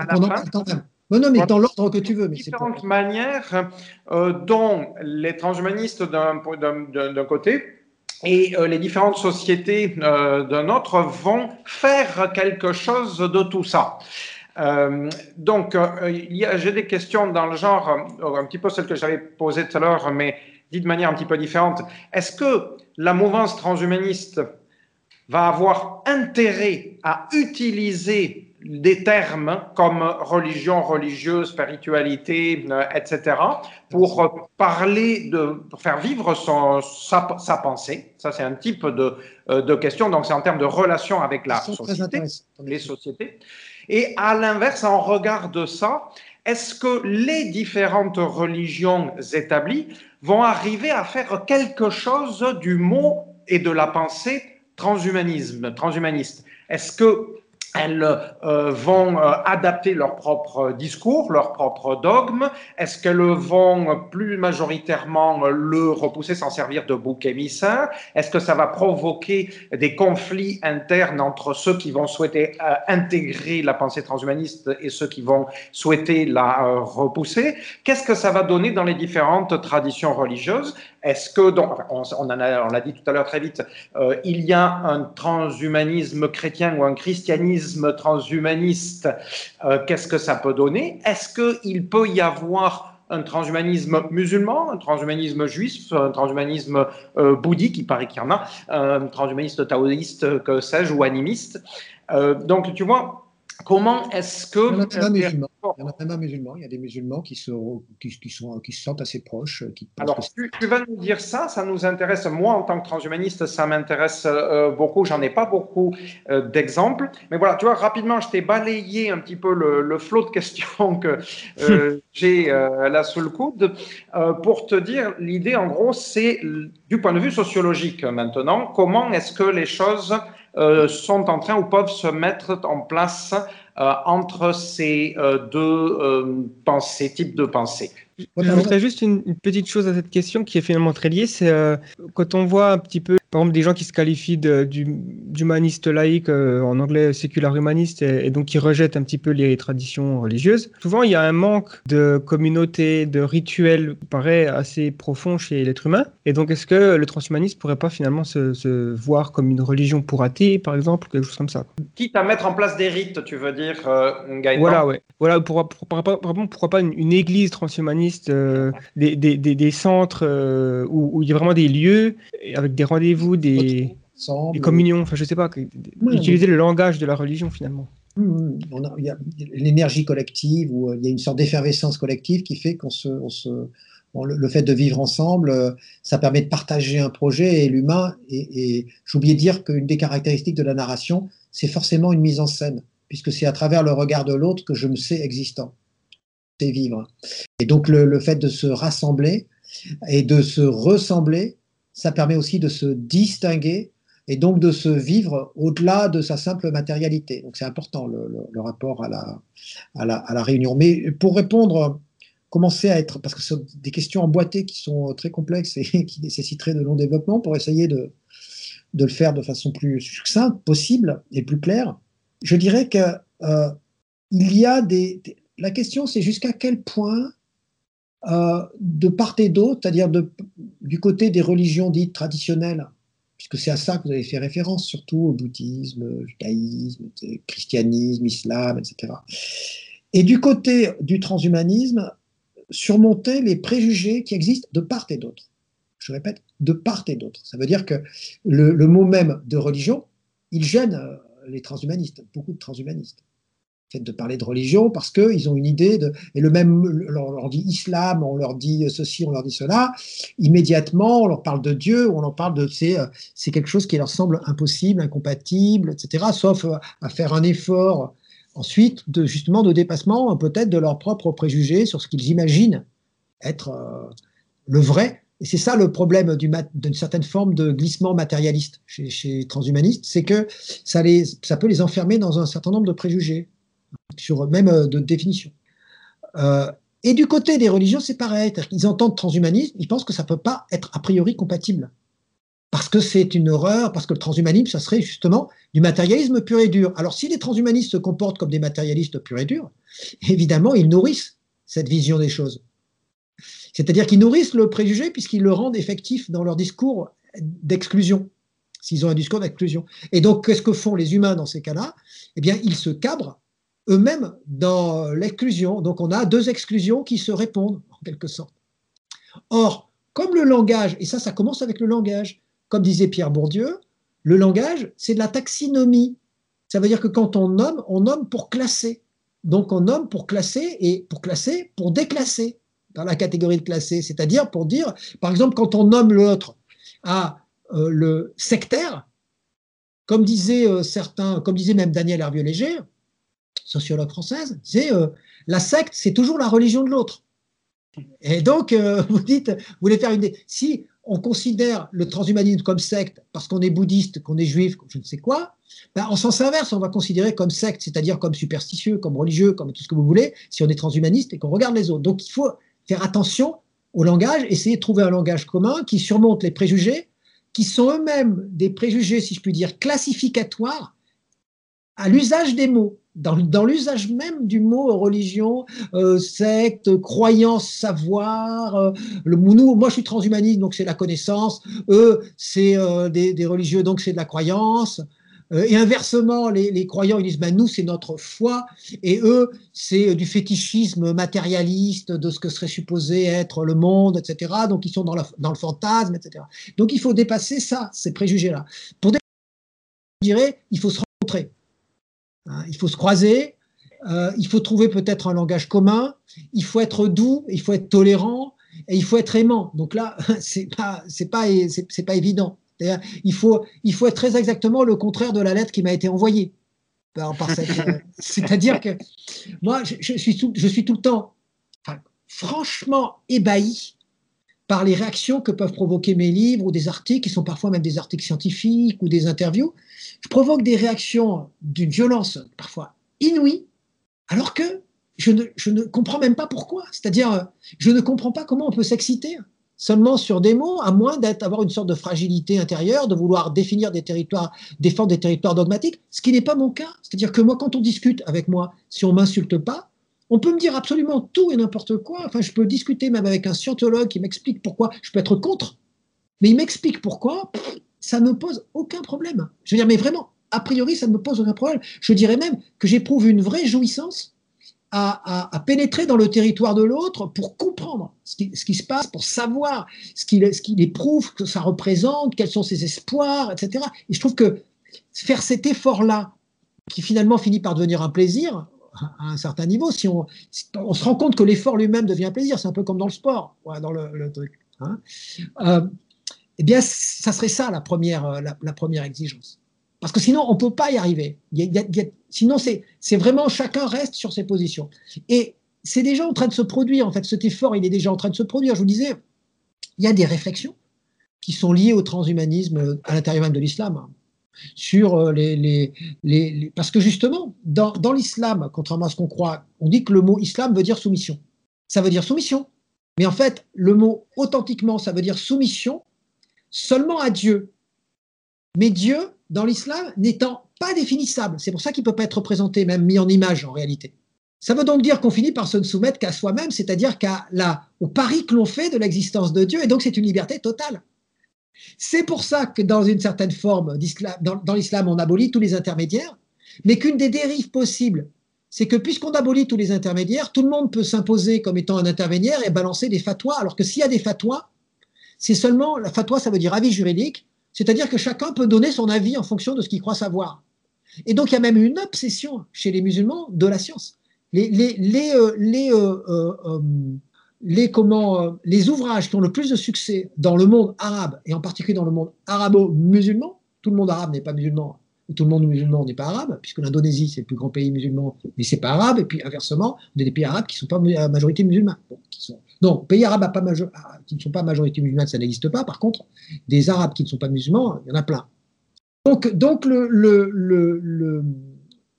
même. Non, mais dans l'ordre que tu veux. Mais différentes manières dont les transhumanistes d'un côté et euh, les différentes sociétés euh, d'un autre vont faire quelque chose de tout ça. donc, j'ai des questions dans le genre, un petit peu celles que j'avais posées tout à l'heure, mais dit de manière un petit peu différente. Est-ce que la mouvance transhumaniste va avoir intérêt à utiliser des termes comme religion, religieuse, spiritualité, euh, etc., pour parler de, pour faire vivre son, sa, pensée. Ça, c'est un type de, euh, de question. Donc, c'est en termes de relation avec la société, les sociétés. Et à l'inverse, en regard de ça, est-ce que les différentes religions établies vont arriver à faire quelque chose du mot et de la pensée transhumanisme, transhumaniste? Est-ce que elles euh, vont euh, adapter leur propre discours, leur propre dogme. Est-ce qu'elles vont plus majoritairement le repousser sans servir de bouc émissaire? Est-ce que ça va provoquer des conflits internes entre ceux qui vont souhaiter euh, intégrer la pensée transhumaniste et ceux qui vont souhaiter la repousser? Qu'est-ce que ça va donner dans les différentes traditions religieuses? Est-ce que, on l'a dit tout à l'heure très vite, euh, il y a un transhumanisme chrétien ou un christianisme transhumaniste euh, Qu'est-ce que ça peut donner? Est-ce qu'il peut y avoir un transhumanisme musulman, un transhumanisme juif, un transhumanisme euh, bouddhique, il paraît qu'il y en a, un transhumaniste taoïste, que sais-je, ou animiste. donc, tu vois, Comment est-ce que. Il y en a même musulmans. Il y a des musulmans qui, sont, qui, sont, qui se sentent assez proches. Qui Alors, tu, vas nous dire ça, ça nous intéresse. Moi, en tant que transhumaniste, ça m'intéresse euh, beaucoup. J'en ai pas beaucoup euh, d'exemples. Mais voilà, tu vois, rapidement, je t'ai balayé un petit peu le, flot de questions que euh, j'ai là sous le coude pour te dire l'idée, en gros, c'est du point de vue sociologique maintenant, comment est-ce que les choses euh, sont en train ou peuvent se mettre en place euh, entre ces euh, deux pensées, types de pensées. J'ajouterais juste une, petite chose à cette question qui est finalement très liée, c'est quand on voit un petit peu par exemple, des gens qui se qualifient d'humanistes laïques, euh, en anglais séculaire humaniste, et, donc qui rejettent un petit peu les traditions religieuses. Souvent, il y a un manque de communauté, de rituels, qui paraît assez profond chez l'être humain. Et donc, est-ce que le transhumanisme pourrait pas finalement se, voir comme une religion pour athées, par exemple, ou quelque chose comme ça? Quitte à mettre en place des rites, tu veux dire, euh, Voilà, ouais. Voilà, pourquoi, pourquoi pas une, église transhumaniste, euh, des, des, des, centres euh, où, où il y a vraiment des lieux avec des rendez-vous des, communions, enfin je sais pas, utiliser le langage de la religion finalement. il y a l'énergie collective ou euh, il y a une sorte d'effervescence collective qui fait qu'on se, le, fait de vivre ensemble, euh, ça permet de partager un projet et l'humain. Et, et j'oubliais de dire qu'une des caractéristiques de la narration, c'est forcément une mise en scène, puisque c'est à travers le regard de l'autre que je me sais existant, c'est vivre. Et donc le, le, fait de se rassembler et de se ressembler, ça permet aussi de se distinguer et donc de se vivre au-delà de sa simple matérialité. Donc c'est important le, rapport à la, à, la, réunion. Mais pour répondre, commencer à être, parce que ce sont des questions emboîtées qui sont très complexes et qui nécessiteraient de long développement, pour essayer de, de le faire de façon plus succincte possible et plus claire, je dirais que euh, il y a des la question c'est jusqu'à quel point euh, de part et d'autre, c'est-à-dire du côté des religions dites traditionnelles, puisque c'est à ça que vous avez fait référence, surtout au bouddhisme, judaïsme, christianisme, islam, etc. Et du côté du transhumanisme, surmonter les préjugés qui existent de part et d'autre. Je répète, de part et d'autre. Ça veut dire que le, mot même de religion, il gêne euh, les transhumanistes, beaucoup de transhumanistes de parler de religion parce qu'ils ont une idée de. Et le même, on leur dit islam, on leur dit ceci, on leur dit cela. Immédiatement, on leur parle de Dieu, on leur parle de. C'est, euh, quelque chose qui leur semble impossible, incompatible, etc. Sauf euh, à faire un effort ensuite, de, justement, de dépassement peut-être de leurs propres préjugés sur ce qu'ils imaginent être euh, le vrai. Et c'est ça le problème d'une certaine forme de glissement matérialiste chez, chez transhumanistes, c'est que ça, les, ça peut les enfermer dans un certain nombre de préjugés sur même euh, de définition. Euh, et du côté des religions, c'est pareil. Ils entendent transhumanisme, ils pensent que ça ne peut pas être a priori compatible. Parce que c'est une horreur, parce que le transhumanisme, ça serait justement du matérialisme pur et dur. Alors si les transhumanistes se comportent comme des matérialistes purs et durs, évidemment, ils nourrissent cette vision des choses. C'est-à-dire qu'ils nourrissent le préjugé puisqu'ils le rendent effectif dans leur discours d'exclusion, s'ils ont un discours d'exclusion. Et donc, qu'est-ce que font les humains dans ces cas-là? Eh bien, ils se cabrent eux-mêmes dans l'exclusion. Donc on a deux exclusions qui se répondent, en quelque sorte. Or, comme le langage, et ça, ça commence avec le langage, comme disait Pierre Bourdieu, le langage, c'est de la taxinomie. Ça veut dire que quand on nomme, on nomme pour classer. Donc on nomme pour classer et pour classer, pour déclasser dans la catégorie de classer. C'est-à-dire pour dire, par exemple, quand on nomme l'autre à euh, le sectaire, comme disaient euh, certains, comme disait même Daniel Hervieux-Léger, sociologue française, c'est euh, la secte, c'est toujours la religion de l'autre. Et donc, vous dites, vous voulez faire une. Si on considère le transhumanisme comme secte parce qu'on est bouddhiste, qu'on est juif, je ne sais quoi, ben, en sens inverse, on va considérer comme secte, c'est-à-dire comme superstitieux, comme religieux, comme tout ce que vous voulez, si on est transhumaniste et qu'on regarde les autres. Donc il faut faire attention au langage, essayer de trouver un langage commun qui surmonte les préjugés, qui sont eux-mêmes des préjugés, si je puis dire, classificatoires à l'usage des mots, dans, l'usage même du mot religion, euh, secte, croyance, savoir. Euh, nous, moi, je suis transhumaniste, donc c'est la connaissance. Eux, c'est euh, des, religieux, donc c'est de la croyance. et inversement, les, croyants, ils disent, ben, nous, c'est notre foi, et eux, c'est du fétichisme matérialiste de ce que serait supposé être le monde, etc. Donc, ils sont dans, le fantasme, etc. Donc, il faut dépasser ça, ces préjugés-là. Pour je dirais, il faut se. Hein, il faut se croiser, euh, il faut trouver peut-être un langage commun, il faut être doux, il faut être tolérant et il faut être aimant. Donc là, c'est pas c'est pas c'est pas évident. Il faut il faut être très exactement le contraire de la lettre qui m'a été envoyée. Euh, c'est-à-dire que moi, je, suis tout, je suis tout le temps franchement ébahi par les réactions que peuvent provoquer mes livres ou des articles, qui sont parfois même des articles scientifiques ou des interviews, je provoque des réactions d'une violence parfois inouïe, alors que je ne, comprends même pas pourquoi. C'est-à-dire, je ne comprends pas comment on peut s'exciter seulement sur des mots, à moins d'avoir une sorte de fragilité intérieure, de vouloir définir des territoires, défendre des territoires dogmatiques, ce qui n'est pas mon cas. C'est-à-dire que moi, quand on discute avec moi, si on m'insulte pas, on peut me dire absolument tout et n'importe quoi. Enfin, je peux discuter même avec un scientologue qui m'explique pourquoi. Je peux être contre, mais il m'explique pourquoi ça ne pose aucun problème. Je veux dire, mais vraiment, a priori, ça ne me pose aucun problème. Je dirais même que j'éprouve une vraie jouissance à, pénétrer dans le territoire de l'autre pour comprendre ce qui, se passe, pour savoir ce qu'il éprouve, ce que ça représente, quels sont ses espoirs, etc. Et je trouve que faire cet effort-là, qui finalement finit par devenir un plaisir, à un certain niveau, si on, on se rend compte que l'effort lui-même devient un plaisir, c'est un peu comme dans le sport, dans le, truc. Hein. Euh, eh bien, ça serait ça la première, euh, la, première exigence. Parce que sinon, on ne peut pas y arriver. sinon, c'est vraiment chacun reste sur ses positions. Et c'est déjà en train de se produire, en fait, cet effort, il est déjà en train de se produire. Je vous disais, il y a des réflexions qui sont liées au transhumanisme à l'intérieur même de l'islam. Hein, sur euh, les, les, Parce que justement, dans, dans l'islam, contrairement à ce qu'on croit, on dit que le mot islam veut dire soumission. Ça veut dire soumission. Mais en fait, le mot authentiquement, ça veut dire soumission seulement à Dieu. Mais Dieu, dans l'islam, n'étant pas définissable, c'est pour ça qu'il ne peut pas être représenté, même mis en image en réalité. Ça veut donc dire qu'on finit par se soumettre qu'à soi-même, c'est-à-dire qu'à la, au pari que l'on fait de l'existence de Dieu, et donc c'est une liberté totale. C'est pour ça que dans une certaine forme, dans, dans l'islam, on abolit tous les intermédiaires, mais qu'une des dérives possibles, c'est que puisqu'on abolit tous les intermédiaires, tout le monde peut s'imposer comme étant un intermédiaire et balancer des fatwas, alors que s'il y a des fatwas, c'est seulement, la fatwa, ça veut dire avis juridique, c'est-à-dire que chacun peut donner son avis en fonction de ce qu'il croit savoir. Et donc, il y a même une obsession chez les musulmans de la science. Les, les, les, euh, euh, euh, les, comment, les ouvrages qui ont le plus de succès dans le monde arabe, et en particulier dans le monde arabo-musulman, tout le monde arabe n'est pas musulman, et tout le monde musulman n'est pas arabe, puisque l'Indonésie, c'est le plus grand pays musulman, mais c'est pas arabe, et puis inversement, on a des pays arabes qui ne sont pas à majorité musulmane, qui sont non, pays arabes qui ne sont pas majorité musulmane, ça n'existe pas. Par contre, des Arabes qui ne sont pas musulmans, il y en a plein. Donc, donc le, le,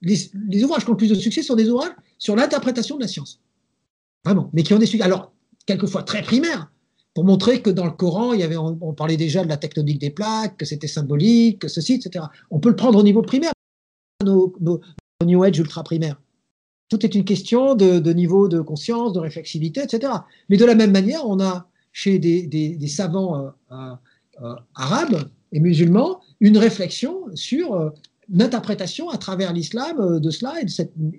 les, ouvrages qui ont le plus de succès sont des ouvrages sur l'interprétation de la science. Vraiment. Mais qui ont des succès, alors, quelquefois très primaires, pour montrer que dans le Coran, on, parlait déjà de la tectonique des plaques, que c'était symbolique, que ceci, etc. On peut le prendre au niveau primaire, nos New Age ultra primaires. Tout est une question de, niveau de conscience, de réflexivité, etc. Mais de la même manière, on a chez des, savants euh, euh, euh, arabes et musulmans une réflexion sur l'interprétation à travers l'islam de cela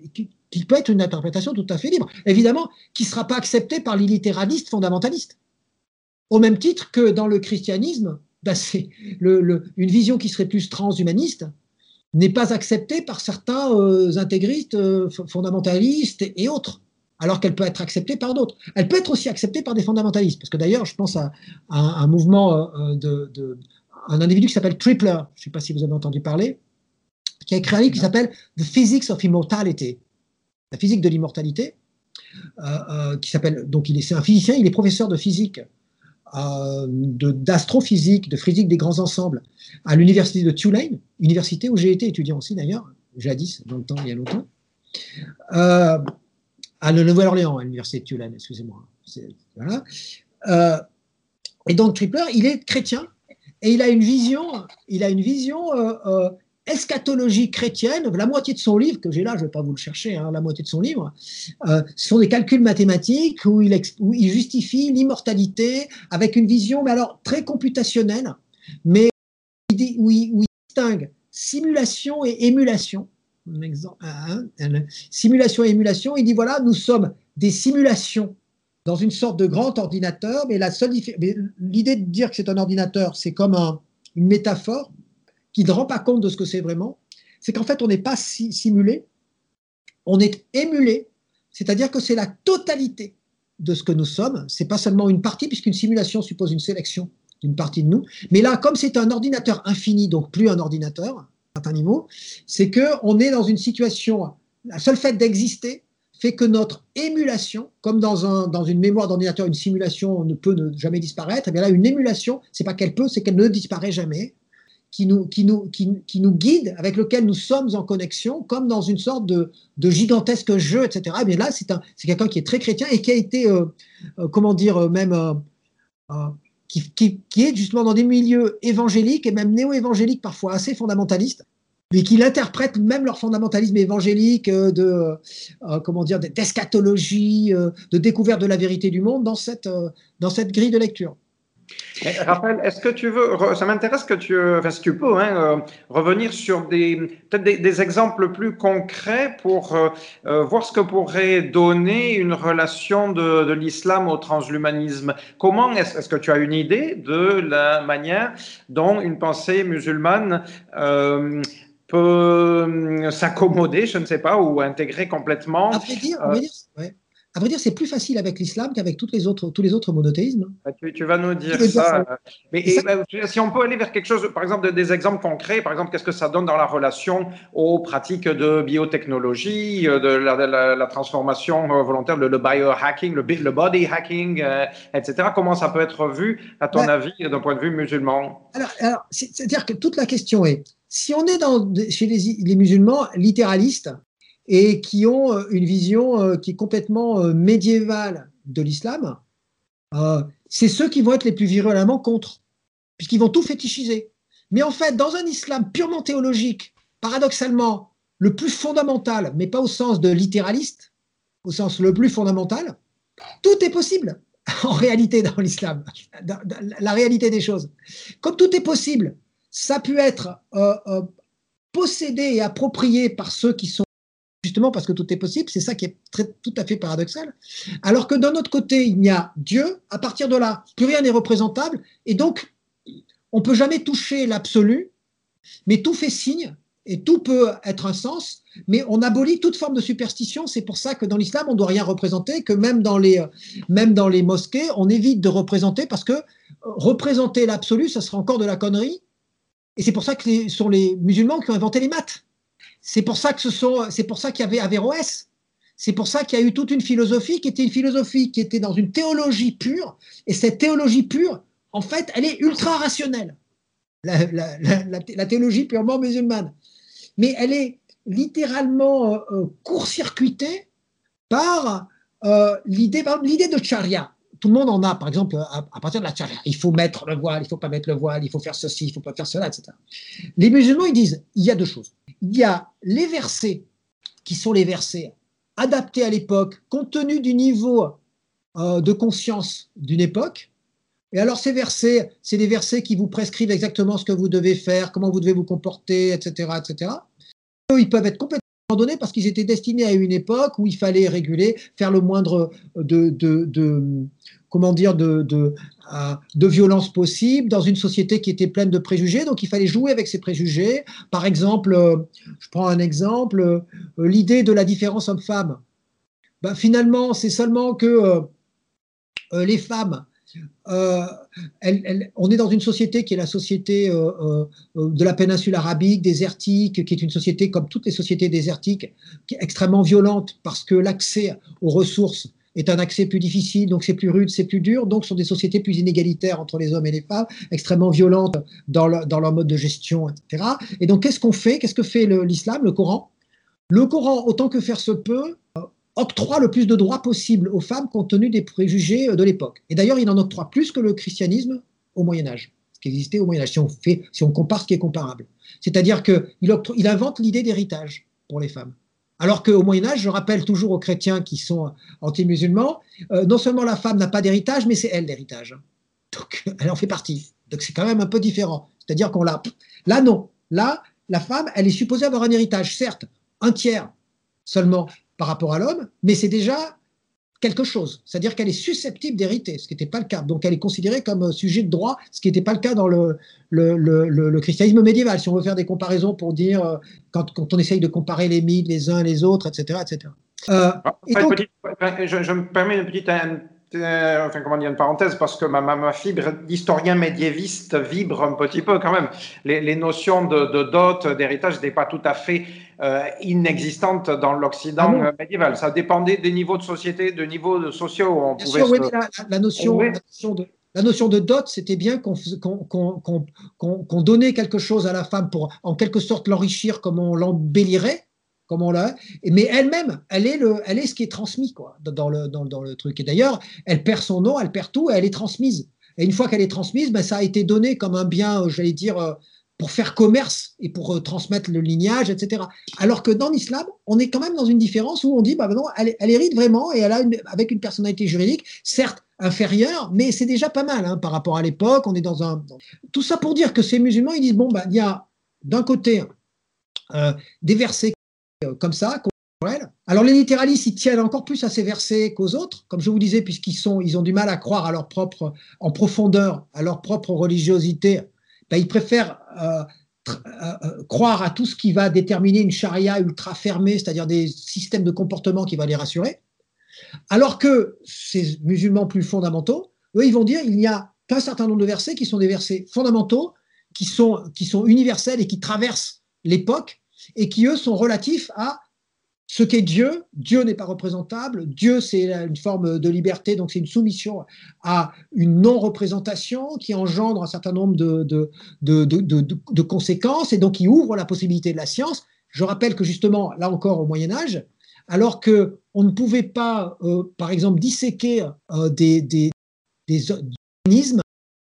qui peut être une interprétation tout à fait libre, évidemment, qui ne sera pas acceptée par l'illitéraliste fondamentaliste. Au même titre que dans le christianisme, ben une vision qui serait plus transhumaniste n'est pas acceptée par certains euh, intégristes euh, fondamentalistes et, autres, alors qu'elle peut être acceptée par d'autres. Elle peut être aussi acceptée par des fondamentalistes, parce que d'ailleurs, je pense à, un mouvement euh, de, de, un individu qui s'appelle Tripler, je ne sais pas si vous avez entendu parler, qui a écrit un livre qui s'appelle The Physics of Immortality, la physique de l'immortalité, qui s'appelle donc il est c'est un physicien, il est professeur de physique d'astrophysique, de, physique des grands ensembles à l'université de Tulane, université où j'ai été étudiant aussi d'ailleurs, jadis, dans le temps, il y a longtemps, euh, à la Nouvelle-Orléans, à l'université de Tulane, excusez-moi. Euh, et donc Tripler, il est chrétien et il a une vision, il a une vision eschatologie chrétienne, la moitié de son livre, que j'ai là, je ne vais pas vous le chercher, hein, la moitié de son livre, euh, ce sont des calculs mathématiques où il, justifie l'immortalité avec une vision, mais alors très computationnelle, mais où il, distingue simulation et émulation. Hein, simulation et émulation, il dit voilà, nous sommes des simulations dans une sorte de grand ordinateur, mais l'idée de dire que c'est un ordinateur, c'est comme un, une métaphore qui ne rend pas compte de ce que c'est vraiment, c'est qu'en fait, on n'est pas simulé, on est émulé, c'est-à-dire que c'est la totalité de ce que nous sommes. C'est pas seulement une partie, puisqu'une simulation suppose une sélection d'une partie de nous. Mais là, comme c'est un ordinateur infini, donc plus un ordinateur, à un c'est que on est dans une situation. La seule fait d'exister fait que notre émulation, comme dans, un, dans une mémoire d'ordinateur, une simulation ne peut ne jamais disparaître, et eh bien là, une émulation, c'est pas qu'elle peut, c'est qu'elle ne disparaît jamais qui nous, guide, avec lequel nous sommes en connexion, comme dans une sorte de, gigantesque jeu, etc. Et bien là, c'est quelqu'un qui est très chrétien et qui a été, euh, euh, comment dire, euh, même, qui, est justement dans des milieux évangéliques et même néo-évangéliques, parfois assez fondamentalistes, mais qui interprètent même leur fondamentalisme évangélique de, comment dire, de découverte de la vérité du monde dans cette grille de lecture. Raphaël, est-ce que tu veux, ça m'intéresse que tu, enfin, si tu peux, hein, euh, revenir sur des, peut-être des, exemples plus concrets pour euh, euh, voir ce que pourrait donner une relation de, l'islam au transhumanisme. Comment est-ce, que tu as une idée de la manière dont une pensée musulmane peut s'accommoder, je ne sais pas, ou intégrer complètement. À dire, ouais. À vrai dire, c'est plus facile avec l'islam qu'avec toutes les autres, tous les autres monothéismes. Bah, tu, vas nous dire ça. Mais bah, si on peut aller vers quelque chose, par exemple, des exemples concrets, par exemple, qu'est-ce que ça donne dans la relation aux pratiques de biotechnologie, euh, de la, transformation euh, volontaire, le, biohacking, le, le, body hacking, euh, etc. Comment ça peut être vu, à ton bah, avis, d'un point de vue musulman? Alors, c'est-à-dire que toute la question est, si on est dans, chez les musulmans littéralistes, et qui ont euh, une vision euh, qui est complètement euh, médiévale de l'islam, c'est ceux qui vont être les plus virulemment contre, puisqu'ils vont tout fétichiser. Mais en fait, dans un islam purement théologique, paradoxalement, le plus fondamental, mais pas au sens de littéraliste, au sens le plus fondamental, tout est possible en réalité dans l'islam, la réalité des choses. Comme tout est possible, ça peut être possédé et approprié par ceux qui sont justement parce que tout est possible, c'est ça qui est tout à fait paradoxal. Alors que d'un autre côté, il y a Dieu, à partir de là, plus rien n'est représentable, et donc on ne peut jamais toucher l'absolu, mais tout fait signe, et tout peut être un sens, mais on abolit toute forme de superstition. C'est pour ça que dans l'islam, on ne doit rien représenter, que même dans, les, même dans les mosquées, on évite de représenter, parce que représenter l'absolu, ça sera encore de la connerie. Et c'est pour ça que ce sont les musulmans qui ont inventé les maths. C'est pour ça que ce sont, c'est pour ça qu'il y avait Averroès. C'est pour ça qu'il y a eu toute une philosophie qui était une philosophie qui était dans une théologie pure. Et cette théologie pure, en fait, elle est ultra rationnelle. La, théologie purement musulmane. Mais elle est littéralement euh, euh, court-circuitée par euh, l'idée, l'idée de charia. Tout le monde en a, par exemple, à, partir de la charia. Il faut mettre le voile, il ne faut pas mettre le voile, il faut faire ceci, il ne faut pas faire cela, etc. Les musulmans, ils disent, il y a deux choses il y a les versets qui sont les versets adaptés à l'époque, compte tenu du niveau euh, de conscience d'une époque. Et alors ces versets, c'est des versets qui vous prescrivent exactement ce que vous devez faire, comment vous devez vous comporter, etc., etc. Ils peuvent être complètement donné parce qu'ils étaient destinés à une époque où il fallait réguler, faire le moindre de, de, comment dire, de, de, de, violence possible dans une société qui était pleine de préjugés. Donc, il fallait jouer avec ces préjugés. Par exemple, euh, je prends un exemple, euh, l'idée de la différence homme-femme. Ben, finalement, c'est seulement que euh, les femmes euh, on est dans une société qui est la société euh, euh, de la péninsule arabique, désertique, qui est une société comme toutes les sociétés désertiques, extrêmement violente parce que l'accès aux ressources est un accès plus difficile, donc c'est plus rude, c'est plus dur, donc ce sont des sociétés plus inégalitaires entre les hommes et les femmes, extrêmement violentes dans, leur mode de gestion, etc. Et donc qu'est-ce qu'on fait? Qu'est-ce que fait l'islam, le Coran? Le Coran, autant que faire se peut, octroie le plus de droits possible aux femmes compte tenu des préjugés euh, de l'époque. Et d'ailleurs, il en octroie plus que le christianisme au Moyen Âge, ce qui existait au Moyen Âge, si on, compare ce qui est comparable. C'est-à-dire qu'il il invente l'idée d'héritage pour les femmes. Alors qu'au Moyen Âge, je rappelle toujours aux chrétiens qui sont anti-musulmans, euh, non seulement la femme n'a pas d'héritage, mais c'est elle l'héritage. Donc, elle en fait partie. Donc, c'est quand même un peu différent. C'est-à-dire qu'on l'a. Là, non. Là, la femme, elle est supposée avoir un héritage, certes, un tiers seulement par rapport à l'homme, mais c'est déjà quelque chose. C'est-à-dire qu'elle est susceptible d'hériter, ce qui n'était pas le cas. Donc elle est considérée comme sujet de droit, ce qui n'était pas le cas dans le, le, christianisme médiéval. Si on veut faire des comparaisons pour dire, euh, quand, quand, on essaye de comparer les mythes les uns les autres, etc. etc. Euh, ah, je, me permets une petite euh, enfin, comment dire, une parenthèse, parce que ma, ma, fibre d'historien médiéviste vibre un petit peu quand même. Les, notions de, dot, d'héritage n'étaient pas tout à fait euh, inexistantes dans l'Occident ah médiéval. Ça dépendait des niveaux de société, de niveaux sociaux où on bien pouvait sûr, oui, la, notion, la, notion, de, la notion de dot, c'était bien qu'on qu'on donnait quelque chose à la femme pour en quelque sorte l'enrichir comme on l'embellirait comme on l'a, mais elle-même, elle est le, elle est ce qui est transmis quoi dans le dans, dans le truc. Et d'ailleurs, elle perd son nom, elle perd tout, et elle est transmise. Et une fois qu'elle est transmise, ben, ça a été donné comme un bien, euh, j'allais dire, euh, pour faire commerce et pour euh, transmettre le lignage, etc. Alors que dans l'islam, on est quand même dans une différence où on dit, ben non, elle, hérite vraiment et elle a une, avec une personnalité juridique, certes inférieure, mais c'est déjà pas mal hein, par rapport à l'époque. On est dans un tout ça pour dire que ces musulmans, ils disent bon, ben, il y a d'un côté des versets comme ça, alors les littéralistes, ils tiennent encore plus à ces versets qu'aux autres, comme je vous disais, puisqu'ils sont, ils ont du mal à croire à leur propre, en profondeur, à leur propre religiosité. Ben, ils préfèrent euh, euh, croire à tout ce qui va déterminer une charia ultra fermée, c'est-à-dire des systèmes de comportement qui va les rassurer. Alors que ces musulmans plus fondamentaux, eux, ils vont dire il n'y a qu'un certain nombre de versets qui sont des versets fondamentaux, qui sont, qui sont universels et qui traversent l'époque et qui, eux, sont relatifs à ce qu'est Dieu. Dieu n'est pas représentable. Dieu, c'est une forme de liberté, donc c'est une soumission à une non-représentation qui engendre un certain nombre de, de, de, de, conséquences et donc qui ouvre la possibilité de la science. Je rappelle que justement, là encore au Moyen Âge, alors que on ne pouvait pas, euh, par exemple, disséquer euh, des, des, des organismes,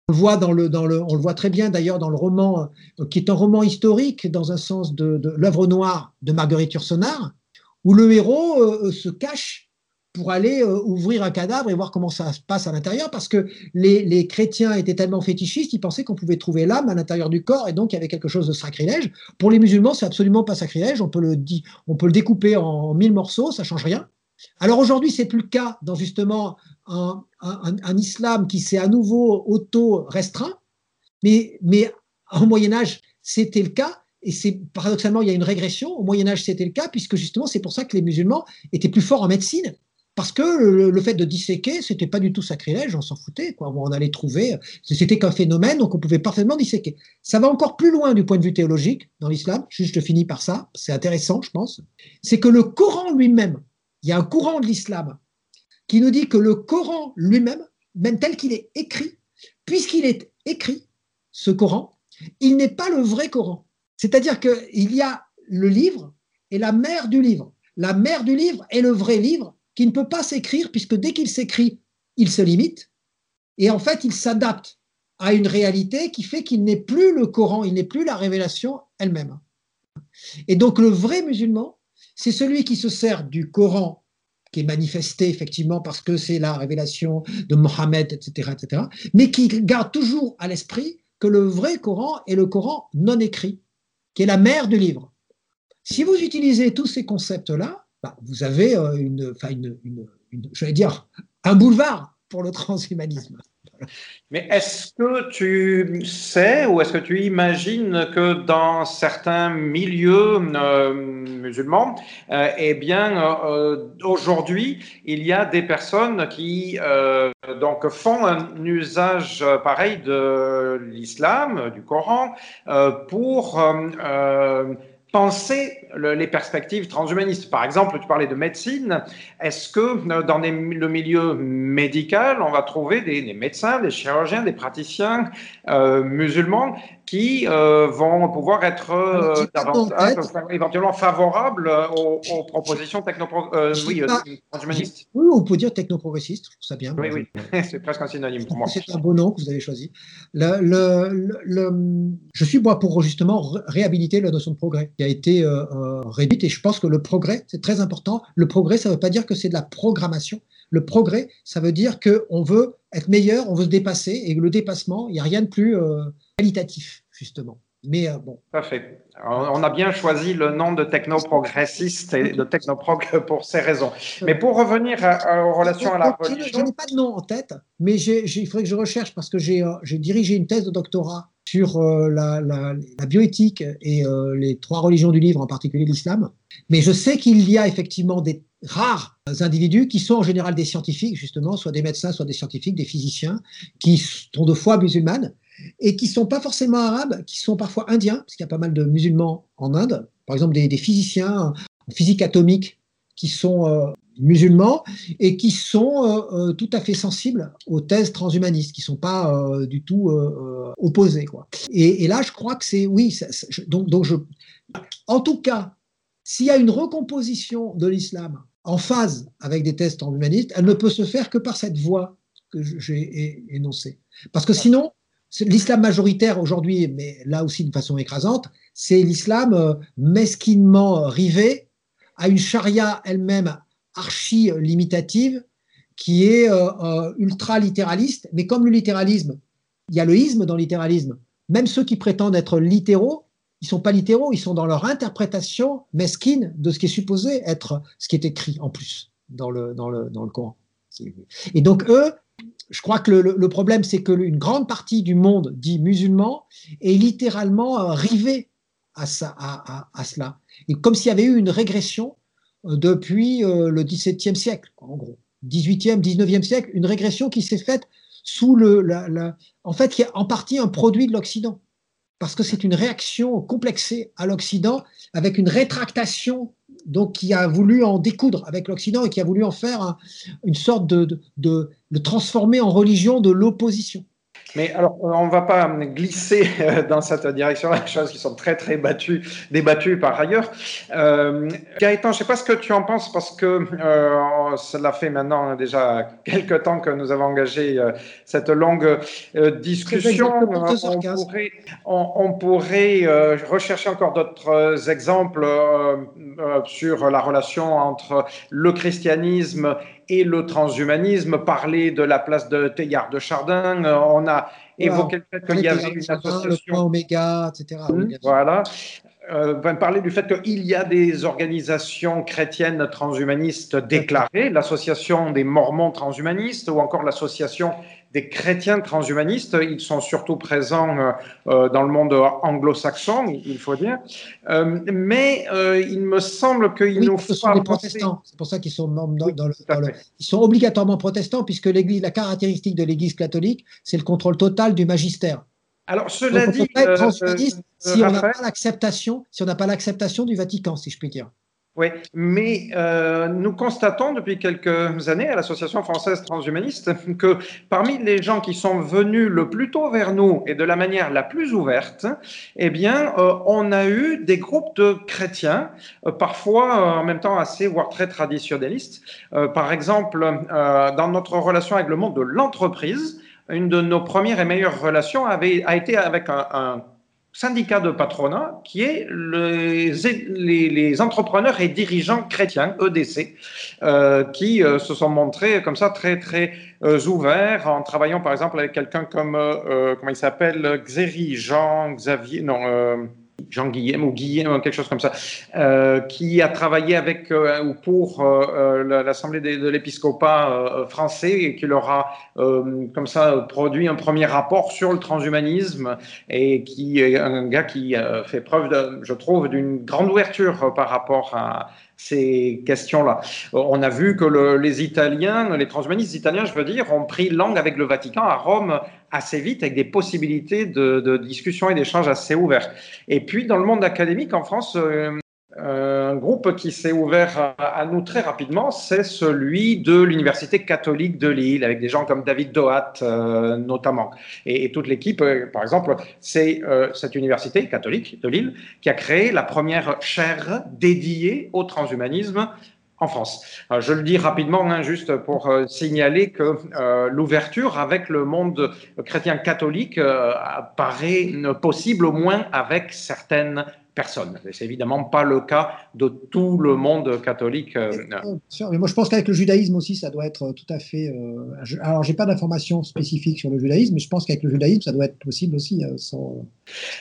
on le voit, très bien d'ailleurs dans le roman, euh, qui est un roman historique dans un sens de, l'œuvre noire de Marguerite Yourcenar, où le héros euh, euh, se cache pour aller ouvrir un cadavre et voir comment ça se passe à l'intérieur, parce que les, chrétiens étaient tellement fétichistes, ils pensaient qu'on pouvait trouver l'âme à l'intérieur du corps, et donc il y avait quelque chose de sacrilège. Pour les musulmans, c'est absolument pas sacrilège, on peut le, on peut le découper en mille morceaux, ça change rien. Alors aujourd'hui, c'est plus le cas dans justement un, islam qui s'est à nouveau auto-restreint, mais, mais au Moyen Âge, c'était le cas. Et c'est paradoxalement, il y a une régression. Au Moyen Âge, c'était le cas, puisque justement, c'est pour ça que les musulmans étaient plus forts en médecine. Parce que le, fait de disséquer, c'était pas du tout sacrilège, on s'en foutait, quoi. On allait trouver, c'était qu'un phénomène, donc on pouvait parfaitement disséquer. Ça va encore plus loin du point de vue théologique dans l'islam. Juste, je finis par ça. C'est intéressant, je pense. C'est que le Coran lui-même, il y a un courant de l'islam qui nous dit que le Coran lui-même, même tel qu'il est écrit, puisqu'il est écrit, ce Coran, il n'est pas le vrai Coran. C'est-à-dire qu'il y a le livre et la mère du livre. La mère du livre est le vrai livre qui ne peut pas s'écrire puisque dès qu'il s'écrit, il se limite et en fait il s'adapte à une réalité qui fait qu'il n'est plus le Coran, il n'est plus la révélation elle-même. Et donc le vrai musulman, c'est celui qui se sert du Coran, qui est manifesté effectivement parce que c'est la révélation de Mohammed, etc., etc., mais qui garde toujours à l'esprit que le vrai Coran est le Coran non écrit, qui est la mère du livre. Si vous utilisez tous ces concepts-là, bah, vous avez une, une, une, j'allais dire, un boulevard pour le transhumanisme. Mais est-ce que tu sais ou est-ce que tu imagines que dans certains milieux euh, musulmans, euh, eh bien, euh, aujourd'hui, il y a des personnes qui donc font un usage pareil de l'islam, du Coran, pour penser les perspectives transhumanistes. Par exemple, tu parlais de médecine. Est-ce que euh, dans le milieu médical, on va trouver des, médecins, des chirurgiens, des praticiens euh, musulmans qui euh, vont pouvoir être euh, davantage, éventuellement favorables aux, propositions techno, oui, transhumanistes Oui, on peut dire technoprogressistes, je trouve ça bien. Oui, oui, c'est presque un synonyme pour moi. C'est un beau nom que vous avez choisi. Le, le, le, je suis moi pour justement réhabiliter la notion de progrès qui a été réduite et je pense que le progrès, c'est très important. Le progrès, ça ne veut pas dire que c'est de la programmation. Le progrès, ça veut dire qu'on veut être meilleur, on veut se dépasser, et le dépassement, il n'y a rien de plus euh, qualitatif, justement. Mais euh, bon. Parfait. On a bien choisi le nom de technoprogressiste et de technoprog pour ces raisons. Mais pour revenir aux relations à la religion. Je n'ai pas de nom en tête, mais il faudrait que je recherche parce que j'ai euh, dirigé une thèse de doctorat sur la, la, bioéthique et les trois religions du livre, en particulier l'islam. Mais je sais qu'il y a effectivement des rares individus qui sont en général des scientifiques, justement, soit des médecins, soit des scientifiques, des physiciens, qui sont de foi musulmane et qui ne sont pas forcément arabes, qui sont parfois indiens, parce qu'il y a pas mal de musulmans en Inde, par exemple des, physiciens en physique atomique qui sont euh, musulmans et qui sont euh, euh, tout à fait sensibles aux thèses transhumanistes, qui ne sont pas du tout opposés. Quoi. Et, là, je crois que c'est, oui, donc, donc je, en tout cas, s'il y a une recomposition de l'islam en phase avec des tests en humaniste, elle ne peut se faire que par cette voie que j'ai énoncée. Parce que sinon, l'islam majoritaire aujourd'hui, mais là aussi de façon écrasante, c'est l'islam euh, mesquinement rivé à une charia elle-même archi-limitative qui est euh, euh, ultra-littéraliste. Mais comme le littéralisme, il y a le isme dans le littéralisme, même ceux qui prétendent être littéraux ils sont pas littéraux, ils sont dans leur interprétation mesquine de ce qui est supposé être ce qui est écrit en plus dans le, dans le, dans le Coran. Et donc eux, je crois que le, problème, c'est que une grande partie du monde dit musulman est littéralement euh, rivé à, ça, à, à, cela. Et comme s'il y avait eu une régression euh, depuis euh, le XVIIe siècle, en gros, 18e, 19e siècle, une régression qui s'est faite sous le, la, en fait, qui est en partie un produit de l'Occident parce que c'est une réaction complexée à l'Occident avec une rétractation donc qui a voulu en découdre avec l'Occident et qui a voulu en faire une sorte de, de, le transformer en religion de l'opposition. Mais alors, on ne va pas glisser euh, dans cette direction-là, choses qui sont très, très battues, débattues par ailleurs. Euh, Gaëtan, je ne sais pas ce que tu en penses, parce que euh, cela fait maintenant déjà quelques temps que nous avons engagé euh, cette longue discussion. On pourrait, on, pourrait rechercher encore d'autres exemples sur la relation entre le christianisme et le transhumanisme, parler de la place de Teilhard de Chardin. Euh, on a évoqué le fait qu'il y avait une association. Oméga, etc. Voilà. Euh, parler du fait qu'il y a des organisations chrétiennes transhumanistes déclarées, l'association des Mormons transhumanistes ou encore l'association des chrétiens transhumanistes. Ils sont surtout présents euh, euh, dans le monde anglo-saxon, il faut dire. Euh, mais il me semble qu'il oui, nous ce sont des protestants. C'est pour ça qu'ils sont membres dans, le, Ils sont obligatoirement protestants puisque l'Église, la caractéristique de l'Église catholique, c'est le contrôle total du magistère. Alors, cela dit, si on n'a pas l'acceptation, si on n'a pas l'acceptation du Vatican, si je puis dire. Oui, mais euh, nous constatons depuis quelques années à l'Association française transhumaniste que parmi les gens qui sont venus le plus tôt vers nous et de la manière la plus ouverte, eh bien, euh, on a eu des groupes de chrétiens, euh, parfois en même temps assez, voire très traditionnalistes. par exemple, dans notre relation avec le monde de l'entreprise, une de nos premières et meilleures relations avait, a été avec un, un syndicat de patronat qui est les, entrepreneurs et dirigeants chrétiens, EDC, euh, qui euh, se sont montrés comme ça très très euh, ouverts en travaillant par exemple avec quelqu'un comme, comment il s'appelle, Xéry Jean, Xavier, non, Jean Guillem ou Guillem, quelque chose comme ça, qui a travaillé avec ou pour l'Assemblée de, l'épiscopat français et qui leur a comme ça produit un premier rapport sur le transhumanisme et qui est un gars qui fait preuve, de, je trouve, d'une grande ouverture par rapport à, ces questions-là. On a vu que les Italiens, les transhumanistes italiens, je veux dire, ont pris langue avec le Vatican à Rome assez vite, avec des possibilités de, discussion et d'échanges assez ouverts. Et puis, dans le monde académique, en France, euh, un groupe qui s'est ouvert à nous très rapidement, c'est celui de l'Université catholique de Lille, avec des gens comme David Dohat euh, notamment. Et, toute l'équipe, euh, par exemple, c'est euh, cette université catholique de Lille qui a créé la première chaire dédiée au transhumanisme en France. je le dis rapidement, hein, juste pour signaler que l'ouverture avec le monde chrétien catholique paraît possible au moins avec certaines personne. C'est évidemment pas le cas de tout le monde catholique. Euh, mais moi, je pense qu'avec le judaïsme aussi, ça doit être tout à fait. Euh, je, alors, j'ai pas d'informations spécifiques sur le judaïsme, mais je pense qu'avec le judaïsme, ça doit être possible aussi. Hein, sans,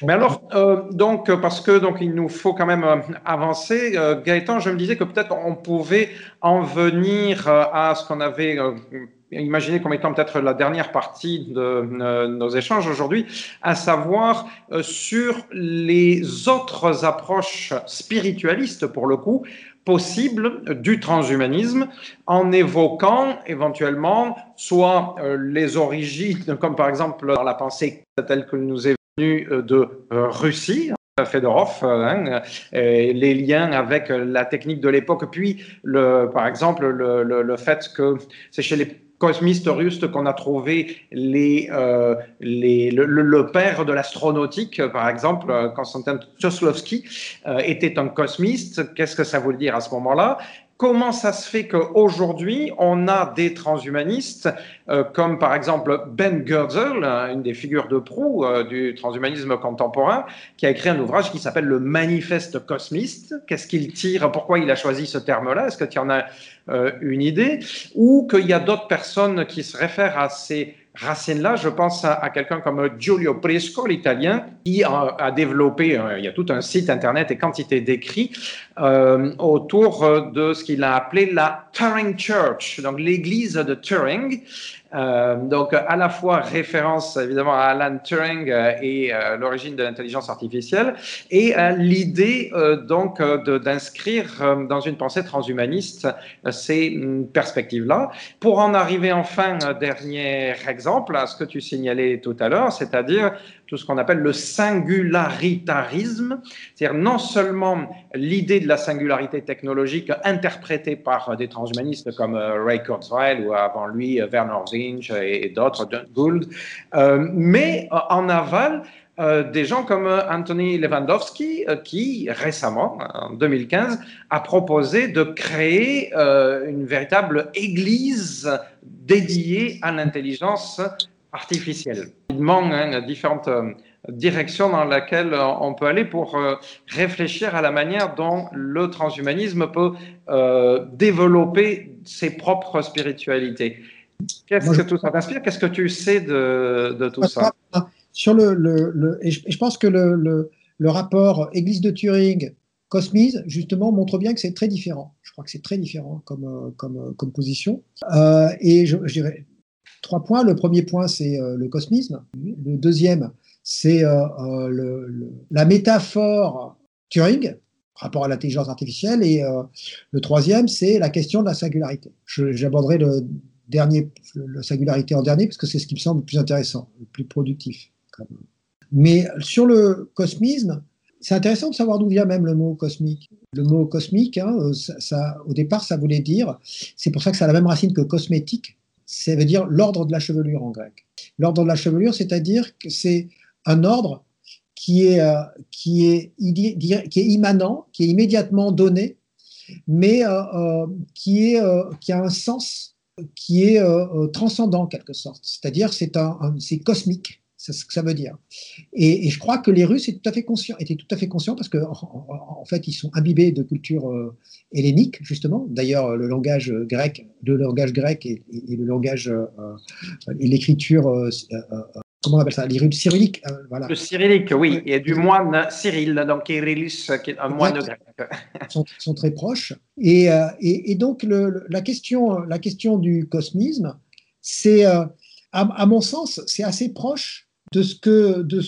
Mais alors, euh, donc, parce que donc il nous faut quand même avancer. Gaëtan, je me disais que peut-être on pouvait en venir à ce qu'on avait imaginer comme étant peut-être la dernière partie de euh, nos échanges aujourd'hui, à savoir euh, sur les autres approches spiritualistes, pour le coup, possibles du transhumanisme, en évoquant éventuellement soit euh, les origines, comme par exemple dans la pensée telle que nous est venue de Russie, Fedorov, hein, les liens avec la technique de l'époque, puis le, par exemple le, le fait que c'est chez les cosmiste russes qu'on a trouvé les, euh, les, le, père de l'astronautique, par exemple, euh, Konstantin Tchoslovsky, euh, était un cosmiste. Qu'est-ce que ça veut dire à ce moment-là? Comment ça se fait qu'aujourd'hui, on a des transhumanistes, comme par exemple Ben Goertzel, une des figures de proue du transhumanisme contemporain, qui a écrit un ouvrage qui s'appelle Le Manifeste cosmiste. Qu'est-ce qu'il tire? Pourquoi il a choisi ce terme-là? Est-ce que tu en as euh, une idée, ou qu'il y a d'autres personnes qui se réfèrent à ces racines-là. Je pense à, quelqu'un comme Giulio Presco, l'italien, qui a, développé, euh, il y a tout un site internet et quantité d'écrits euh, autour de ce qu'il a appelé la Turing Church, donc l'église de Turing. Euh, donc, à la fois référence évidemment à Alan Turing euh, et euh, l'origine de l'intelligence artificielle, et l'idée donc d'inscrire dans une pensée transhumaniste ces mm, perspectives-là. Pour en arriver enfin, dernier exemple à ce que tu signalais tout à l'heure, c'est-à-dire tout ce qu'on appelle le singularitarisme, c'est-à-dire non seulement l'idée de la singularité technologique interprétée par des transhumanistes comme Ray Kurzweil ou avant lui Werner Zinch et, d'autres, Gould, euh, mais en aval, euh, des gens comme Anthony Lewandowski, euh, qui récemment, en 2015, a proposé de créer une véritable église dédiée à l'intelligence artificielle. Il manque hein, différentes euh, directions dans lesquelles euh, on peut aller pour euh, réfléchir à la manière dont le transhumanisme peut développer ses propres spiritualités. Qu'est-ce que tout ça t'inspire? Qu'est-ce que tu sais de, tout ça? Sur le, le, et, je, pense que le, le, rapport Église de Turing Cosmise, justement, montre bien que c'est très différent. Je crois que c'est très différent comme, comme, comme position. et je, je, dirais, trois points. Le premier point, c'est euh, le cosmisme. Le deuxième, c'est euh, euh, la métaphore Turing, rapport à l'intelligence artificielle. Et le troisième, c'est la question de la singularité. J'aborderai le dernier, la singularité en dernier, parce que c'est ce qui me semble le plus intéressant, le plus productif. Mais sur le cosmisme, c'est intéressant de savoir d'où vient même le mot cosmique. Le mot cosmique, hein, au départ, ça voulait dire, c'est pour ça que ça a la même racine que cosmétique, ça veut dire l'ordre de la chevelure en grec. L'ordre de la chevelure, c'est-à-dire que c'est un ordre qui est, euh, qui, est, qui est immanent, qui est immédiatement donné, mais euh, euh, qui, est, qui a un sens qui est transcendant en quelque sorte. C'est-à-dire c'est un, c'est cosmique. C'est ce que ça veut dire. Et, je crois que les Russes étaient tout à fait conscients, étaient tout à fait conscients parce qu'en en, fait, ils sont imbibés de culture euh, hellénique, justement. D'ailleurs, le langage grec, le langage grec et, le langage euh, et l'écriture, comment on appelle ça, les rites cyrilliques. voilà. Le cyrillique, oui, et du moine Cyril, donc Kyrillis, qui est un moine grec. Sont, sont très proches. Et, et, donc le, la, question, la question du cosmisme, c'est, à, à, mon sens, c'est assez proche de ce que, de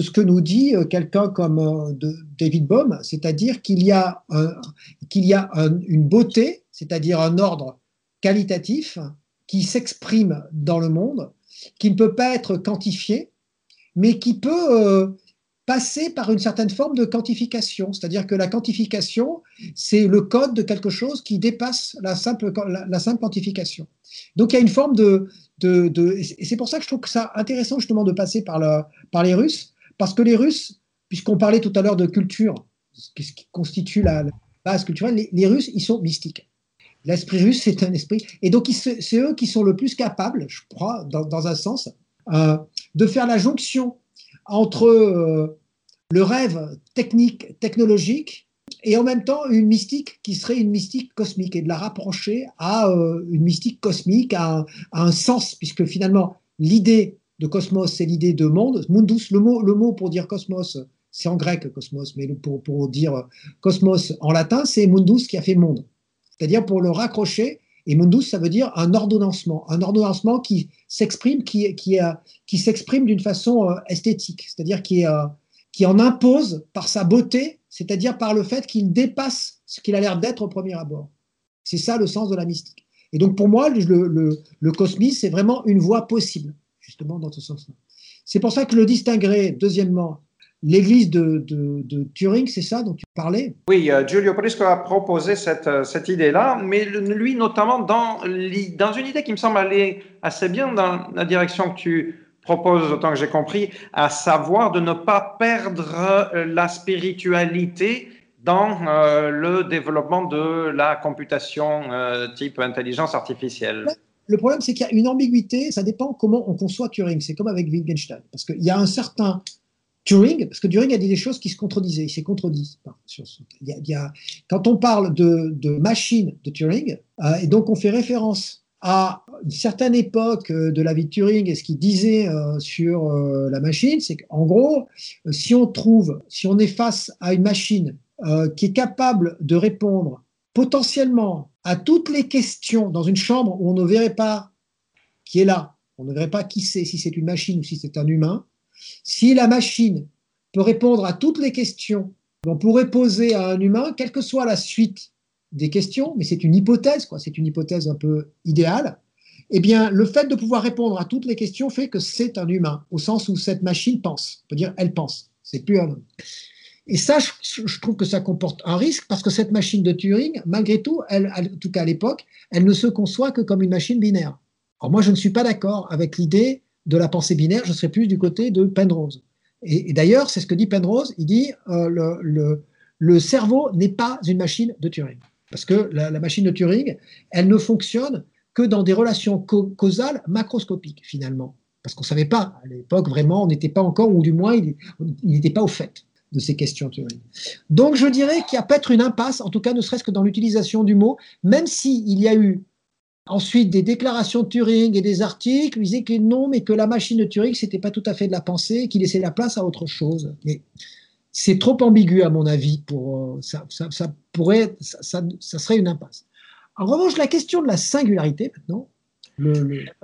ce que nous dit euh, quelqu'un comme euh, David Bohm, c'est-à-dire qu'il y a, une beauté, c'est-à-dire un ordre qualitatif qui s'exprime dans le monde, qui ne peut pas être quantifié, mais qui peut euh, passer par une certaine forme de quantification. C'est-à-dire que la quantification, c'est le code de quelque chose qui dépasse la simple, la, simple quantification. Donc il y a une forme de... de, de et c'est pour ça que je trouve ça intéressant justement de passer par, le, par les Russes, parce que les Russes, puisqu'on parlait tout à l'heure de culture, ce qui constitue la, base culturelle, les, Russes, ils sont mystiques. L'esprit russe, c'est un esprit. Et donc, c'est eux qui sont le plus capables, je crois, dans, un sens, euh, de faire la jonction entre euh, le rêve technique, technologique, et en même temps une mystique qui serait une mystique cosmique, et de la rapprocher à euh, une mystique cosmique, à un sens, puisque finalement, l'idée de cosmos, c'est l'idée de monde. Mundus, le mot, le mot pour dire cosmos, c'est en grec cosmos, mais pour, pour dire cosmos en latin, c'est mundus qui a fait monde. C'est-à-dire pour le raccrocher, et mundus, ça veut dire un ordonnancement, un ordonnancement qui s'exprime, qui, qui, qui s'exprime d'une façon euh, esthétique, c'est-à-dire qui, euh, qui en impose par sa beauté, c'est-à-dire par le fait qu'il dépasse ce qu'il a l'air d'être au premier abord. C'est ça le sens de la mystique. Et donc pour moi, le, le, cosmisme, c'est vraiment une voie possible justement dans ce sens-là. C'est pour ça que je le distinguerai, deuxièmement, l'église de, Turing, c'est ça dont tu parlais? Oui, euh, Giulio Prisco a proposé cette, euh, idée-là, mais lui notamment dans, dans une idée qui me semble aller assez bien dans la direction que tu proposes, autant que j'ai compris, à savoir de ne pas perdre euh, la spiritualité dans le développement de la computation type intelligence artificielle. Le problème, c'est qu'il y a une ambiguïté, ça dépend comment on conçoit Turing. C'est comme avec Wittgenstein. Parce qu'il y a un certain Turing, parce que Turing a dit des choses qui se contredisaient, il s'est contredit. quand on parle de, machine de Turing, euh, et donc on fait référence à une certaine époque euh, de la vie de Turing et ce qu'il disait euh, sur la machine, c'est qu'en gros, si on trouve, si on est face à une machine qui est capable de répondre potentiellement à toutes les questions dans une chambre où on ne verrait pas qui est là, on ne verrait pas qui c'est, si c'est une machine ou si c'est un humain, si la machine peut répondre à toutes les questions qu'on pourrait poser à un humain, quelle que soit la suite des questions, mais c'est une hypothèse, c'est une hypothèse un peu idéale, eh bien, le fait de pouvoir répondre à toutes les questions fait que c'est un humain, au sens où cette machine pense. On peut dire elle pense, c'est plus un homme. Et ça, je, trouve que ça comporte un risque parce que cette machine de Turing, malgré tout, en tout cas à l'époque, elle ne se conçoit que comme une machine binaire. Alors moi, je ne suis pas d'accord avec l'idée de la pensée binaire, je serais plus du côté de Penrose. Et, d'ailleurs, c'est ce que dit Penrose, il dit euh, le, cerveau n'est pas une machine de Turing. Parce que la, machine de Turing, elle ne fonctionne que dans des relations causales macroscopiques, finalement. Parce qu'on ne savait pas, à l'époque, vraiment, on n'était pas encore, ou du moins, il n'était pas au fait de ces questions Turing. Donc je dirais qu'il y a peut-être une impasse, en tout cas ne serait-ce que dans l'utilisation du mot, même s'il y a eu ensuite des déclarations de Turing et des articles, il disait que non, mais que la machine de Turing, c'était pas tout à fait de la pensée, qu'il laissait la place à autre chose. Mais c'est trop ambigu à mon avis pour euh, ça, ça, pourrait, ça serait une impasse. En revanche, la question de la singularité maintenant,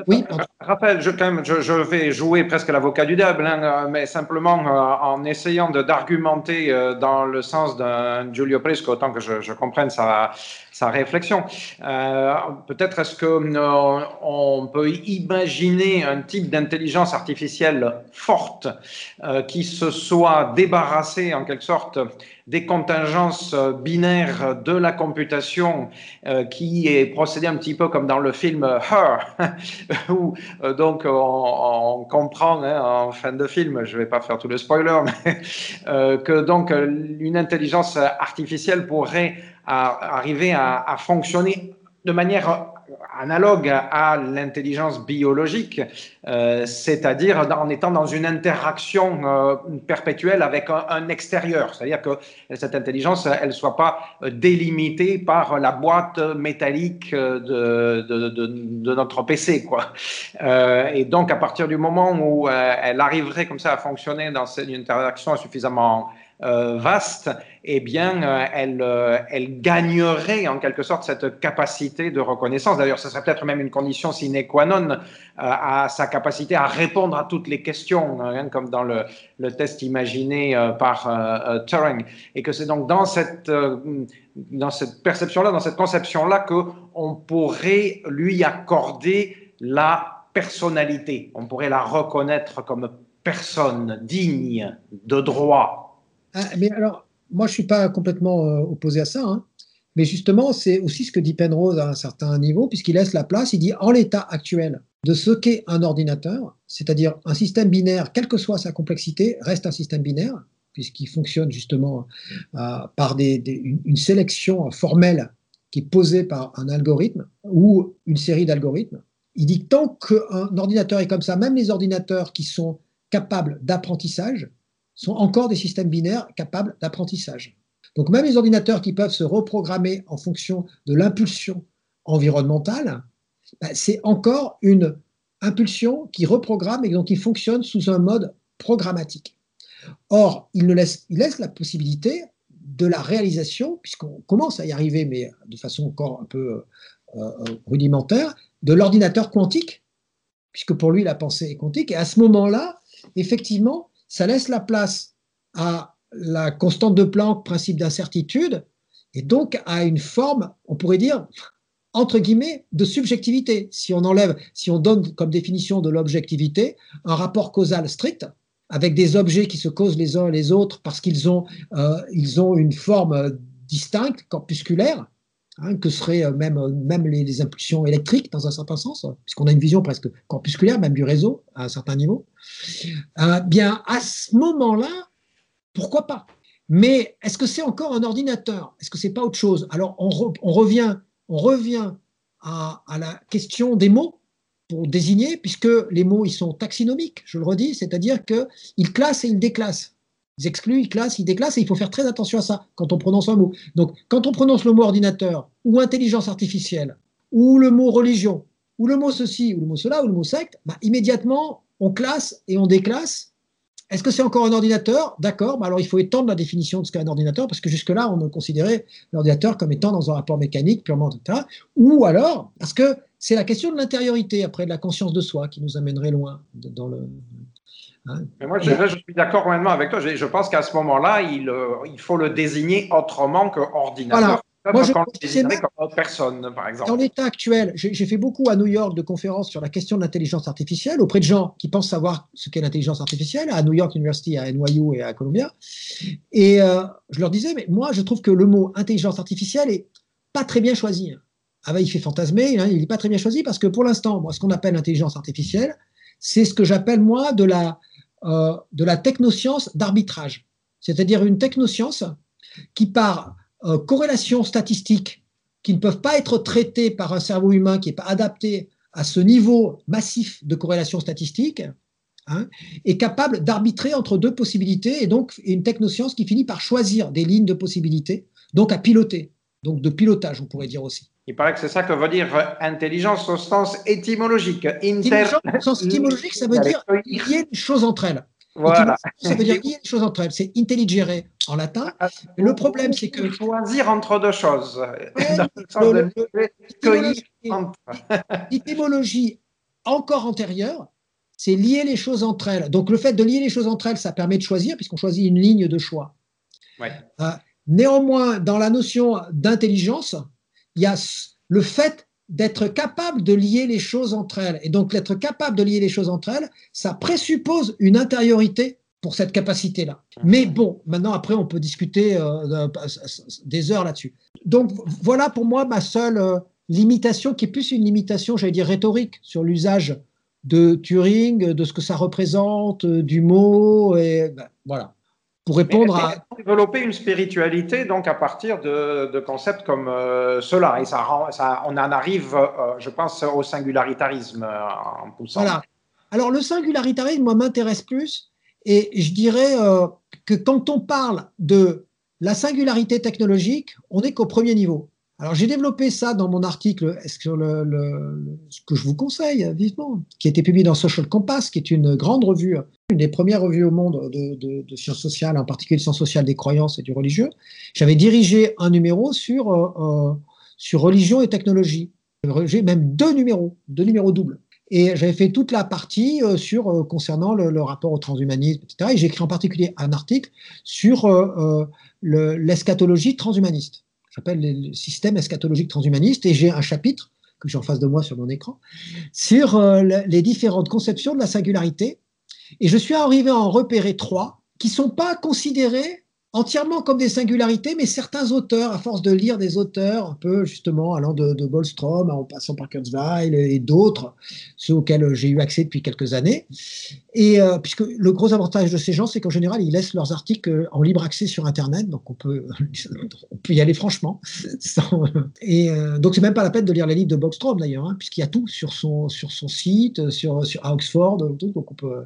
oui, Raphaël, je, vais jouer presque l'avocat du diable, hein, euh, mais simplement euh, en essayant d'argumenter euh, dans le sens d'un Giulio Presco, autant que je, comprenne sa, sa réflexion. Peut-être est-ce qu'on on peut imaginer un type d'intelligence artificielle forte qui se soit débarrassée en quelque sorte des contingences euh, binaires de la computation euh, qui est procédé un petit peu comme dans le film Her, où euh, donc on, comprend hein, en fin de film, je ne vais pas faire tout le spoiler, mais que donc une intelligence artificielle pourrait arriver à fonctionner de manière analogue à l'intelligence biologique, euh, c'est-à-dire en étant dans une interaction euh, perpétuelle avec un, extérieur, c'est-à-dire que cette intelligence, elle ne soit pas délimitée par la boîte métallique de, de, notre PC. Quoi. Euh, et donc, à partir du moment où elle arriverait comme ça à fonctionner dans une interaction suffisamment euh, vaste, eh bien, euh, elle, euh, elle gagnerait en quelque sorte cette capacité de reconnaissance. D'ailleurs, ce serait peut-être même une condition sine qua non à sa capacité à répondre à toutes les questions, hein, comme dans le, le, test imaginé par Turing. Et que c'est donc dans cette, dans cette perception-là, dans cette conception-là, qu'on pourrait lui accorder la personnalité. On pourrait la reconnaître comme personne digne de droit, ah, mais alors, moi, je ne suis pas complètement euh, opposé à ça. Hein. Mais justement, c'est aussi ce que dit Penrose à un certain niveau, puisqu'il laisse la place, il dit en l'état actuel de ce qu'est un ordinateur, c'est-à-dire un système binaire, quelle que soit sa complexité, reste un système binaire, puisqu'il fonctionne justement euh, par une, sélection formelle qui est posée par un algorithme ou une série d'algorithmes. Il dit que tant qu'un ordinateur est comme ça, même les ordinateurs qui sont capables d'apprentissage, sont encore des systèmes binaires capables d'apprentissage. Donc même les ordinateurs qui peuvent se reprogrammer en fonction de l'impulsion environnementale, bah, c'est encore une impulsion qui reprogramme et donc qui fonctionne sous un mode programmatique. Or, il, ne laisse, la possibilité de la réalisation, puisqu'on commence à y arriver, mais de façon encore un peu euh, euh, rudimentaire, de l'ordinateur quantique, puisque pour lui la pensée est quantique. Et à ce moment-là, effectivement, ça laisse la place à la constante de Planck, principe d'incertitude, et donc à une forme, on pourrait dire, entre guillemets, de subjectivité. Si on enlève, si on donne comme définition de l'objectivité un rapport causal strict, avec des objets qui se causent les uns les autres parce qu'ils ont, euh, ont une forme distincte, corpusculaire, hein, que seraient euh, même, même les, impulsions électriques dans un certain sens, puisqu'on a une vision presque corpusculaire, même du réseau à un certain niveau. Euh, bien, à ce moment-là, pourquoi pas? Mais est-ce que c'est encore un ordinateur? Est-ce que c'est pas autre chose? Alors, on, revient, on revient à, la question des mots pour désigner, puisque les mots, ils sont taxinomiques, je le redis, c'est-à-dire qu'ils classent et ils déclassent. Ils excluent, ils classent, ils déclassent, et il faut faire très attention à ça quand on prononce un mot. Donc, quand on prononce le mot ordinateur, ou intelligence artificielle, ou le mot religion, ou le mot ceci, ou le mot cela, ou le mot secte, bah, immédiatement, on classe et on déclasse. Est-ce que c'est encore un ordinateur? D'accord, bah alors il faut étendre la définition de ce qu'est un ordinateur, parce que jusque-là, on considérait l'ordinateur comme étant dans un rapport mécanique purement, etc. Ou alors, parce que c'est la question de l'intériorité, après de la conscience de soi, qui nous amènerait loin dans le. Hein. moi, je, suis d'accord complètement avec toi. Je, pense qu'à ce moment-là, il, euh, il, faut le désigner autrement que ordinateur. Moi, je personne, par exemple. Dans l'état actuel, j'ai fait beaucoup à New York de conférences sur la question de l'intelligence artificielle auprès de gens qui pensent savoir ce qu'est l'intelligence artificielle, à New York University, à NYU et à Columbia. Et euh, je leur disais, mais moi, je trouve que le mot intelligence artificielle est pas très bien choisi. Ah ben, il fait fantasmer, hein, il n'est pas très bien choisi parce que pour l'instant, moi, ce qu'on appelle l'intelligence artificielle, c'est ce que j'appelle, moi, de la, euh, de la technoscience d'arbitrage. C'est-à-dire une technoscience qui part euh, corrélations statistiques qui ne peuvent pas être traitées par un cerveau humain qui n'est pas adapté à ce niveau massif de corrélation statistique, hein, est capable d'arbitrer entre deux possibilités et donc une technoscience qui finit par choisir des lignes de possibilités, donc à piloter, donc de pilotage, on pourrait dire aussi. Il paraît que c'est ça que veut dire intelligence au sens étymologique. Intelligence au sens étymologique, ça veut dire lier les choses entre elles. Voilà. Ça veut dire a des choses entre elles. C'est intelligere en latin. Ah, le problème, c'est que. Choisir entre deux choses. L'étymologie encore antérieure, c'est lier les choses entre elles. Donc le fait de lier les choses entre elles, ça permet de choisir, puisqu'on choisit une ligne de choix. Euh, néanmoins, dans la notion d'intelligence, il y a le fait d'être capable de lier les choses entre elles. Et donc, d'être capable de lier les choses entre elles, ça présuppose une intériorité pour cette capacité-là. Mais bon, maintenant, après, on peut discuter euh, des heures là-dessus. Donc, voilà pour moi ma seule euh, limitation, qui est plus une limitation, j'allais dire, rhétorique sur l'usage de Turing, de ce que ça représente, euh, du mot, et ben, voilà. Pour répondre à. Développer une spiritualité donc à partir de, concepts comme euh, cela. Et ça, ça, on en arrive, euh, je pense, au singularitarisme euh, en poussant. Voilà. Alors le singularitarisme, moi, m'intéresse plus. Et je dirais que quand on parle de la singularité technologique, on n'est qu'au premier niveau. Alors j'ai développé ça dans mon article le, ce que je vous conseille vivement, qui a été publié dans Social Compass, qui est une grande revue, une des premières revues au monde de, sciences sociales, en particulier de sciences sociales des croyances et du religieux. J'avais dirigé un numéro sur, euh, euh, sur religion et technologie. J'ai même deux numéros, deux numéros doubles. Et j'avais fait toute la partie euh, sur concernant le, rapport au transhumanisme, etc. Et j'ai écrit en particulier un article sur l'eschatologie transhumaniste s'appelle le système eschatologique transhumaniste, et j'ai un chapitre que j'ai en face de moi sur mon écran sur euh, les différentes conceptions de la singularité. Et je suis arrivé à en repérer trois qui ne sont pas considérés entièrement comme des singularités, mais certains auteurs, à force de lire des auteurs, un peu justement allant de, de Bolstrom, en passant par Kurzweil et d'autres, ceux auxquels j'ai eu accès depuis quelques années. Et euh, puisque le gros avantage de ces gens, c'est qu'en général, ils laissent leurs articles en libre accès sur Internet, donc on peut, y aller franchement. et euh, donc c'est même pas la peine de lire les livres de Bolstrom d'ailleurs, hein, puisqu'il y a tout sur son, sur son site, sur, sur à Oxford, donc on peut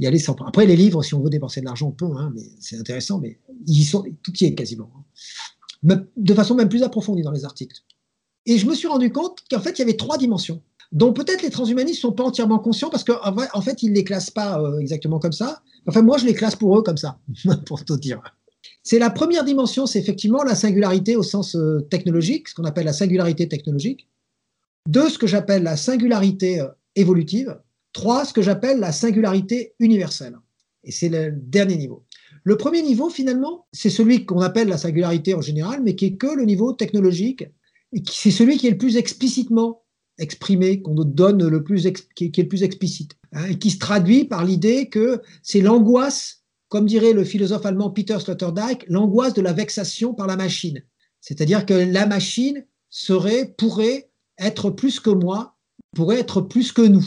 y aller sans. Après les livres, si on veut dépenser de l'argent, on peut, hein, mais c'est intéressant, mais ils sont, tout y est quasiment, de façon même plus approfondie dans les articles. Et je me suis rendu compte qu'en fait, il y avait trois dimensions, dont peut-être les transhumanistes ne sont pas entièrement conscients, parce qu'en en fait, ils ne les classent pas euh, exactement comme ça. Enfin, moi, je les classe pour eux comme ça, pour tout dire. C'est la première dimension, c'est effectivement la singularité au sens euh, technologique, ce qu'on appelle la singularité technologique. Deux, ce que j'appelle la singularité euh, évolutive. Trois, ce que j'appelle la singularité universelle. Et c'est le dernier niveau. Le premier niveau, finalement, c'est celui qu'on appelle la singularité en général, mais qui est que le niveau technologique. Et c'est celui qui est le plus explicitement exprimé, qu'on donne le plus, qui est le plus explicite, hein, et qui se traduit par l'idée que c'est l'angoisse, comme dirait le philosophe allemand Peter Sloterdijk, l'angoisse de la vexation par la machine. C'est-à-dire que la machine serait, pourrait être plus que moi, pourrait être plus que nous.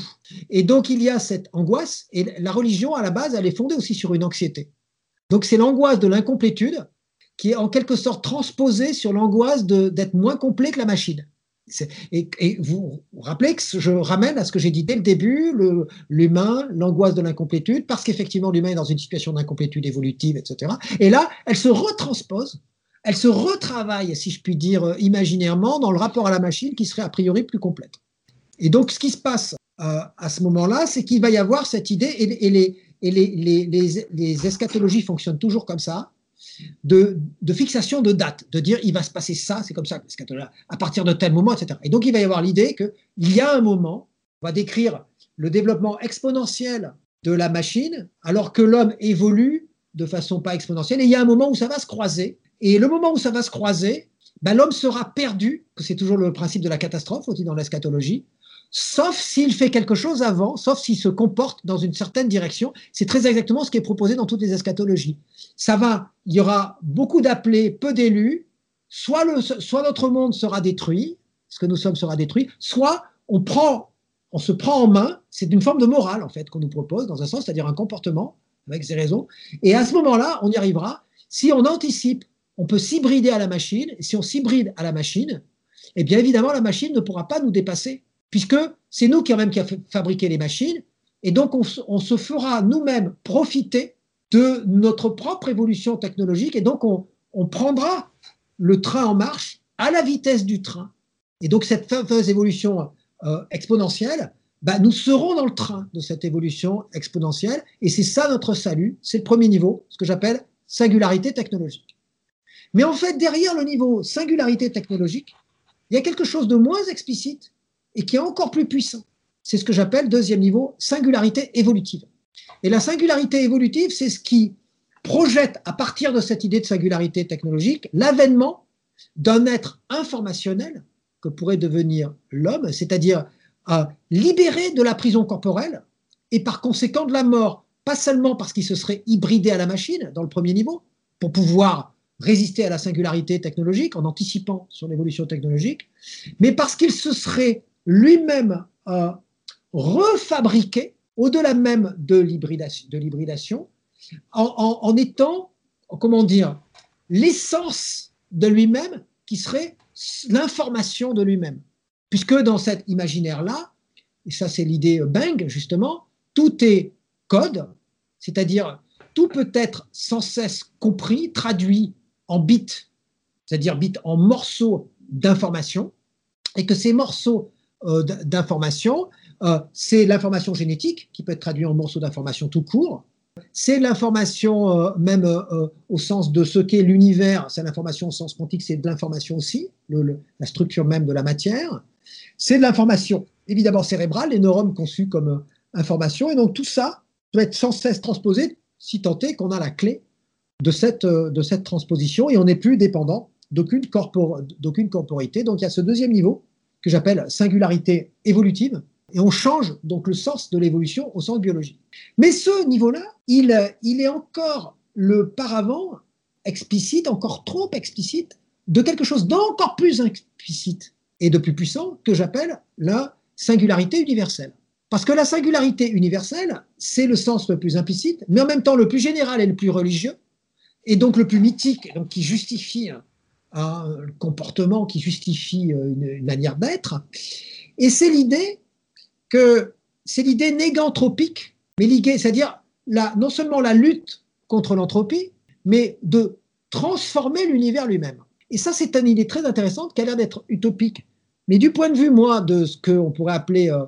Et donc il y a cette angoisse, et la religion, à la base, elle est fondée aussi sur une anxiété. Donc c'est l'angoisse de l'incomplétude qui est en quelque sorte transposée sur l'angoisse d'être moins complet que la machine. Et, vous vous rappelez que je ramène à ce que j'ai dit dès le début, l'humain, l'angoisse de l'incomplétude, parce qu'effectivement l'humain est dans une situation d'incomplétude évolutive, etc. Et là, elle se retranspose, elle se retravaille, si je puis dire, imaginairement, dans le rapport à la machine qui serait a priori plus complète. Et donc ce qui se passe euh, à ce moment-là, c'est qu'il va y avoir cette idée, et les, et les, eschatologies fonctionnent toujours comme ça, de, fixation de date, de dire il va se passer ça, c'est comme ça, à partir de tel moment, etc. Et donc il va y avoir l'idée qu'il y a un moment, on va décrire le développement exponentiel de la machine, alors que l'homme évolue de façon pas exponentielle, et il y a un moment où ça va se croiser, et le moment où ça va se croiser, ben, l'homme sera perdu, que c'est toujours le principe de la catastrophe aussi dans l'eschatologie, sauf s'il fait quelque chose avant, sauf s'il se comporte dans une certaine direction. C'est très exactement ce qui est proposé dans toutes les eschatologies. Ça va, il y aura beaucoup d'appelés, peu d'élus, soit, notre monde sera détruit, ce que nous sommes sera détruit, soit on, prend, on se prend en main, c'est une forme de morale en fait qu'on nous propose dans un sens, c'est-à-dire un comportement avec ses raisons, et à ce moment-là, on y arrivera. Si on anticipe, on peut s'hybrider à la machine, si on s'hybride à la machine, eh bien évidemment la machine ne pourra pas nous dépasser puisque c'est nous qui, même qui avons fabriqué les machines, et donc on, se fera nous-mêmes profiter de notre propre évolution technologique, et donc on, prendra le train en marche à la vitesse du train. Et donc cette fameuse évolution euh, exponentielle, bah, nous serons dans le train de cette évolution exponentielle, et c'est ça notre salut, c'est le premier niveau, ce que j'appelle singularité technologique. Mais en fait, derrière le niveau singularité technologique, il y a quelque chose de moins explicite et qui est encore plus puissant. C'est ce que j'appelle, deuxième niveau, singularité évolutive. Et la singularité évolutive, c'est ce qui projette à partir de cette idée de singularité technologique l'avènement d'un être informationnel que pourrait devenir l'homme, c'est-à-dire libéré de la prison corporelle et par conséquent de la mort, pas seulement parce qu'il se serait hybridé à la machine dans le premier niveau, pour pouvoir résister à la singularité technologique en anticipant sur l'évolution technologique, mais parce qu'il se serait lui-même a refabriqué, au-delà même de l'hybridation, en, étant comment dire, l'essence de lui-même qui serait l'information de lui-même. Puisque dans cet imaginaire-là, et ça c'est l'idée Bang justement, tout est code, c'est-à-dire tout peut être sans cesse compris, traduit en bits, c'est-à-dire bits en morceaux d'information, et que ces morceaux euh, d'information, euh, c'est l'information génétique qui peut être traduite en morceaux d'information tout court, c'est l'information euh, même au sens de ce qu'est l'univers, c'est l'information au sens quantique, c'est de l'information aussi, la structure même de la matière, c'est de l'information évidemment cérébrale, les neurones conçus comme information, et donc tout ça doit être sans cesse transposé, si tant est qu'on a la clé de cette, de cette transposition, et on n'est plus dépendant d'aucune corporité. Donc il y a ce deuxième niveau que j'appelle singularité évolutive, et on change donc le sens de l'évolution au sens biologique. Mais ce niveau-là, il, est encore le paravent explicite, encore trop explicite, de quelque chose d'encore plus explicite et de plus puissant que j'appelle la singularité universelle. Parce que la singularité universelle, c'est le sens le plus implicite, mais en même temps le plus général et le plus religieux, et donc le plus mythique, donc qui justifie un comportement qui justifie euh, une, manière d'être. Et c'est l'idée que c'est l'idée néganthropique, mais c'est-à-dire non seulement la lutte contre l'entropie, mais de transformer l'univers lui-même. Et ça, c'est une idée très intéressante qui a l'air d'être utopique. Mais du point de vue, moi, de ce qu'on pourrait appeler euh,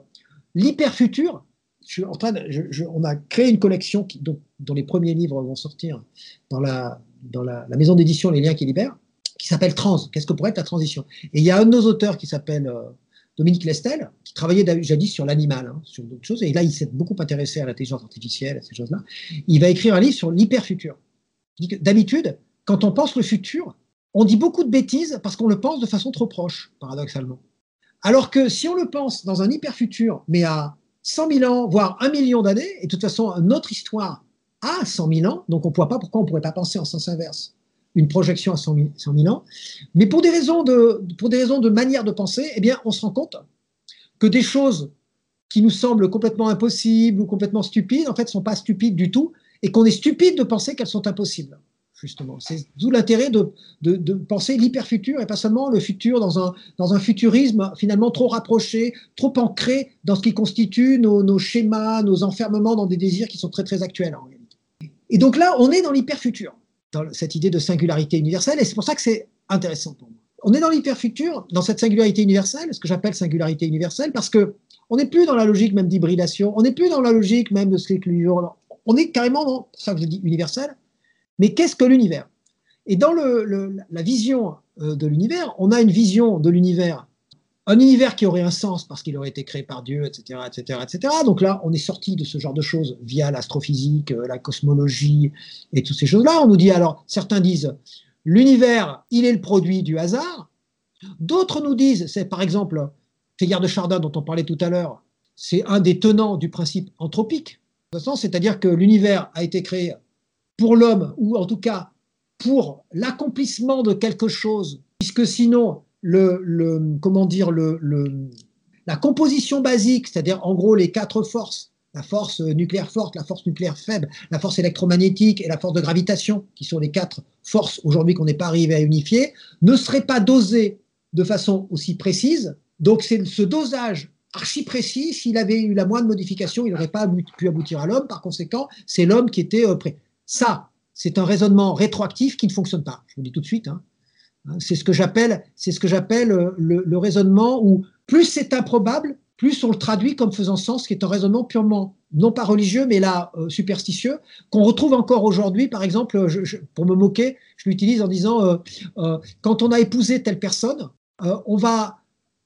l'hyperfutur, je en train on a créé une collection qui, dont, les premiers livres vont sortir dans la, dans la maison d'édition Les Liens qui libèrent qui s'appelle Trans. Qu'est-ce que pourrait être la transition? Et il y a un de nos auteurs qui s'appelle euh, Dominique Lestel, qui travaillait jadis sur l'animal, hein, sur d'autres choses, et là il s'est beaucoup intéressé à l'intelligence artificielle, à ces choses-là. Il va écrire un livre sur l'hyperfutur. D'habitude, quand on pense le futur, on dit beaucoup de bêtises parce qu'on le pense de façon trop proche, paradoxalement. Alors que si on le pense dans un hyperfutur, mais à 100 000 ans, voire un million d'années, et de toute façon, notre histoire a 100 000 ans, donc on ne voit pas pourquoi on ne pourrait pas penser en sens inverse? Une projection à 100 000, ans. Mais pour des, raisons de, pour des raisons de manière de penser, eh bien, on se rend compte que des choses qui nous semblent complètement impossibles ou complètement stupides, en fait, ne sont pas stupides du tout, et qu'on est stupide de penser qu'elles sont impossibles. Justement, c'est d'où l'intérêt de, de, penser l'hyperfutur et pas seulement le futur dans un, dans un futurisme finalement trop rapproché, trop ancré dans ce qui constitue nos, nos schémas, nos enfermements dans des désirs qui sont très très actuels en réalité. Et donc là, on est dans l'hyperfutur dans cette idée de singularité universelle, et c'est pour ça que c'est intéressant pour moi. On est dans l'hyperfutur, dans cette singularité universelle, ce que j'appelle singularité universelle, parce que on n'est plus dans la logique même d'hybridation, on n'est plus dans la logique même de ce on est carrément dans ça que je dis universel. Mais qu'est-ce que l'univers? Et dans la vision euh, de l'univers, on a une vision de l'univers un univers qui aurait un sens parce qu'il aurait été créé par Dieu, etc., etc., etc. Donc là, on est sorti de ce genre de choses via l'astrophysique, euh, la cosmologie et toutes ces choses-là. On nous dit alors, certains disent, l'univers, il est le produit du hasard. D'autres nous disent, c'est par exemple Teilhard de Chardin dont on parlait tout à l'heure, c'est un des tenants du principe anthropique. C'est-à-dire que l'univers a été créé pour l'homme, ou en tout cas pour l'accomplissement de quelque chose, puisque sinon le, comment dire, le, la composition basique, c'est-à-dire en gros les quatre forces, la force nucléaire forte, la force nucléaire faible, la force électromagnétique et la force de gravitation, qui sont les quatre forces aujourd'hui qu'on n'est pas arrivé à unifier, ne seraient pas dosées de façon aussi précise. Donc c'est ce dosage archi précis, s'il avait eu la moindre modification, il n'aurait pas pu aboutir à l'homme. Par conséquent, c'est l'homme qui était euh, prêt. Ça, c'est un raisonnement rétroactif qui ne fonctionne pas. Je vous le dis tout de suite. Hein. Hein, c'est ce que j'appelle, c'est ce que j'appelle euh, le, raisonnement où plus c'est improbable, plus on le traduit comme faisant sens, qui est un raisonnement purement non pas religieux, mais là euh, superstitieux, qu'on retrouve encore aujourd'hui. Par exemple, pour me moquer, je l'utilise en disant euh, quand on a épousé telle personne, on va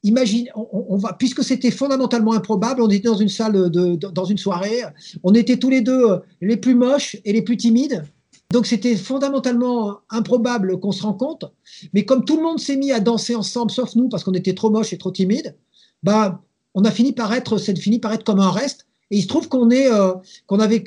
imaginer, on, va, puisque c'était fondamentalement improbable, on était dans une salle de, dans une soirée, on était tous les deux les plus moches et les plus timides. Donc c'était fondamentalement improbable qu'on se rencontre, mais comme tout le monde s'est mis à danser ensemble, sauf nous, parce qu'on était trop moches et trop timides, bah, on a fini par être, c'est fini par être comme un reste. Et il se trouve qu'on est, euh, qu'on avait,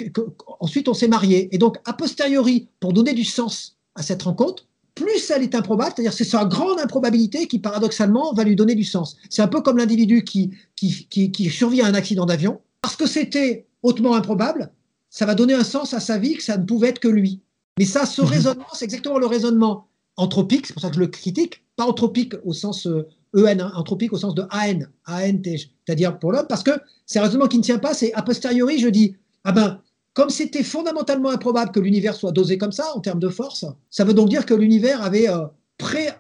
ensuite on s'est marié. Et donc a posteriori, pour donner du sens à cette rencontre, plus elle est improbable, c'est-à-dire c'est sa grande improbabilité qui paradoxalement va lui donner du sens. C'est un peu comme l'individu qui, qui, qui survit à un accident d'avion, parce que c'était hautement improbable, ça va donner un sens à sa vie que ça ne pouvait être que lui. Mais ça, ce raisonnement, c'est exactement le raisonnement anthropique, c'est pour ça que je le critique, pas anthropique au sens EN, hein, anthropique au sens de AN, ANT, c'est-à-dire pour l'homme, parce que c'est un raisonnement qui ne tient pas, c'est a posteriori, je dis, ah ben, comme c'était fondamentalement improbable que l'univers soit dosé comme ça en termes de force, ça veut donc dire que l'univers avait, euh,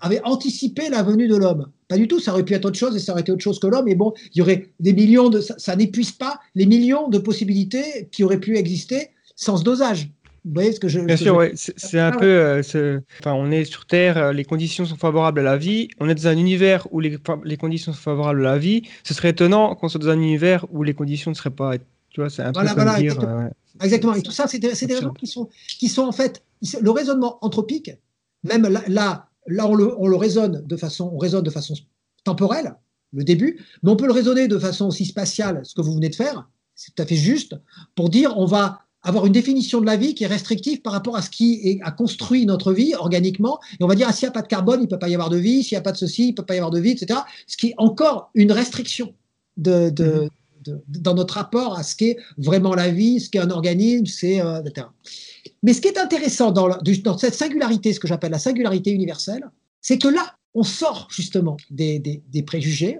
avait anticipé la venue de l'homme. Pas du tout, ça aurait pu être autre chose et ça aurait été autre chose que l'homme, mais bon, il y aurait des millions de. Ça, n'épuise pas les millions de possibilités qui auraient pu exister sans ce dosage. Vous voyez ce que je. Bien sûr, ouais. c'est un peu. Euh, enfin, on est sur Terre, euh, les conditions sont favorables à la vie. On est dans un univers où les, les conditions sont favorables à la vie. Ce serait étonnant qu'on soit dans un univers où les conditions ne seraient pas. Tu vois, c'est un peu comme dire. Exactement. Et tout ça, c'est des, raisons qui sont, qui sont en fait le raisonnement anthropique. Même là, là, là on, le, on, le, raisonne de façon, on raisonne de façon temporelle, le début, mais on peut le raisonner de façon aussi spatiale, ce que vous venez de faire. C'est tout à fait juste pour dire on va avoir une définition de la vie qui est restrictive par rapport à ce qui a construit notre vie organiquement. Et on va dire, ah, s'il n'y a pas de carbone, il ne peut pas y avoir de vie, s'il n'y a pas de ceci, il ne peut pas y avoir de vie, etc. Ce qui est encore une restriction de, de, mm-hmm dans notre rapport à ce qu'est vraiment la vie, ce qu'est un organisme, c'est euh, etc. Mais ce qui est intéressant dans, dans cette singularité, ce que j'appelle la singularité universelle, c'est que là, on sort justement des, des, préjugés.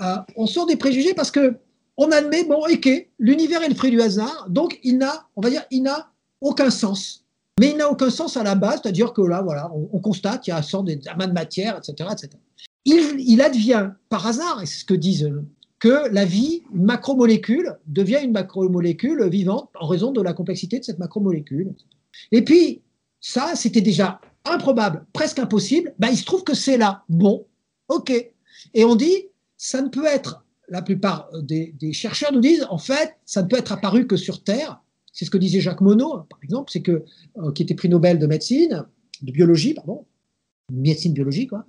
Euh, on sort des préjugés parce que on admet, bon, ok, l'univers est le fruit du hasard, donc il n'a, on va dire, il n'a aucun sens. Mais il n'a aucun sens à la base, c'est-à-dire que là, voilà, on, constate qu'il y a un sort d'amas de matière, etc., etc. Il, il, advient par hasard, et c'est ce que disent que la vie, une macromolécule, devient une macromolécule vivante en raison de la complexité de cette macromolécule. Et puis, ça, c'était déjà improbable, presque impossible. Ben, il se trouve que c'est là. Bon, ok. Et on dit, ça ne peut être, la plupart des, chercheurs nous disent, en fait, ça ne peut être apparu que sur Terre. C'est ce que disait Jacques Monod, par exemple, c'est que, euh, qui était prix Nobel de médecine, de biologie, pardon, médecine biologie, quoi.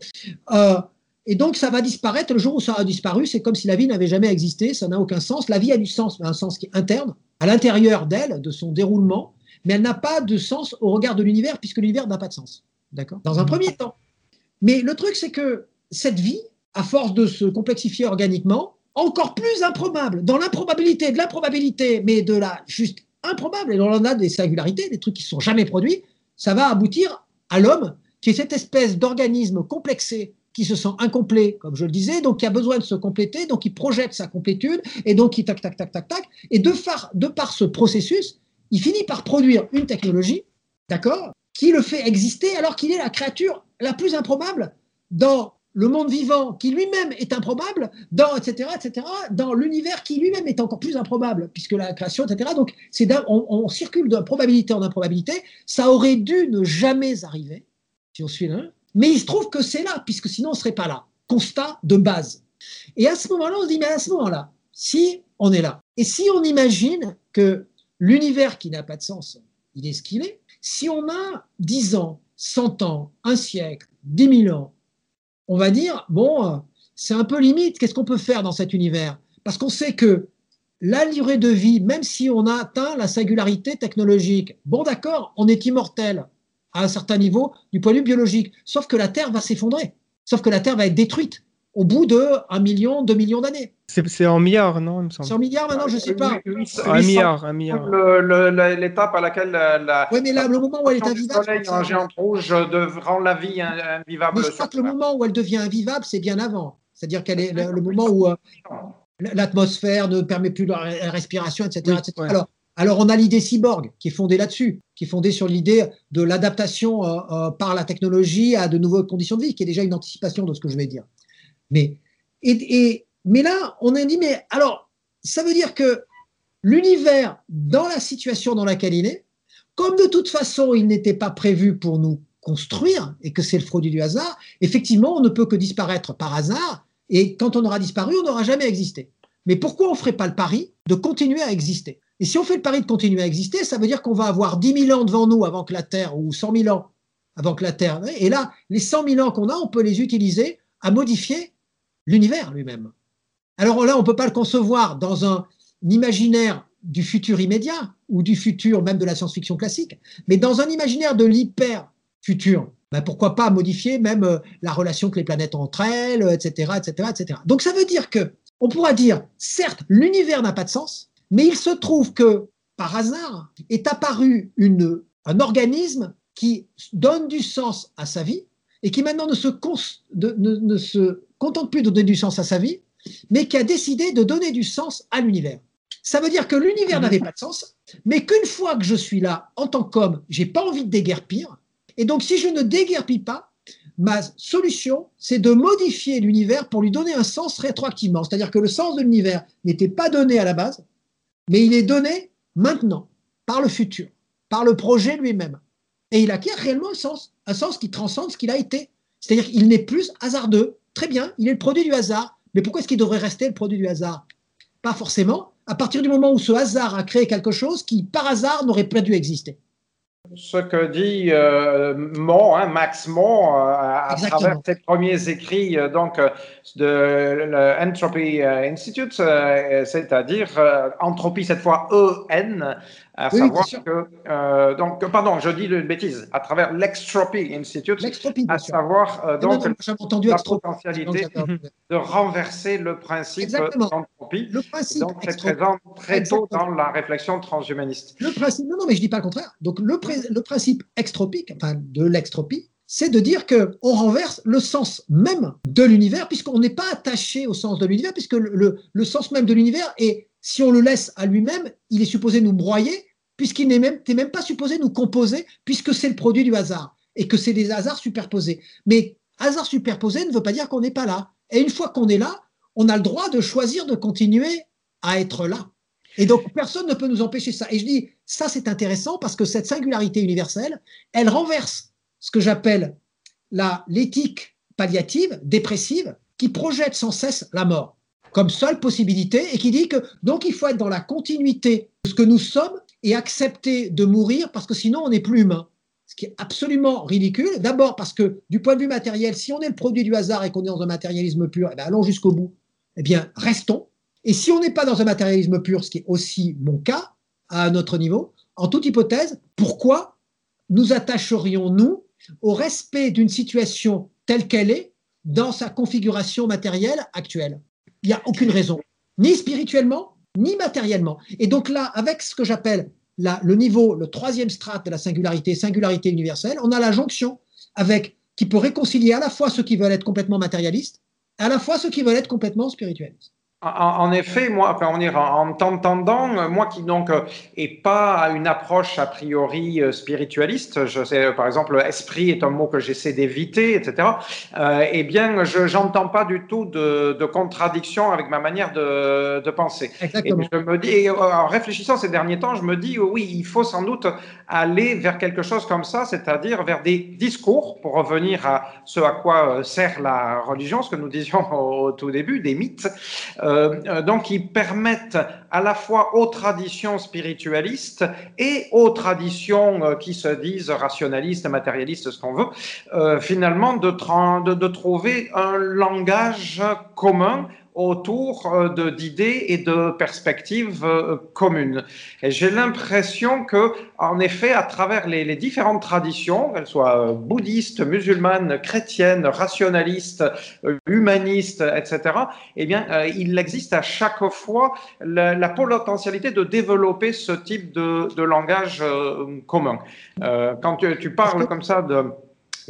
Euh, et donc, ça va disparaître le jour où ça a disparu. C'est comme si la vie n'avait jamais existé. Ça n'a aucun sens. La vie a du sens, mais un sens qui est interne, à l'intérieur d'elle, de son déroulement, mais elle n'a pas de sens au regard de l'univers, puisque l'univers n'a pas de sens. D'accord? Dans un premier temps. Mais le truc, c'est que cette vie, à force de se complexifier organiquement, encore plus improbable, dans l'improbabilité de l'improbabilité, mais de la juste improbable, et on en a des singularités, des trucs qui ne sont jamais produits, ça va aboutir à l'homme, qui est cette espèce d'organisme complexé qui se sent incomplet, comme je le disais, donc qui a besoin de se compléter, donc il projette sa complétude, et donc il tac, tac, tac, tac, tac, et de, de par ce processus, il finit par produire une technologie, d'accord, qui le fait exister alors qu'il est la créature la plus improbable dans le monde vivant qui lui-même est improbable, dans etc., etc., dans l'univers qui lui-même est encore plus improbable, puisque la création, etc. Donc, on, circule d'improbabilité en improbabilité. Ça aurait dû ne jamais arriver, si on suit là, mais il se trouve que c'est là, puisque sinon on ne serait pas là. Constat de base. Et à ce moment-là, on se dit, mais à ce moment-là, si on est là, et si on imagine que l'univers qui n'a pas de sens, il est ce qu'il est, si on a 10 ans, 100 ans, un siècle, 10 000 ans, on va dire, bon, c'est un peu limite, qu'est-ce qu'on peut faire dans cet univers? Parce qu'on sait que la durée de vie, même si on atteint la singularité technologique, bon d'accord, on est immortel, à un certain niveau du point de vue biologique. Sauf que la Terre va s'effondrer. Sauf que la Terre va être détruite au bout de 1 million, 2 millions d'années. C'est en milliards, non C'est en milliards maintenant, je ne sais pas. un milliard, un milliard. L'étape à laquelle la, oui, mais là, le moment où elle est invivable. Le soleil géant rouge rend la vie invivable. Mais je crois que le moment où elle devient invivable, c'est bien avant. C'est-à-dire qu'elle est le, moment où euh, l'atmosphère ne permet plus la respiration, etc. etc. Alors, alors on a l'idée cyborg qui est fondée là-dessus, qui est fondée sur l'idée de l'adaptation euh, euh, par la technologie à de nouvelles conditions de vie, qui est déjà une anticipation de ce que je vais dire. Mais, et, mais là, on a dit, mais alors, ça veut dire que l'univers, dans la situation dans laquelle il est, comme de toute façon, il n'était pas prévu pour nous construire et que c'est le produit du hasard, effectivement, on ne peut que disparaître par hasard. Et quand on aura disparu, on n'aura jamais existé. Mais pourquoi on ne ferait pas le pari de continuer à exister? Et si on fait le pari de continuer à exister, ça veut dire qu'on va avoir 10 000 ans devant nous avant que la Terre, ou 100 000 ans avant que la Terre. Et là, les 100 000 ans qu'on a, on peut les utiliser à modifier l'univers lui-même. Alors là, on ne peut pas le concevoir dans un, imaginaire du futur immédiat ou du futur même de la science-fiction classique, mais dans un imaginaire de l'hyper-futur. Ben pourquoi pas modifier même euh, la relation que les planètes ont entre elles, etc., etc., etc. Donc ça veut dire que on pourra dire, certes, l'univers n'a pas de sens, mais il se trouve que, par hasard, est apparue une un organisme qui donne du sens à sa vie et qui maintenant ne se, contente plus de donner du sens à sa vie, mais qui a décidé de donner du sens à l'univers. Ça veut dire que l'univers n'avait pas de sens, mais qu'une fois que je suis là en tant qu'homme, j'ai pas envie de déguerpir. Et donc, si je ne déguerpis pas, ma solution, c'est de modifier l'univers pour lui donner un sens rétroactivement. C'est-à-dire que le sens de l'univers n'était pas donné à la base, mais il est donné maintenant, par le futur, par le projet lui-même. Et il acquiert réellement un sens, un sens qui transcende ce qu'il a été. C'est-à-dire qu'il n'est plus hasardeux. Très bien, il est le produit du hasard. Mais pourquoi est-ce qu'il devrait rester le produit du hasard? Pas forcément, à partir du moment où ce hasard a créé quelque chose qui, par hasard, n'aurait pas dû exister. Ce que dit euh, hein, Max Mon, euh, à travers ses premiers écrits euh, donc, de l'Entropy Institute, c'est-à-dire entropie cette fois E-N, à savoir que, euh, donc, pardon, je dis une bêtise, à travers l'Extropy Institute, à savoir euh, donc la potentialité de renverser le principe d'entropie. Le principe donc, c'est présent très tôt dans la réflexion transhumaniste. Le principe, non, non, mais je dis pas le contraire. Donc, le, le principe extropique, enfin, de l'extropie, c'est de dire qu'on renverse le sens même de l'univers, puisqu'on n'est pas attaché au sens de l'univers, puisque le, le, sens même de l'univers est, si on le laisse à lui-même, il est supposé nous broyer, puisqu'il n'est même, même pas supposé nous composer, puisque c'est le produit du hasard, et que c'est des hasards superposés. Mais hasard superposé ne veut pas dire qu'on n'est pas là. Et une fois qu'on est là, on a le droit de choisir de continuer à être là. Et donc, personne ne peut nous empêcher ça. Et je dis, ça, c'est intéressant parce que cette singularité universelle, elle renverse ce que j'appelle l'éthique palliative, dépressive, qui projette sans cesse la mort comme seule possibilité et qui dit que donc il faut être dans la continuité de ce que nous sommes et accepter de mourir parce que sinon on n'est plus humain. Ce qui est absolument ridicule. D'abord parce que du point de vue matériel, si on est le produit du hasard et qu'on est dans un matérialisme pur, eh bien, allons jusqu'au bout. Eh bien, restons. Et si on n'est pas dans un matérialisme pur, ce qui est aussi mon cas à notre niveau, en toute hypothèse, pourquoi nous attacherions-nous au respect d'une situation telle qu'elle est dans sa configuration matérielle actuelle? Il n'y a aucune raison, ni spirituellement, ni matériellement. Et donc là, avec ce que j'appelle le niveau, le troisième strate de la singularité, singularité universelle, on a la jonction avec qui peut réconcilier à la fois ceux qui veulent être complètement matérialistes, à la fois ceux qui veulent être complètement spiritualistes. En, effet, moi, enfin, on en t'entendant, euh, moi qui donc euh, est pas une approche a priori euh, spiritualiste, je sais par exemple esprit est un mot que j'essaie d'éviter, etc. eh bien, je j'entends pas du tout de, de, contradiction avec ma manière de, de penser. Exactement. Et je me dis, en réfléchissant ces derniers temps, je me dis oui, il faut sans doute aller vers quelque chose comme ça, c'est-à-dire vers des discours pour revenir à ce à quoi sert la religion, ce que nous disions au, tout début, des mythes. Euh, euh, donc qui permettent à la fois aux traditions spiritualistes et aux traditions euh, qui se disent rationalistes, matérialistes, ce qu'on veut, finalement de, trouver un langage commun autour euh, d'idées et de perspectives euh, communes. Et j'ai l'impression que, en effet, à travers les, différentes traditions, qu'elles soient euh, bouddhistes, musulmanes, chrétiennes, rationalistes, humanistes, etc., eh bien, il existe à chaque fois la, potentialité de développer ce type de, langage commun. quand tu, tu parles comme ça de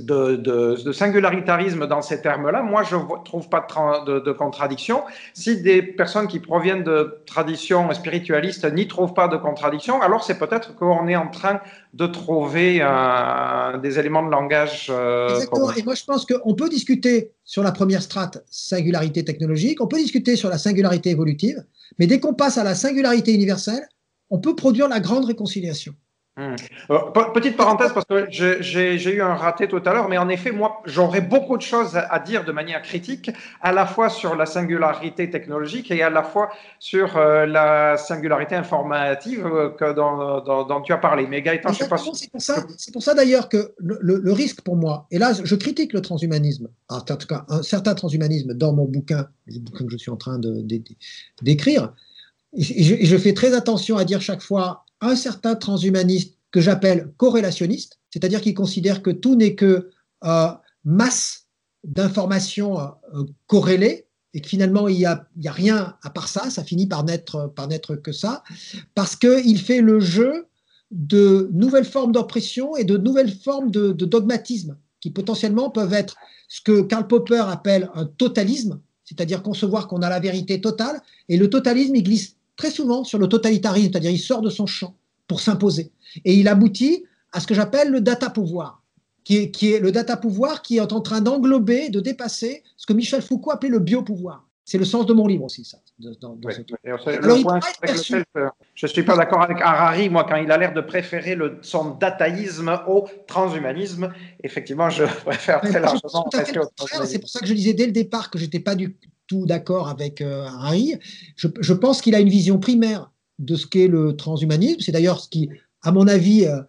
de, singularitarisme dans ces termes-là, moi, je ne trouve pas de, contradiction. Si des personnes qui proviennent de traditions spiritualistes n'y trouvent pas de contradiction, alors c'est peut-être qu'on est en train de trouver des éléments de langage. Euh, Exactement. Et moi, je pense qu'on peut discuter sur la première strate, singularité technologique, on peut discuter sur la singularité évolutive, mais dès qu'on passe à la singularité universelle, on peut produire la grande réconciliation. Hmm. Euh, petite parenthèse parce que j'ai eu un raté tout à l'heure, mais en effet, moi, j'aurais beaucoup de choses à dire de manière critique, à la fois sur la singularité technologique et à la fois sur euh, la singularité informative euh, que dont, tu as parlé. Mais Gaëtan, je sais pas. C'est pour ça, c'est pour ça d'ailleurs que le, risque pour moi, et là, je critique le transhumanisme, en tout cas un certain transhumanisme dans mon bouquin, le bouquin que je suis en train d'écrire. Et je fais très attention à dire chaque fois un certain transhumaniste que j'appelle corrélationniste, c'est-à-dire qui considère que tout n'est que euh, masse d'informations euh, corrélées et que finalement il n'y a, rien à part ça, ça finit par n'être par que ça, parce qu'il fait le jeu de nouvelles formes d'oppression et de nouvelles formes de, dogmatisme qui potentiellement peuvent être ce que Karl Popper appelle un totalisme, c'est-à-dire concevoir qu'on a la vérité totale, et le totalisme, il glisse très souvent sur le totalitarisme, c'est-à-dire il sort de son champ pour s'imposer. Et il aboutit à ce que j'appelle le data pouvoir, qui est, qui est le data pouvoir qui est en train d'englober, de dépasser ce que Michel Foucault appelait le biopouvoir. C'est le sens de mon livre aussi, ça. je ne suis pas d'accord avec Harari, moi, quand il a l'air de préférer le, son dataïsme au transhumanisme. Effectivement, je préfère très largement. C'est pour ça que je disais dès le départ que je n'étais pas du tout d'accord avec euh, Harari. Je, pense qu'il a une vision primaire de ce qu'est le transhumanisme. C'est d'ailleurs ce qui, à mon avis, euh,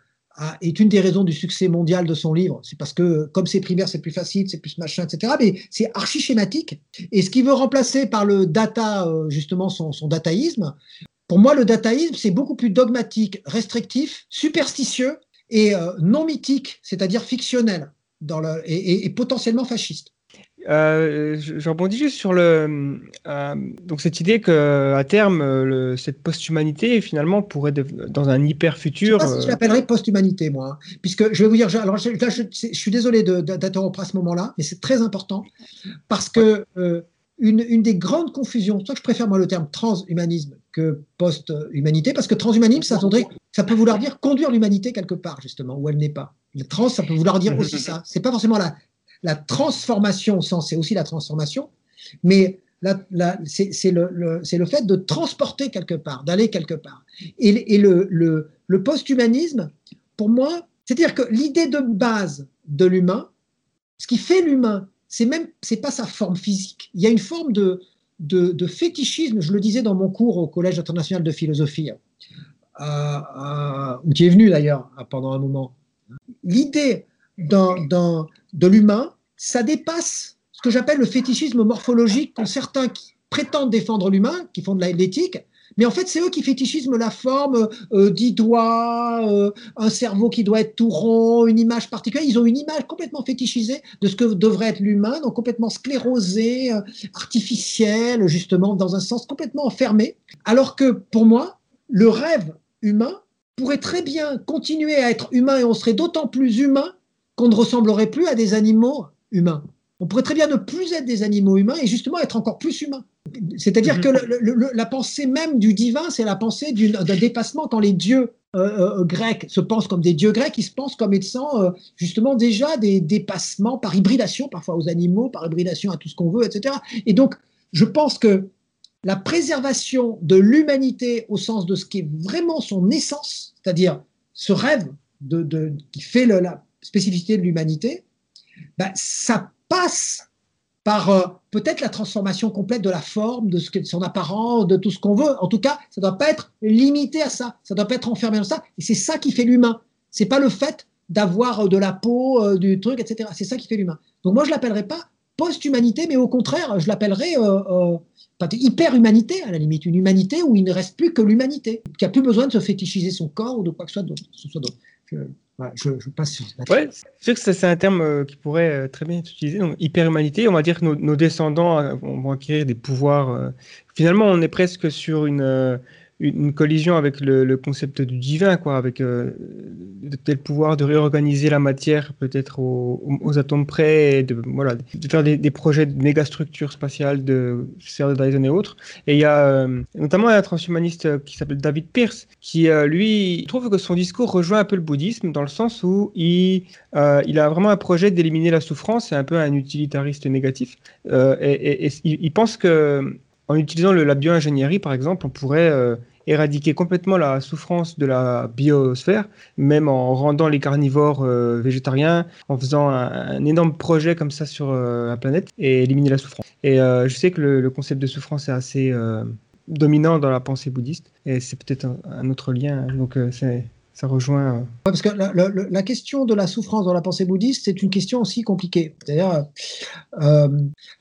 est une des raisons du succès mondial de son livre. C'est parce que, comme c'est primaire, c'est plus facile, c'est plus machin, etc. Mais c'est archi schématique. Et ce qu'il veut remplacer par le data, euh, justement, son, dataïsme, pour moi, le dataïsme, c'est beaucoup plus dogmatique, restrictif, superstitieux et euh, non mythique, c'est-à-dire fictionnel et potentiellement fasciste. Euh, je, rebondis juste sur le, euh, donc cette idée que à terme, le, cette post-humanité finalement pourrait dans un hyper futur. Je, sais pas si je euh, l'appellerais post-humanité moi, hein. puisque je vais vous dire, alors je, là, je, suis désolé d'interrompre à ce moment-là, mais c'est très important parce que une, une, des grandes confusions, soit je préfère moi le terme transhumanisme que post-humanité, parce que transhumanisme, ça, ça peut vouloir dire conduire l'humanité quelque part justement où elle n'est pas. Le trans, ça peut vouloir dire aussi ça. C'est pas forcément la, la transformation au c'est aussi la transformation, mais c'est le, fait de transporter quelque part, d'aller quelque part. Et, le, post-humanisme, pour moi, c'est-à-dire que l'idée de base de l'humain, ce qui fait l'humain, c'est même, c'est pas sa forme physique. Il y a une forme de, de, fétichisme, je le disais dans mon cours au Collège international de philosophie, euh, euh, où tu es venu d'ailleurs pendant un moment. L'idée dans, de l'humain, ça dépasse ce que j'appelle le fétichisme morphologique qu'ont certains qui prétendent défendre l'humain, qui font de l'éthique, mais en fait, c'est eux qui fétichisment la forme, euh, dix doigts, euh, un cerveau qui doit être tout rond, une image particulière. Ils ont une image complètement fétichisée de ce que devrait être l'humain, donc complètement sclérosé, euh, artificiel, justement, dans un sens complètement enfermé. Alors que pour moi, le rêve humain pourrait très bien continuer à être humain et on serait d'autant plus humain qu'on ne ressemblerait plus à des animaux humains. On pourrait très bien ne plus être des animaux humains et justement être encore plus humains. C'est-à-dire mhm. que la pensée même du divin, c'est la pensée d'un dépassement quand les dieux euh, euh, grecs se pensent comme des dieux grecs, ils se pensent comme étant euh, justement déjà des dépassements par hybridation parfois aux animaux, par hybridation à tout ce qu'on veut, etc. Et donc, je pense que la préservation de l'humanité au sens de ce qui est vraiment son essence, c'est-à-dire ce rêve de, qui fait la spécificité de l'humanité, ben, ça passe par euh, peut-être la transformation complète de la forme, de, ce son apparence, de tout ce qu'on veut. En tout cas, ça ne doit pas être limité à ça. Ça ne doit pas être enfermé dans ça. Et c'est ça qui fait l'humain. C'est pas le fait d'avoir euh, de la peau, euh, du truc, etc. C'est ça qui fait l'humain. Donc moi, je l'appellerai pas post-humanité, mais au contraire, je l'appellerais hyper-humanité, à la limite. Une humanité où il ne reste plus que l'humanité, qui a plus besoin de se fétichiser son corps ou de quoi que ce soit d'autre je, passe sur Ouais, c'est sûr que c'est un terme euh, qui pourrait euh, très bien être utilisé. Donc, hyper-humanité, on va dire que nos, descendants euh, vont acquérir des pouvoirs. Finalement, on est presque sur une une collision avec le, concept du divin, quoi, avec euh, tel pouvoir de réorganiser la matière peut-être aux, atomes près, de, voilà, de faire des, projets de mégastructures spatiales de de Dyson et autres. Et il y a euh, notamment un transhumaniste qui s'appelle David Pierce, qui euh, lui trouve que son discours rejoint un peu le bouddhisme dans le sens où il a vraiment un projet d'éliminer la souffrance, c'est un peu un utilitariste négatif, et, il, pense que en utilisant le, la bioingénierie, par exemple, on pourrait éradiquer complètement la souffrance de la biosphère, même en rendant les carnivores euh, végétariens, en faisant un, énorme projet comme ça sur euh, la planète et éliminer la souffrance. Et euh, je sais que le, concept de souffrance est assez dominant dans la pensée bouddhiste et c'est peut-être un, autre lien. Donc c'est ça rejoint. Euh, parce que la, question de la souffrance dans la pensée bouddhiste, c'est une question aussi compliquée. D'ailleurs, euh,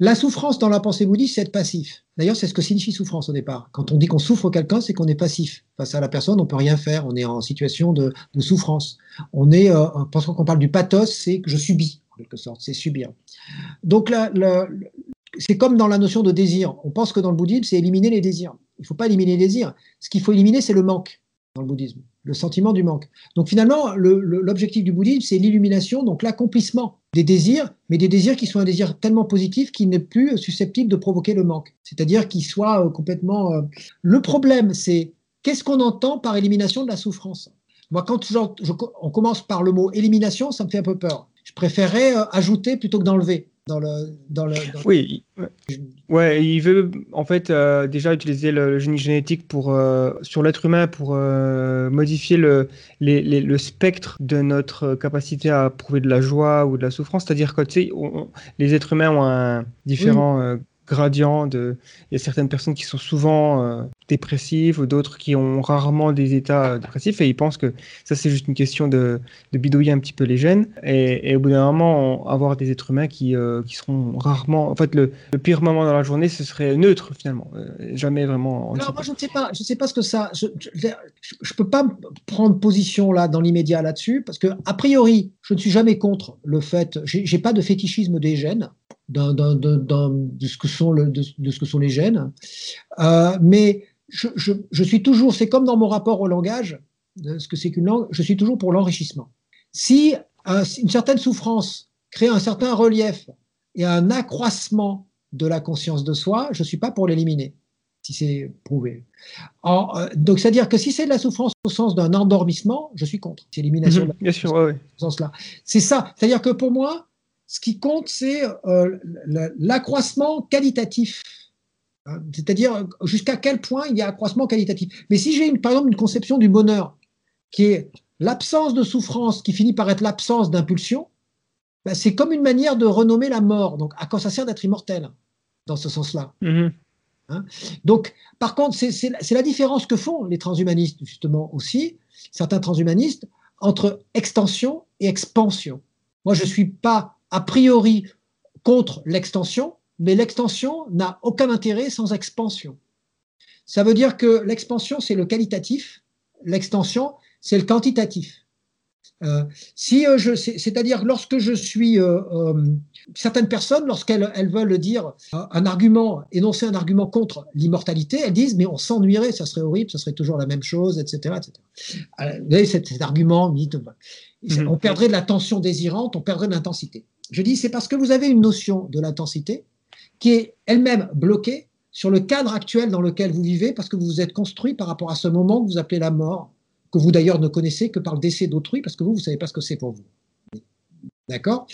la souffrance dans la pensée bouddhiste, c'est être passif. D'ailleurs, c'est ce que signifie souffrance au départ. Quand on dit qu'on souffre quelqu'un, c'est qu'on est passif. Face à la personne, on peut rien faire. On est en situation de, souffrance. On est, euh, parce qu'on parle du pathos, c'est que je subis, en quelque sorte. C'est subir. Donc, c'est comme dans la notion de désir. On pense que dans le bouddhisme, c'est éliminer les désirs. Il ne faut pas éliminer les désirs. Ce qu'il faut éliminer, c'est le manque dans le bouddhisme le sentiment du manque. Donc finalement, l'objectif du bouddhisme, c'est l'illumination, donc l'accomplissement des désirs, mais des désirs qui soient un désir tellement positif qu'il n'est plus susceptible de provoquer le manque. C'est-à-dire qu'il soit euh, complètement... Euh, le problème, c'est qu'est-ce qu'on entend par élimination de la souffrance? Moi, quand on commence par le mot élimination, ça me fait un peu peur. Je préférerais euh, ajouter plutôt que d'enlever dans le, dans le Oui, ouais, il veut en fait euh, déjà utiliser le, génie génétique pour, euh, sur l'être humain pour euh, modifier le, le spectre de notre capacité à prouver de la joie ou de la souffrance. C'est-à-dire que tu sais, les êtres humains ont un différent gradient. De... Il y a certaines personnes qui sont souvent euh, dépressives ou d'autres qui ont rarement des états euh, dépressifs et ils pensent que ça c'est juste une question de, de, bidouiller un petit peu les gènes et, au bout d'un moment avoir des êtres humains qui, euh, qui seront rarement... En fait le, pire moment dans la journée ce serait neutre finalement, jamais vraiment... Alors moi je ne sais pas, je sais pas ce que ça... Je ne peux pas prendre position là dans l'immédiat là-dessus parce que a priori je ne suis jamais contre le fait, j'ai pas de fétichisme des gènes de, ce que sont de, ce que sont les gènes. Euh, mais je, suis toujours, c'est comme dans mon rapport au langage, ce que c'est qu'une langue, je suis toujours pour l'enrichissement. Si une certaine souffrance crée un certain relief et un accroissement de la conscience de soi, je ne suis pas pour l'éliminer, si c'est prouvé. Euh, donc, c'est-à-dire que si c'est de la souffrance au sens d'un endormissement, je suis contre. C'est l'élimination mhm, bien sûr, ouais. C'est ça. C'est-à-dire que pour moi, ce qui compte, c'est euh, l'accroissement qualitatif. C'est-à-dire jusqu'à quel point il y a accroissement qualitatif. Mais si j'ai par exemple une conception du bonheur qui est l'absence de souffrance qui finit par être l'absence d'impulsion, ben, c'est comme une manière de renommer la mort. Donc à quoi ça sert d'être immortel dans ce sens-là? Mm-hmm. hein? Donc par contre, c'est la différence que font les transhumanistes justement aussi, certains transhumanistes, entre extension et expansion. Moi, je ne suis pas a priori contre l'extension, mais l'extension n'a aucun intérêt sans expansion. Ça veut dire que l'expansion, c'est le qualitatif, l'extension, c'est le quantitatif. Euh, si euh, je, c'est-à-dire lorsque je suis euh, certaines personnes, lorsqu'elles elles veulent dire un argument, énoncer un argument contre l'immortalité, elles disent mais on s'ennuierait, ça serait horrible, ça serait toujours la même chose, etc., etc. vous voyez cet, cet argument, mhm. on perdrait de la tension désirante, on perdrait de l'intensité. Je dis c'est parce que vous avez une notion de l'intensité qui est elle-même bloquée sur le cadre actuel dans lequel vous vivez parce que vous vous êtes construit par rapport à ce moment que vous appelez la mort, que vous d'ailleurs ne connaissez que par le décès d'autrui parce que vous, vous ne savez pas ce que c'est pour vous. D'accord?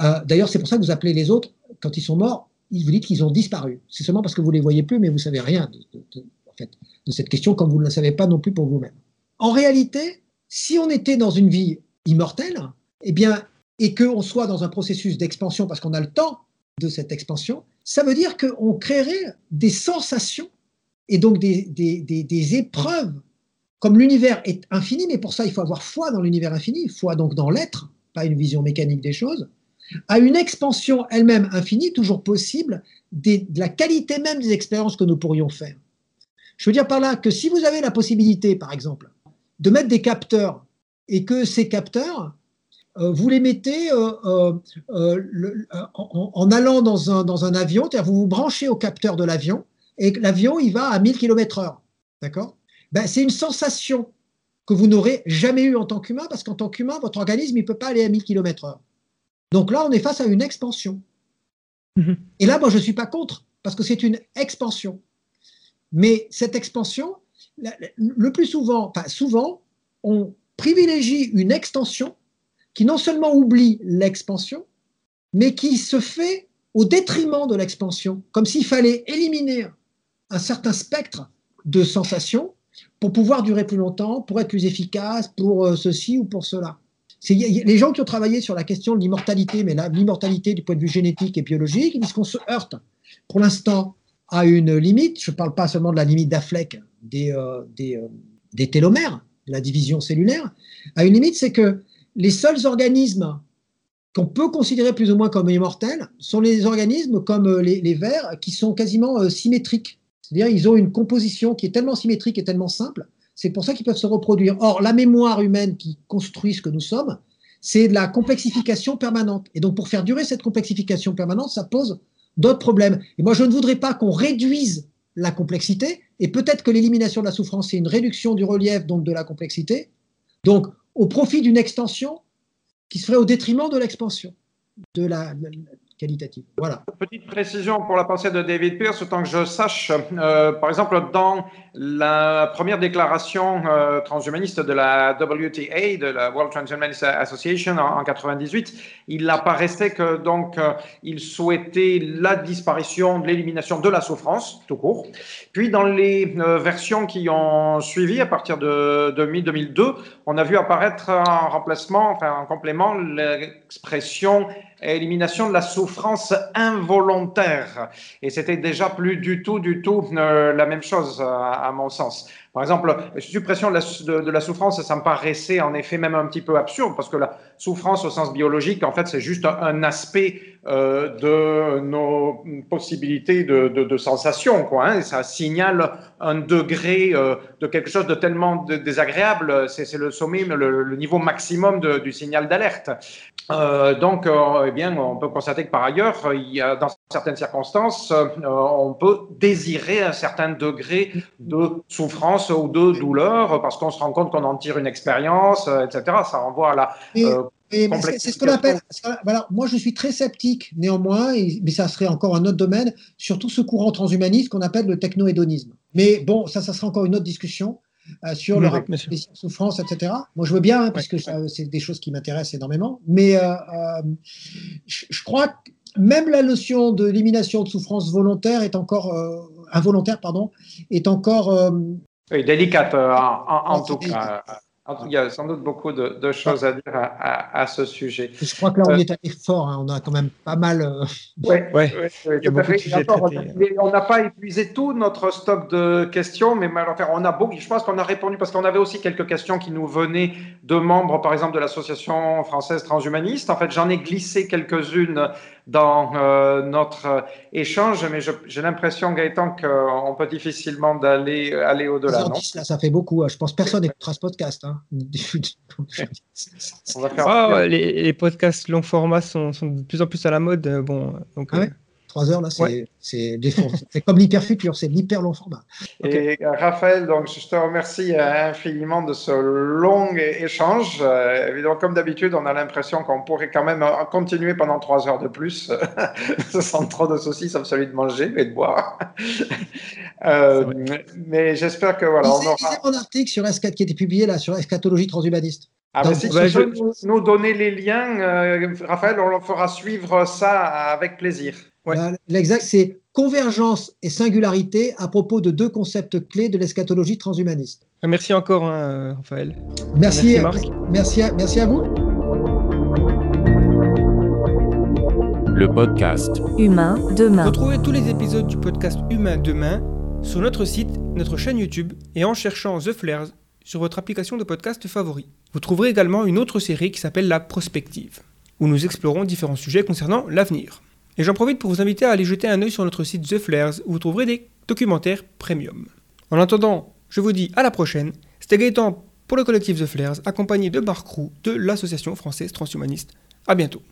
Euh, D'ailleurs, c'est pour ça que vous appelez les autres, quand ils sont morts, vous dites qu'ils ont disparu. C'est seulement parce que vous ne les voyez plus, mais vous ne savez rien de cette question comme vous ne la savez pas non plus pour vous-même. En réalité, si on était dans une vie immortelle, eh bien, et qu'on soit dans un processus d'expansion parce qu'on a le temps de cette expansion, ça veut dire qu'on créerait des sensations et donc des, des, épreuves. Comme l'univers est infini, mais pour ça, il faut avoir foi dans l'univers infini, foi donc dans l'être, pas une vision mécanique des choses, à une expansion elle-même infinie, toujours possible, de la qualité même des expériences que nous pourrions faire. Je veux dire par là que si vous avez la possibilité, par exemple, de mettre des capteurs et que ces capteurs vous les mettez euh, euh, en, allant dans un, dans un avion, c'est-à-dire vous vous branchez au capteur de l'avion et l'avion il va à 1000 km/h. D'accord? Ben, C'est une sensation que vous n'aurez jamais eue en tant qu'humain parce qu'en tant qu'humain, votre organisme ne peut pas aller à 1000 km/h. Donc là, on est face à une expansion. Mm-hmm. Et là, moi, je ne suis pas contre parce que c'est une expansion. Mais cette expansion, le plus souvent, enfin souvent, on privilégie une extension qui non seulement oublie l'expansion, mais qui se fait au détriment de l'expansion, comme s'il fallait éliminer un certain spectre de sensations pour pouvoir durer plus longtemps, pour être plus efficace, pour euh, ceci ou pour cela. Les gens qui ont travaillé sur la question de l'immortalité, mais l'immortalité du point de vue génétique et biologique, ils disent qu'on se heurte pour l'instant à une limite. Je ne parle pas seulement de la limite d'Affleck des, euh, des, euh, des télomères, la division cellulaire. À une limite, c'est que les seuls organismes qu'on peut considérer plus ou moins comme immortels sont les organismes comme euh, les, vers qui sont quasiment euh, symétriques. C'est-à-dire ils ont une composition qui est tellement symétrique et tellement simple, c'est pour ça qu'ils peuvent se reproduire. Or, la mémoire humaine qui construit ce que nous sommes, c'est de la complexification permanente. Et donc, pour faire durer cette complexification permanente, ça pose d'autres problèmes. Et moi, je ne voudrais pas qu'on réduise la complexité, et peut-être que l'élimination de la souffrance, c'est une réduction du relief, donc de la complexité, donc au profit d'une extension qui serait au détriment de l'expansion de la, qualitative. Voilà. Petite précision pour la pensée de David Pierce, autant que je sache, euh, par exemple, dans la première déclaration euh, transhumaniste de la WTA, de la World Transhumanist Association en, 98, il apparaissait que donc euh, il souhaitait la disparition, l'élimination de la souffrance, tout court. Puis dans les versions qui ont suivi à partir de, de 2002, on a vu apparaître en remplacement, enfin en complément, l'expression élimination de la souffrance involontaire. Et c'était déjà plus du tout, du tout euh, la même chose, à, mon sens. Par exemple, suppression de la, souffrance, ça me paraissait en effet même un petit peu absurde, parce que la souffrance au sens biologique, en fait, c'est juste un aspect euh, de nos possibilités de, de, sensation, quoi. Hein, et ça signale un degré euh, de quelque chose de tellement désagréable, c'est le sommet, le, le, niveau maximum du signal d'alerte. Euh, donc, euh, eh bien, on peut constater que par ailleurs, il y a, dans certaines circonstances, euh, on peut désirer un certain degré de souffrance ou de douleur parce qu'on se rend compte qu'on en tire une expérience, etc. Ça renvoie à la c'est ce qu'on appelle. Voilà, moi, je suis très sceptique, néanmoins, mais ça serait encore un autre domaine, sur tout ce courant transhumaniste qu'on appelle le techno-hédonisme. Mais bon, ça, ça sera encore une autre discussion. Euh, sur le rapport des souffrances, etc. Moi, je veux bien, hein, parce que c'est des choses qui m'intéressent énormément. Mais euh, euh, je, crois que même la notion de l'élimination de souffrance volontaire est encore involontaire, pardon, est encore délicate en, tout cas. Il y a sans doute beaucoup de, choses à dire à, ce sujet. Je crois que là, on euh, est allé fort. Hein. On a quand même pas mal. Oui, ouais, On n'a pas épuisé tout notre stock de questions, mais on a beaucoup. Je pense qu'on a répondu parce qu'on avait aussi quelques questions qui nous venaient de membres, par exemple, de l'association française transhumaniste. En fait, j'en ai glissé quelques-unes dans euh, notre échange, mais j'ai l'impression, Gaëtan, qu'on peut difficilement d'aller aller au-delà. ça fait beaucoup. Hein. Je pense que personne n'écoutera ce podcast. Hein. Ah, les, podcasts long format sont, de plus en plus à la mode. Euh, bon, donc, ah euh, Trois heures, là, c'est comme l'hyperfutur, c'est l'hyper long format. Et Raphaël, donc, je te remercie infiniment de ce long échange. Euh, évidemment, comme d'habitude, on a l'impression qu'on pourrait quand même continuer pendant trois heures de plus, sans trop de soucis, sauf celui de manger et de boire. euh, mais j'espère que voilà. on aura... un article sur qui était publié là, sur eschatologie transhumaniste. Ah, si tu peux nous, donner les liens, euh, Raphaël, on fera suivre ça avec plaisir. L'exact, c'est convergence et singularité à propos de deux concepts clés de l'eschatologie transhumaniste. Merci encore, hein, Raphaël. Merci, merci, Marc. Merci à, merci à vous. Le podcast Humain demain. Retrouvez tous les épisodes du podcast Humain demain sur notre site, notre chaîne YouTube et en cherchant The Flares sur votre application de podcast favori. Vous trouverez également une autre série qui s'appelle La Prospective, où nous explorons différents sujets concernant l'avenir. Et j'en profite pour vous inviter à aller jeter un œil sur notre site The Flares où vous trouverez des documentaires premium. En attendant, je vous dis à la prochaine. C'était Gaëtan pour le collectif The Flares, accompagné de Marc Roux de l'Association française transhumaniste. A bientôt.